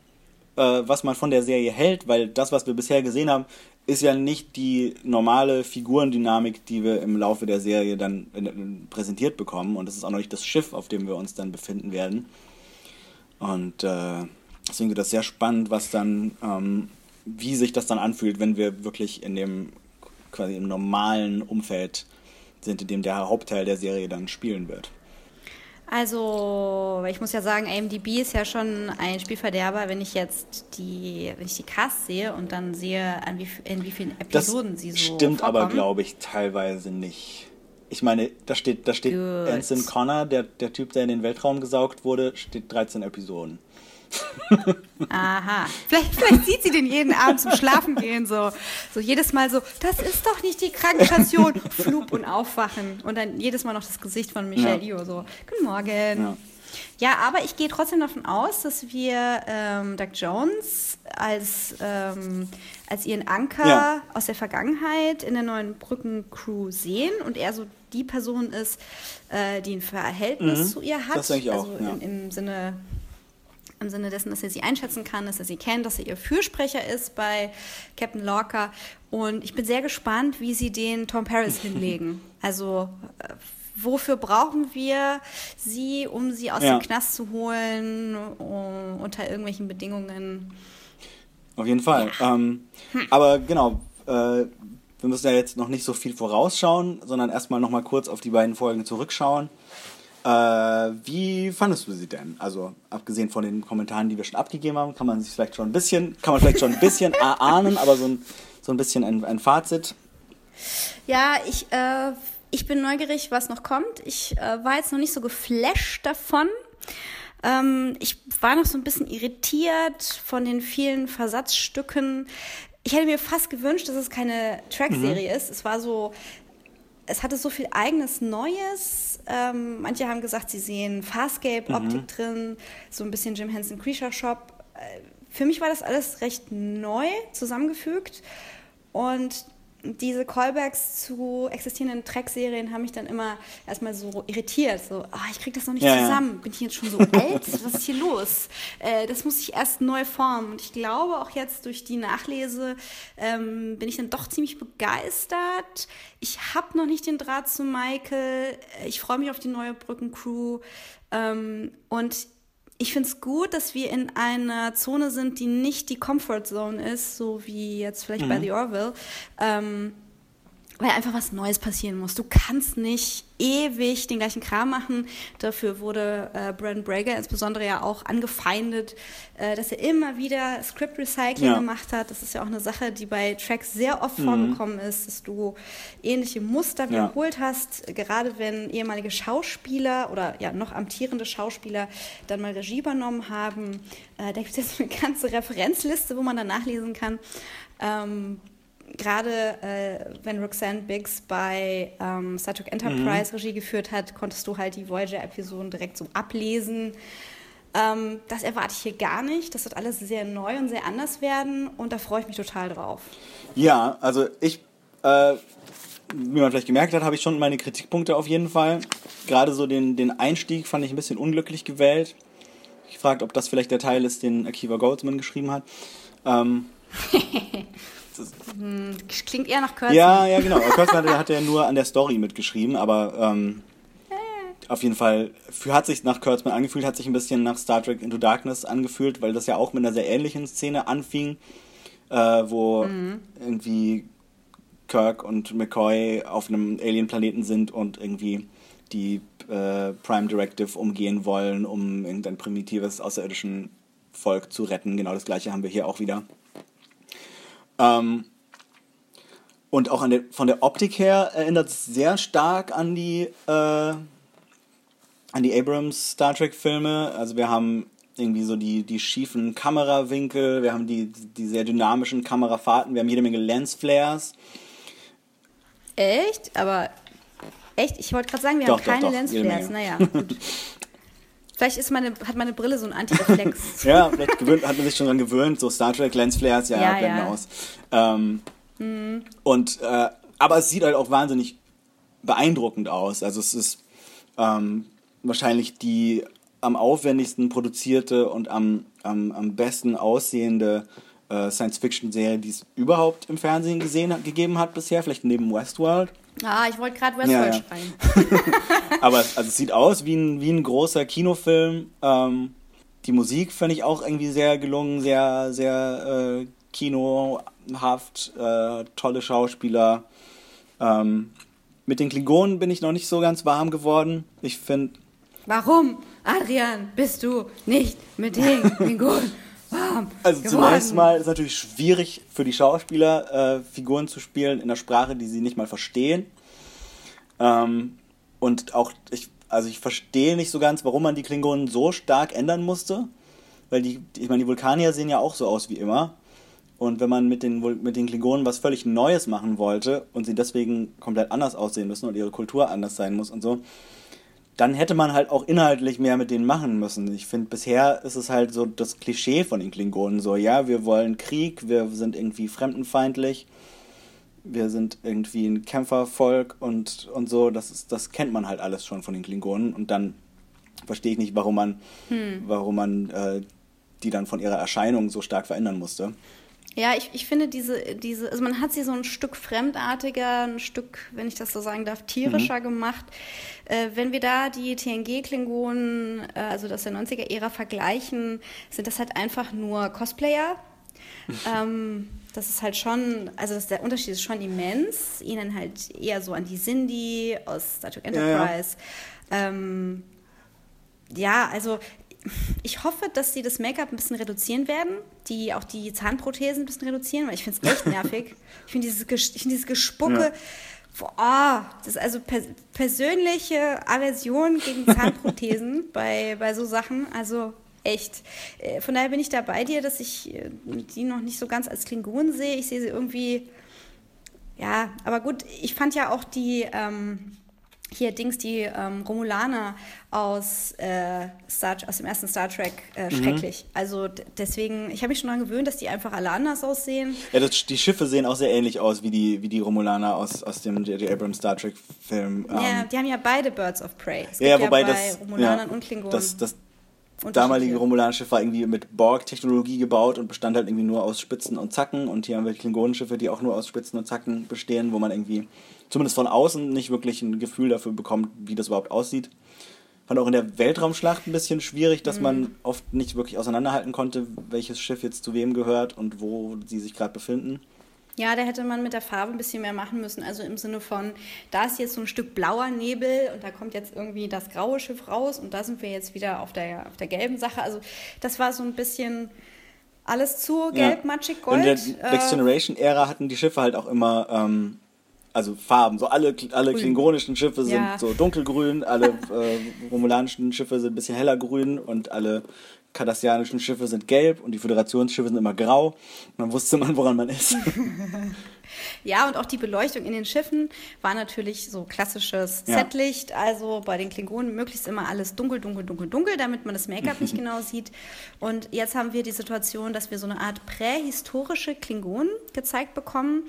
äh, was man von der Serie hält, weil das, was wir bisher gesehen haben, ist ja nicht die normale Figurendynamik, die wir im Laufe der Serie dann präsentiert bekommen. Und das ist auch noch nicht das Schiff, auf dem wir uns dann befinden werden. Und äh, deswegen wird das sehr spannend, was dann, ähm, wie sich das dann anfühlt, wenn wir wirklich in dem quasi im normalen Umfeld sind, in dem der Hauptteil der Serie dann spielen wird. Also, ich muss ja sagen, AMDB ist ja schon ein Spielverderber, wenn ich jetzt die, wenn ich die Cast sehe und dann sehe, an wie, in wie vielen Episoden das sie so Stimmt vorkommen. aber, glaube ich, teilweise nicht. Ich meine, da steht, da steht Anson Connor, der, der Typ, der in den Weltraum gesaugt wurde, steht 13 Episoden. Aha. Vielleicht, vielleicht sieht sie den jeden Abend zum Schlafen gehen, so, so jedes Mal so, das ist doch nicht die Krankenstation, Flug und Aufwachen. Und dann jedes Mal noch das Gesicht von Michelle ja. Io, so, guten Morgen. Ja. Ja, aber ich gehe trotzdem davon aus, dass wir ähm, Doug Jones als, ähm, als ihren Anker ja. aus der Vergangenheit in der neuen Brückencrew sehen und er so die Person ist, äh, die ein Verhältnis mhm. zu ihr hat. Das denke ich auch. Also ja. im, im Sinne im Sinne dessen, dass er sie einschätzen kann, dass er sie kennt, dass er ihr Fürsprecher ist bei Captain Lorca. Und ich bin sehr gespannt, wie sie den Tom Paris hinlegen. Also äh, wofür brauchen wir sie, um sie aus ja. dem Knast zu holen, um, unter irgendwelchen Bedingungen? Auf jeden Fall. Ja. Ähm, hm. Aber genau, äh, wir müssen ja jetzt noch nicht so viel vorausschauen, sondern erstmal noch mal kurz auf die beiden Folgen zurückschauen. Äh, wie fandest du sie denn? Also abgesehen von den Kommentaren, die wir schon abgegeben haben, kann man sich vielleicht schon ein bisschen, kann man vielleicht schon ein bisschen erahnen, aber so ein, so ein bisschen ein, ein Fazit. Ja, ich, äh, ich bin neugierig, was noch kommt. Ich äh, war jetzt noch nicht so geflasht davon. Ähm, ich war noch so ein bisschen irritiert von den vielen Versatzstücken. Ich hätte mir fast gewünscht, dass es keine Track-Serie mhm. ist. Es war so, es hatte so viel eigenes Neues. Ähm, manche haben gesagt, sie sehen Farscape-Optik mhm. drin, so ein bisschen Jim Henson Creature Shop. Äh, für mich war das alles recht neu zusammengefügt und diese Callbacks zu existierenden Track-Serien haben mich dann immer erstmal so irritiert. So, oh, ich krieg das noch nicht Ja, zusammen. Bin ich jetzt schon so alt? Was ist hier los? Äh, das muss ich erst neu formen. Und ich glaube, auch jetzt durch die Nachlese ähm, bin ich dann doch ziemlich begeistert. Ich habe noch nicht den Draht zu Michael. Ich freue mich auf die neue Brückencrew. Ähm, und ich finde es gut, dass wir in einer Zone sind, die nicht die Comfort Zone ist, so wie jetzt vielleicht bei The Orville, ähm, weil einfach was Neues passieren muss. Du kannst nicht ewig den gleichen Kram machen. Dafür wurde äh, Brandon Brager insbesondere ja auch angefeindet, äh, dass er immer wieder Script Recycling Ja. gemacht hat. Das ist ja auch eine Sache, die bei Tracks sehr oft vorgekommen ist, dass du ähnliche Muster Ja. wiederholt hast, gerade wenn ehemalige Schauspieler oder ja noch amtierende Schauspieler dann mal Regie übernommen haben. Äh, da gibt es jetzt eine ganze Referenzliste, wo man dann nachlesen kann. Ähm, Gerade äh, wenn Roxanne Biggs bei ähm, Star Trek Enterprise Regie geführt hat, konntest du halt die Voyager-Episoden direkt so ablesen. Ähm, das erwarte ich hier gar nicht. Das wird alles sehr neu und sehr anders werden und da freue ich mich total drauf. Ja, also ich, äh, wie man vielleicht gemerkt hat, habe ich schon meine Kritikpunkte auf jeden Fall. Gerade so den, den Einstieg fand ich ein bisschen unglücklich gewählt. Ich frage, ob das vielleicht der Teil ist, den Akiva Goldsman geschrieben hat. Ähm, Klingt eher nach Kurtzman. ja, ja, genau. Kurtzman hat, hat ja nur an der Story mitgeschrieben, aber ähm, auf jeden Fall für, hat sich nach Kurtzman angefühlt, hat sich ein bisschen nach Star Trek Into Darkness angefühlt, weil das ja auch mit einer sehr ähnlichen Szene anfing, äh, wo irgendwie Kirk und McCoy auf einem Alien-Planeten sind und irgendwie die äh, Prime Directive umgehen wollen, um irgendein primitives außerirdischen Volk zu retten. Genau das gleiche haben wir hier auch wieder. Ähm, und auch der, von der Optik her erinnert es sehr stark an die, äh, an die Abrams Star Trek Filme. Also wir haben irgendwie so die, die schiefen Kamerawinkel, wir haben die, die sehr dynamischen Kamerafahrten, wir haben jede Menge Lensflares. Echt? Aber echt? Ich wollte gerade sagen, wir Doch, haben doch, keine doch, Lensflares. Naja, gut. Vielleicht ist meine, hat meine Brille so einen Antireflex. Ja, vielleicht gewöhnt, hat man sich schon dran gewöhnt, so Star Trek Lensflares, ja, Ja, blenden ja. aus. Ähm, Und, äh, aber es sieht halt auch wahnsinnig beeindruckend aus. Also es ist ähm, wahrscheinlich die am aufwendigsten produzierte und am, am, am besten aussehende äh, Science-Fiction-Serie, die es überhaupt im Fernsehen gesehen gegeben hat bisher, vielleicht neben Westworld. Ah, ich wollte gerade Westworld Ja, ja. schreien. Aber es- also es sieht aus wie ein, wie ein großer Kinofilm. Ähm, die Musik finde ich auch irgendwie sehr gelungen, sehr, sehr äh, kinohaft, äh, tolle Schauspieler. Ähm, mit den Klingonen bin ich noch nicht so ganz warm geworden. Ich finde, Warum, Adrian, bist du nicht mit den Klingonen warm also geworden? zunächst mal ist es natürlich schwierig für die Schauspieler, äh, Figuren zu spielen in einer Sprache, die sie nicht mal verstehen. Ähm, und auch, ich, also ich verstehe nicht so ganz, warum man die Klingonen so stark ändern musste. Weil die, ich meine, die Vulkanier sehen ja auch so aus wie immer. Und wenn man mit den, mit den Klingonen was völlig Neues machen wollte und sie deswegen komplett anders aussehen müssen und ihre Kultur anders sein muss und so, dann hätte man halt auch inhaltlich mehr mit denen machen müssen. Ich finde, bisher ist es halt so das Klischee von den Klingonen so, ja, wir wollen Krieg, wir sind irgendwie fremdenfeindlich, wir sind irgendwie ein Kämpfervolk und, und so, das, ist, das kennt man halt alles schon von den Klingonen und dann verstehe ich nicht, warum man, warum man äh, die dann von ihrer Erscheinung so stark verändern musste. Ja, ich, ich finde diese, diese, also man hat sie so ein Stück fremdartiger, ein Stück, wenn ich das so sagen darf, tierischer Mhm. gemacht. Äh, wenn wir da die TNG-Klingonen, äh, also das der 90er-Ära vergleichen, sind das halt einfach nur Cosplayer. ähm, das ist halt schon, also das, der Unterschied ist schon immens. Ihnen halt eher so an die Cindy aus Star Trek Ja, ja. Enterprise. Ähm, ja, also ich hoffe, dass sie das Make-up ein bisschen reduzieren werden, die auch die Zahnprothesen ein bisschen reduzieren, weil ich finde es echt nervig. Ich finde dieses, ich find dieses Gespucke, boah, das ist also pers persönliche Aversion gegen Zahnprothesen bei, bei so Sachen. Also echt. Äh, Von daher bin ich da bei dir, dass ich äh, die noch nicht so ganz als Klingonen sehe. Ich sehe sie irgendwie ja, aber gut, ich fand ja auch die, ähm, hier Dings, die ähm, Romulaner aus, äh, Star, aus dem ersten Star Trek äh, Mhm. schrecklich. Also d- deswegen, ich habe mich schon daran gewöhnt, dass die einfach alle anders aussehen. Ja, das, die Schiffe sehen auch sehr ähnlich aus wie die, wie die Romulaner aus, aus dem J.J. Abrams Star Trek-Film. ja, Ähm, die haben ja beide Birds of Prey. Es ja, ja, wobei bei das, Romulanern ja, und Klingonen. das, das damalige romulanische Schiff war irgendwie mit Borg-Technologie gebaut und bestand halt irgendwie nur aus Spitzen und Zacken. Und hier haben wir Klingonenschiffe, die auch nur aus Spitzen und Zacken bestehen, wo man irgendwie zumindest von außen nicht wirklich ein Gefühl dafür bekommt, wie das überhaupt aussieht. Fand auch in der Weltraumschlacht ein bisschen schwierig, dass Mhm. man oft nicht wirklich auseinanderhalten konnte, welches Schiff jetzt zu wem gehört und wo sie sich gerade befinden. Ja, da hätte man mit der Farbe ein bisschen mehr machen müssen. Also im Sinne von, da ist jetzt so ein Stück blauer Nebel und da kommt jetzt irgendwie das graue Schiff raus und da sind wir jetzt wieder auf der, auf der gelben Sache. Also das war so ein bisschen alles zu gelb, matschig, Und in gold. der Next Äh, Generation-Ära hatten die Schiffe halt auch immer, ähm, also Farben. So alle, alle klingonischen Schiffe sind Ja. so dunkelgrün, alle äh, romulanischen Schiffe sind ein bisschen heller grün und alle kardassianischen Schiffe sind gelb und die Föderationsschiffe sind immer grau. Und dann wusste man, woran man ist. Ja, und auch die Beleuchtung in den Schiffen war natürlich so klassisches Ja. Setlicht. Also bei den Klingonen möglichst immer alles dunkel, dunkel, dunkel, dunkel, damit man das Make-up nicht genau sieht. Und jetzt haben wir die Situation, dass wir so eine Art prähistorische Klingonen gezeigt bekommen,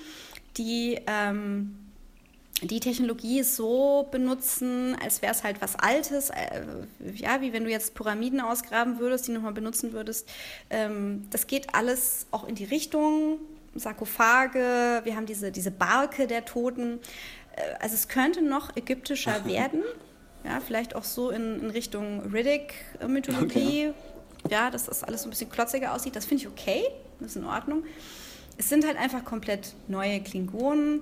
die ähm, die Technologie so benutzen, als wäre es halt was Altes, äh, ja, wie wenn du jetzt Pyramiden ausgraben würdest, die nochmal benutzen würdest. Ähm, das geht alles auch in die Richtung, Sarkophage, wir haben diese, diese Barke der Toten. Äh, also es könnte noch ägyptischer werden, ja, vielleicht auch so in, in Richtung Riddick-Mythologie. Ja, dass das alles so ein bisschen klotziger aussieht, das finde ich okay, das ist in Ordnung. Es sind halt einfach komplett neue Klingonen.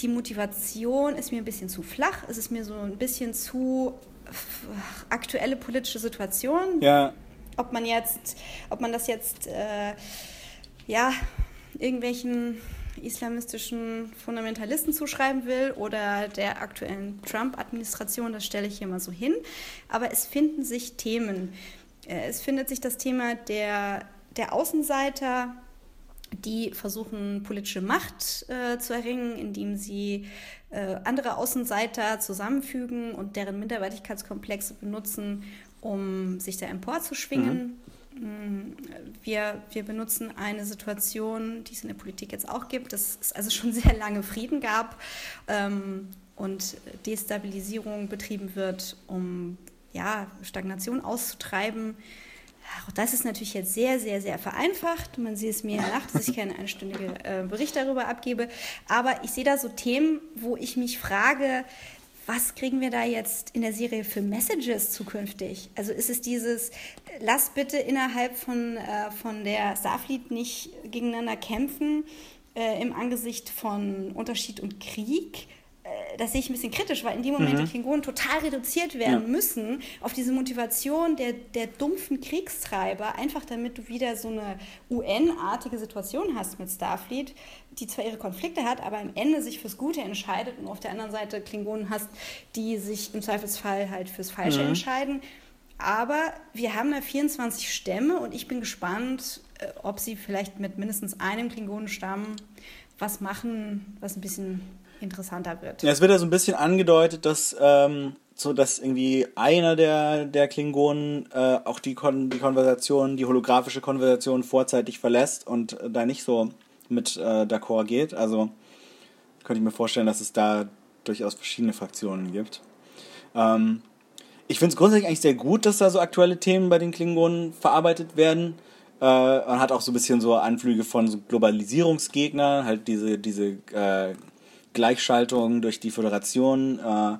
Die Motivation ist mir ein bisschen zu flach. Es ist mir so ein bisschen zu f- aktuelle politische Situation. ja, Ob man jetzt, ob man das jetzt, äh, ja, irgendwelchen islamistischen Fundamentalisten zuschreiben will oder der aktuellen Trump-Administration, das stelle ich hier mal so hin. Aber es finden sich Themen. Äh, Es findet sich das Thema der, der Außenseiter, die versuchen, politische Macht äh, zu erringen, indem sie äh, andere Außenseiter zusammenfügen und deren Minderwertigkeitskomplexe benutzen, um sich da emporzuschwingen. Mm, Wir, wir benutzen eine Situation, die es in der Politik jetzt auch gibt, dass es also schon sehr lange Frieden gab ähm, und Destabilisierung betrieben wird, um ja, Stagnation auszutreiben. Auch das ist natürlich jetzt sehr, sehr, sehr vereinfacht. Man sieht es mir nach, dass ich keinen einstündigen äh, Bericht darüber abgebe. Aber ich sehe da so Themen, wo ich mich frage, was kriegen wir da jetzt in der Serie für Messages zukünftig? Also ist es dieses, lass bitte innerhalb von, äh, von der Starfleet nicht gegeneinander kämpfen äh, im Angesicht von Unterschied und Krieg? Äh, Das sehe ich ein bisschen kritisch, weil in dem Moment die Klingonen total reduziert werden Ja. müssen auf diese Motivation der, der dumpfen Kriegstreiber, einfach damit du wieder so eine UN-artige Situation hast mit Starfleet, die zwar ihre Konflikte hat, aber am Ende sich fürs Gute entscheidet und auf der anderen Seite Klingonen hast, die sich im Zweifelsfall halt fürs Falsche entscheiden. Aber wir haben da 24 Stämme und ich bin gespannt, äh, ob sie vielleicht mit mindestens einem Klingonenstamm was machen, was ein bisschen interessanter wird. Ja, es wird ja so ein bisschen angedeutet, dass, ähm, so, dass irgendwie einer der, der Klingonen äh, auch die, Kon die Konversation, die holographische Konversation vorzeitig verlässt und äh, da nicht so mit äh, d'accord geht. Also könnte ich mir vorstellen, dass es da durchaus verschiedene Fraktionen gibt. Ähm, ich finde es grundsätzlich eigentlich sehr gut, dass da so aktuelle Themen bei den Klingonen verarbeitet werden. Äh, man hat auch so ein bisschen so Anflüge von so Globalisierungsgegnern, halt diese, diese äh, Gleichschaltung durch die Föderation äh,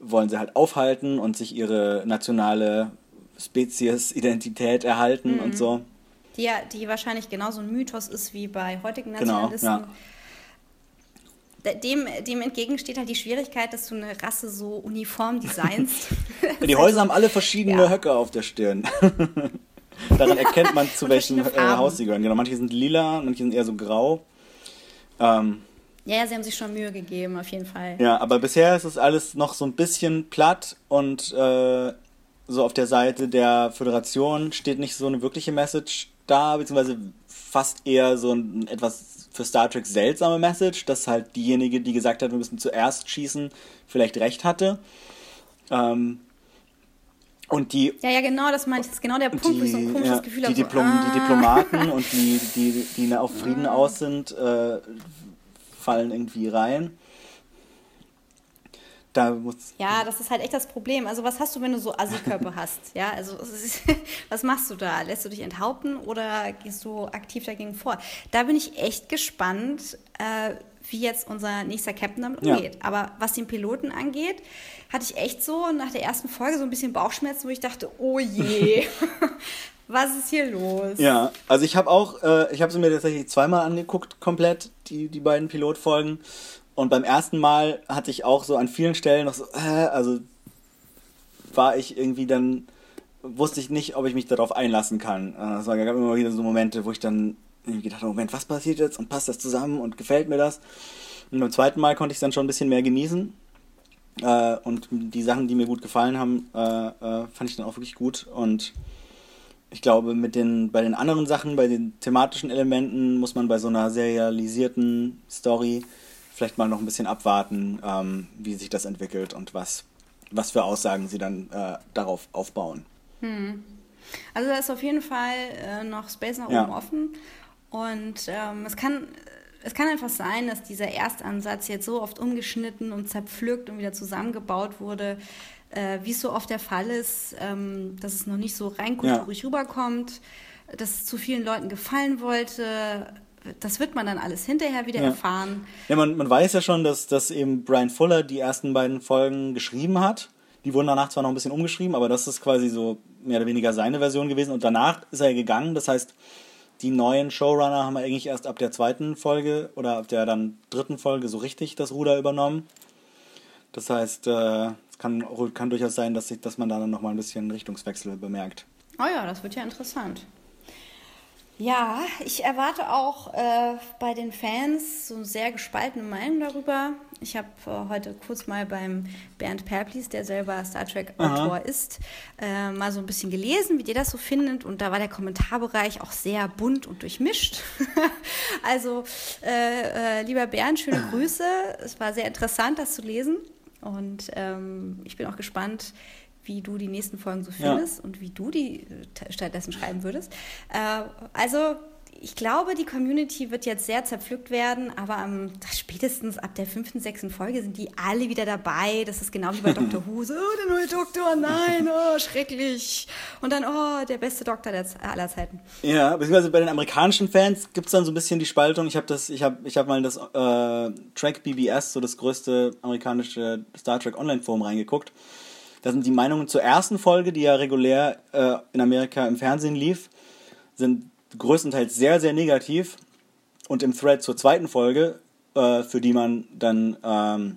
wollen sie halt aufhalten und sich ihre nationale Spezies-Identität erhalten und so. Die, ja, die wahrscheinlich genauso ein Mythos ist wie bei heutigen Genau, Nationalisten. ja. Da- Dem, dem entgegensteht halt die Schwierigkeit, dass du eine Rasse so uniform designst. Die Häuser haben alle verschiedene Ja. Höcke auf der Stirn. Daran erkennt man, zu welchem äh. Haus sie gehören. Genau, manche sind lila, manche sind eher so grau. Ähm, ja, ja, sie haben sich schon Mühe gegeben, auf jeden Fall. Ja, aber bisher ist es alles noch so ein bisschen platt und äh, so auf der Seite der Föderation steht nicht so eine wirkliche Message da, beziehungsweise fast eher so ein etwas für Star Trek seltsame Message, dass halt diejenige, die gesagt hat, wir müssen zuerst schießen, vielleicht recht hatte. Ähm, und die. Ja, ja, genau, das meine ich. Das ist genau der Punkt, die, wo ich so ein komisches ja, Gefühl die. Diplom, so, die ah. Diplomaten und die, die, die auf Frieden aus sind, äh, fallen irgendwie rein. Da muss. Ja, das ist halt echt das Problem. Also was hast du, wenn du so Assi-Körper hast? Ja, also was machst du da? Lässt du dich enthaupten oder gehst du aktiv dagegen vor? Da bin ich echt gespannt, äh, wie jetzt unser nächster Captain damit Ja. umgeht. Aber was den Piloten angeht, hatte ich echt so nach der ersten Folge so ein bisschen Bauchschmerzen, wo ich dachte, oh je, was ist hier los? Ja, also ich habe auch, äh, ich habe sie mir tatsächlich zweimal angeguckt, komplett, die, die beiden Pilotfolgen. Und beim ersten Mal hatte ich auch so an vielen Stellen noch so, äh, also war ich irgendwie dann, wusste ich nicht, ob ich mich darauf einlassen kann. Äh, Es gab immer wieder so Momente, wo ich dann irgendwie gedacht habe, Moment, was passiert jetzt und passt das zusammen und gefällt mir das? Und beim zweiten Mal konnte ich es dann schon ein bisschen mehr genießen. Äh, und die Sachen, die mir gut gefallen haben, äh, fand ich dann auch wirklich gut. Und ich glaube, mit den, bei den anderen Sachen, bei den thematischen Elementen, muss man bei so einer serialisierten Story vielleicht mal noch ein bisschen abwarten, ähm, wie sich das entwickelt und was, was für Aussagen sie dann äh, darauf aufbauen. Also da ist auf jeden Fall äh, noch Space nach Ja. oben offen. Und ähm, es, kann, es kann einfach sein, dass dieser Erstansatz jetzt so oft umgeschnitten und zerpflückt und wieder zusammengebaut wurde, äh, wie es so oft der Fall ist, ähm, dass es noch nicht so rein kulturell rüberkommt, dass es zu vielen Leuten gefallen wollte. Das wird man dann alles hinterher wieder Ja. erfahren. Ja, man, man weiß ja schon, dass, dass eben Brian Fuller die ersten beiden Folgen geschrieben hat. Die wurden danach zwar noch ein bisschen umgeschrieben, aber das ist quasi so mehr oder weniger seine Version gewesen. Und danach ist er gegangen. Das heißt, die neuen Showrunner haben eigentlich erst ab der zweiten Folge oder ab der dann dritten Folge so richtig das Ruder übernommen. Das heißt, äh, kann, kann durchaus sein, dass, sich, dass man da dann nochmal ein bisschen Richtungswechsel bemerkt. Oh ja, das wird ja interessant. Ja, ich erwarte auch äh, bei den Fans so sehr gespaltene Meinung darüber. Ich habe äh, heute kurz mal beim Bernd Perplis, der selber Star Trek-Autor ist, äh, mal so ein bisschen gelesen, wie ihr das so findet. Und da war der Kommentarbereich auch sehr bunt und durchmischt. also, äh, äh, lieber Bernd, schöne Grüße. Es war sehr interessant, das zu lesen. Und ähm, ich bin auch gespannt, wie du die nächsten Folgen so Ja. findest und wie du die äh, stattdessen schreiben würdest. Äh, also ich glaube, die Community wird jetzt sehr zerpflückt werden, aber am, spätestens ab der fünften, sechsten Folge sind die alle wieder dabei. Das ist genau wie bei Dr. Who. So, oh, der neue Doktor, nein, oh, schrecklich. Und dann, oh, der beste Doktor aller Zeiten. Ja, beziehungsweise bei den amerikanischen Fans gibt es dann so ein bisschen die Spaltung. Ich habe das, ich habe, ich habe mal in das äh, Track BBS, so das größte amerikanische Star Trek Online-Forum reingeguckt. Da sind die Meinungen zur ersten Folge, die ja regulär äh, in Amerika im Fernsehen lief, sind größtenteils sehr, sehr negativ. Und im Thread zur zweiten Folge, äh, für die man dann ähm,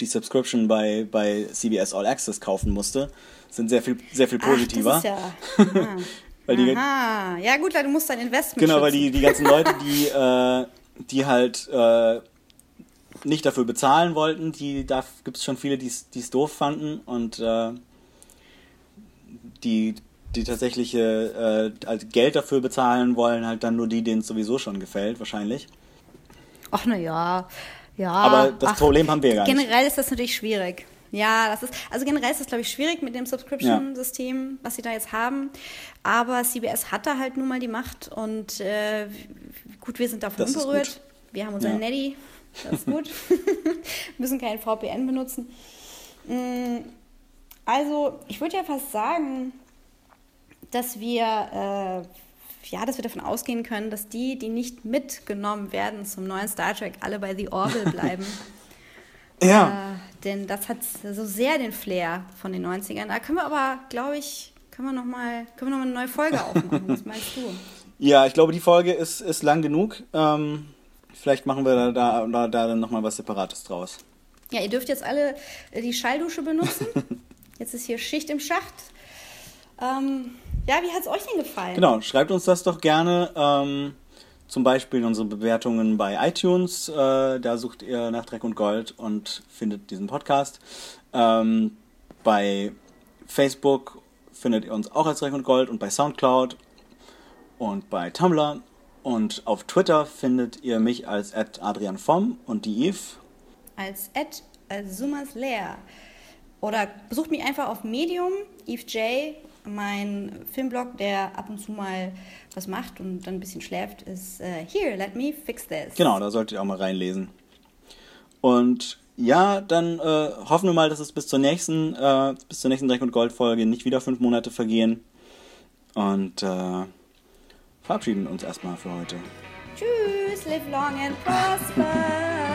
die Subscription bei, bei CBS All Access kaufen musste, sind sehr viel, sehr viel positiver. Ach, das ist ja. Weil die- Aha. Ja gut, du musst dein Investment Genau, weil schützen. die, die ganzen Leute, die, äh, die halt äh, nicht dafür bezahlen wollten, die da gibt es schon viele, die es doof fanden und äh, die, die tatsächliche äh, halt Geld dafür bezahlen wollen, halt dann nur die, denen es sowieso schon gefällt, wahrscheinlich. Ach na ja, ja. Aber das Ach, Problem haben wir gar nicht. Generell ist das natürlich schwierig. Ja, das ist, also generell ist das, glaube ich, schwierig mit dem Subscription-System, was sie da jetzt haben. Aber CBS hat da halt nun mal die Macht und äh, gut, wir sind davon Das unberührt. Wir haben unseren Ja. Netty, das ist gut. müssen kein VPN benutzen. Mm, Also, ich würde ja fast sagen, dass wir, äh, ja, dass wir davon ausgehen können, dass die, die nicht mitgenommen werden zum neuen Star Trek, alle bei The Orville bleiben. Ja, Äh, denn das hat so sehr den Flair von den 90ern. Da können wir aber, glaube ich, können wir noch mal, können wir noch mal eine neue Folge aufmachen. Was meinst du? ja, ich glaube, die Folge ist, ist lang genug. Ähm, vielleicht machen wir da, da, da, da dann nochmal was Separates draus. Ja, ihr dürft jetzt alle äh, die Schalldusche benutzen. Jetzt ist hier Schicht im Schacht. Ähm, ja, wie hat es euch denn gefallen? Genau, schreibt uns das doch gerne. Ähm, zum Beispiel in unsere Bewertungen bei iTunes. Äh, da sucht ihr nach Dreck und Gold und findet diesen Podcast. Ähm, bei Facebook findet ihr uns auch als Dreck und Gold und bei Soundcloud und bei Tumblr. Und auf Twitter findet ihr mich als Adrian Vom und die Eve. Als Ed Summers Leer. Oder besucht mich einfach auf Medium, Eve J. Mein Filmblog, der ab und zu mal was macht und dann ein bisschen schläft, ist uh, Here, let me fix this. Genau, da solltet ihr auch mal reinlesen. Und ja, dann äh, hoffen wir mal, dass es bis zur nächsten, äh, bis zur nächsten Dreck und Gold Folge nicht wieder fünf Monate vergehen. Und äh, verabschieden uns erstmal für heute. Tschüss, live long and prosper.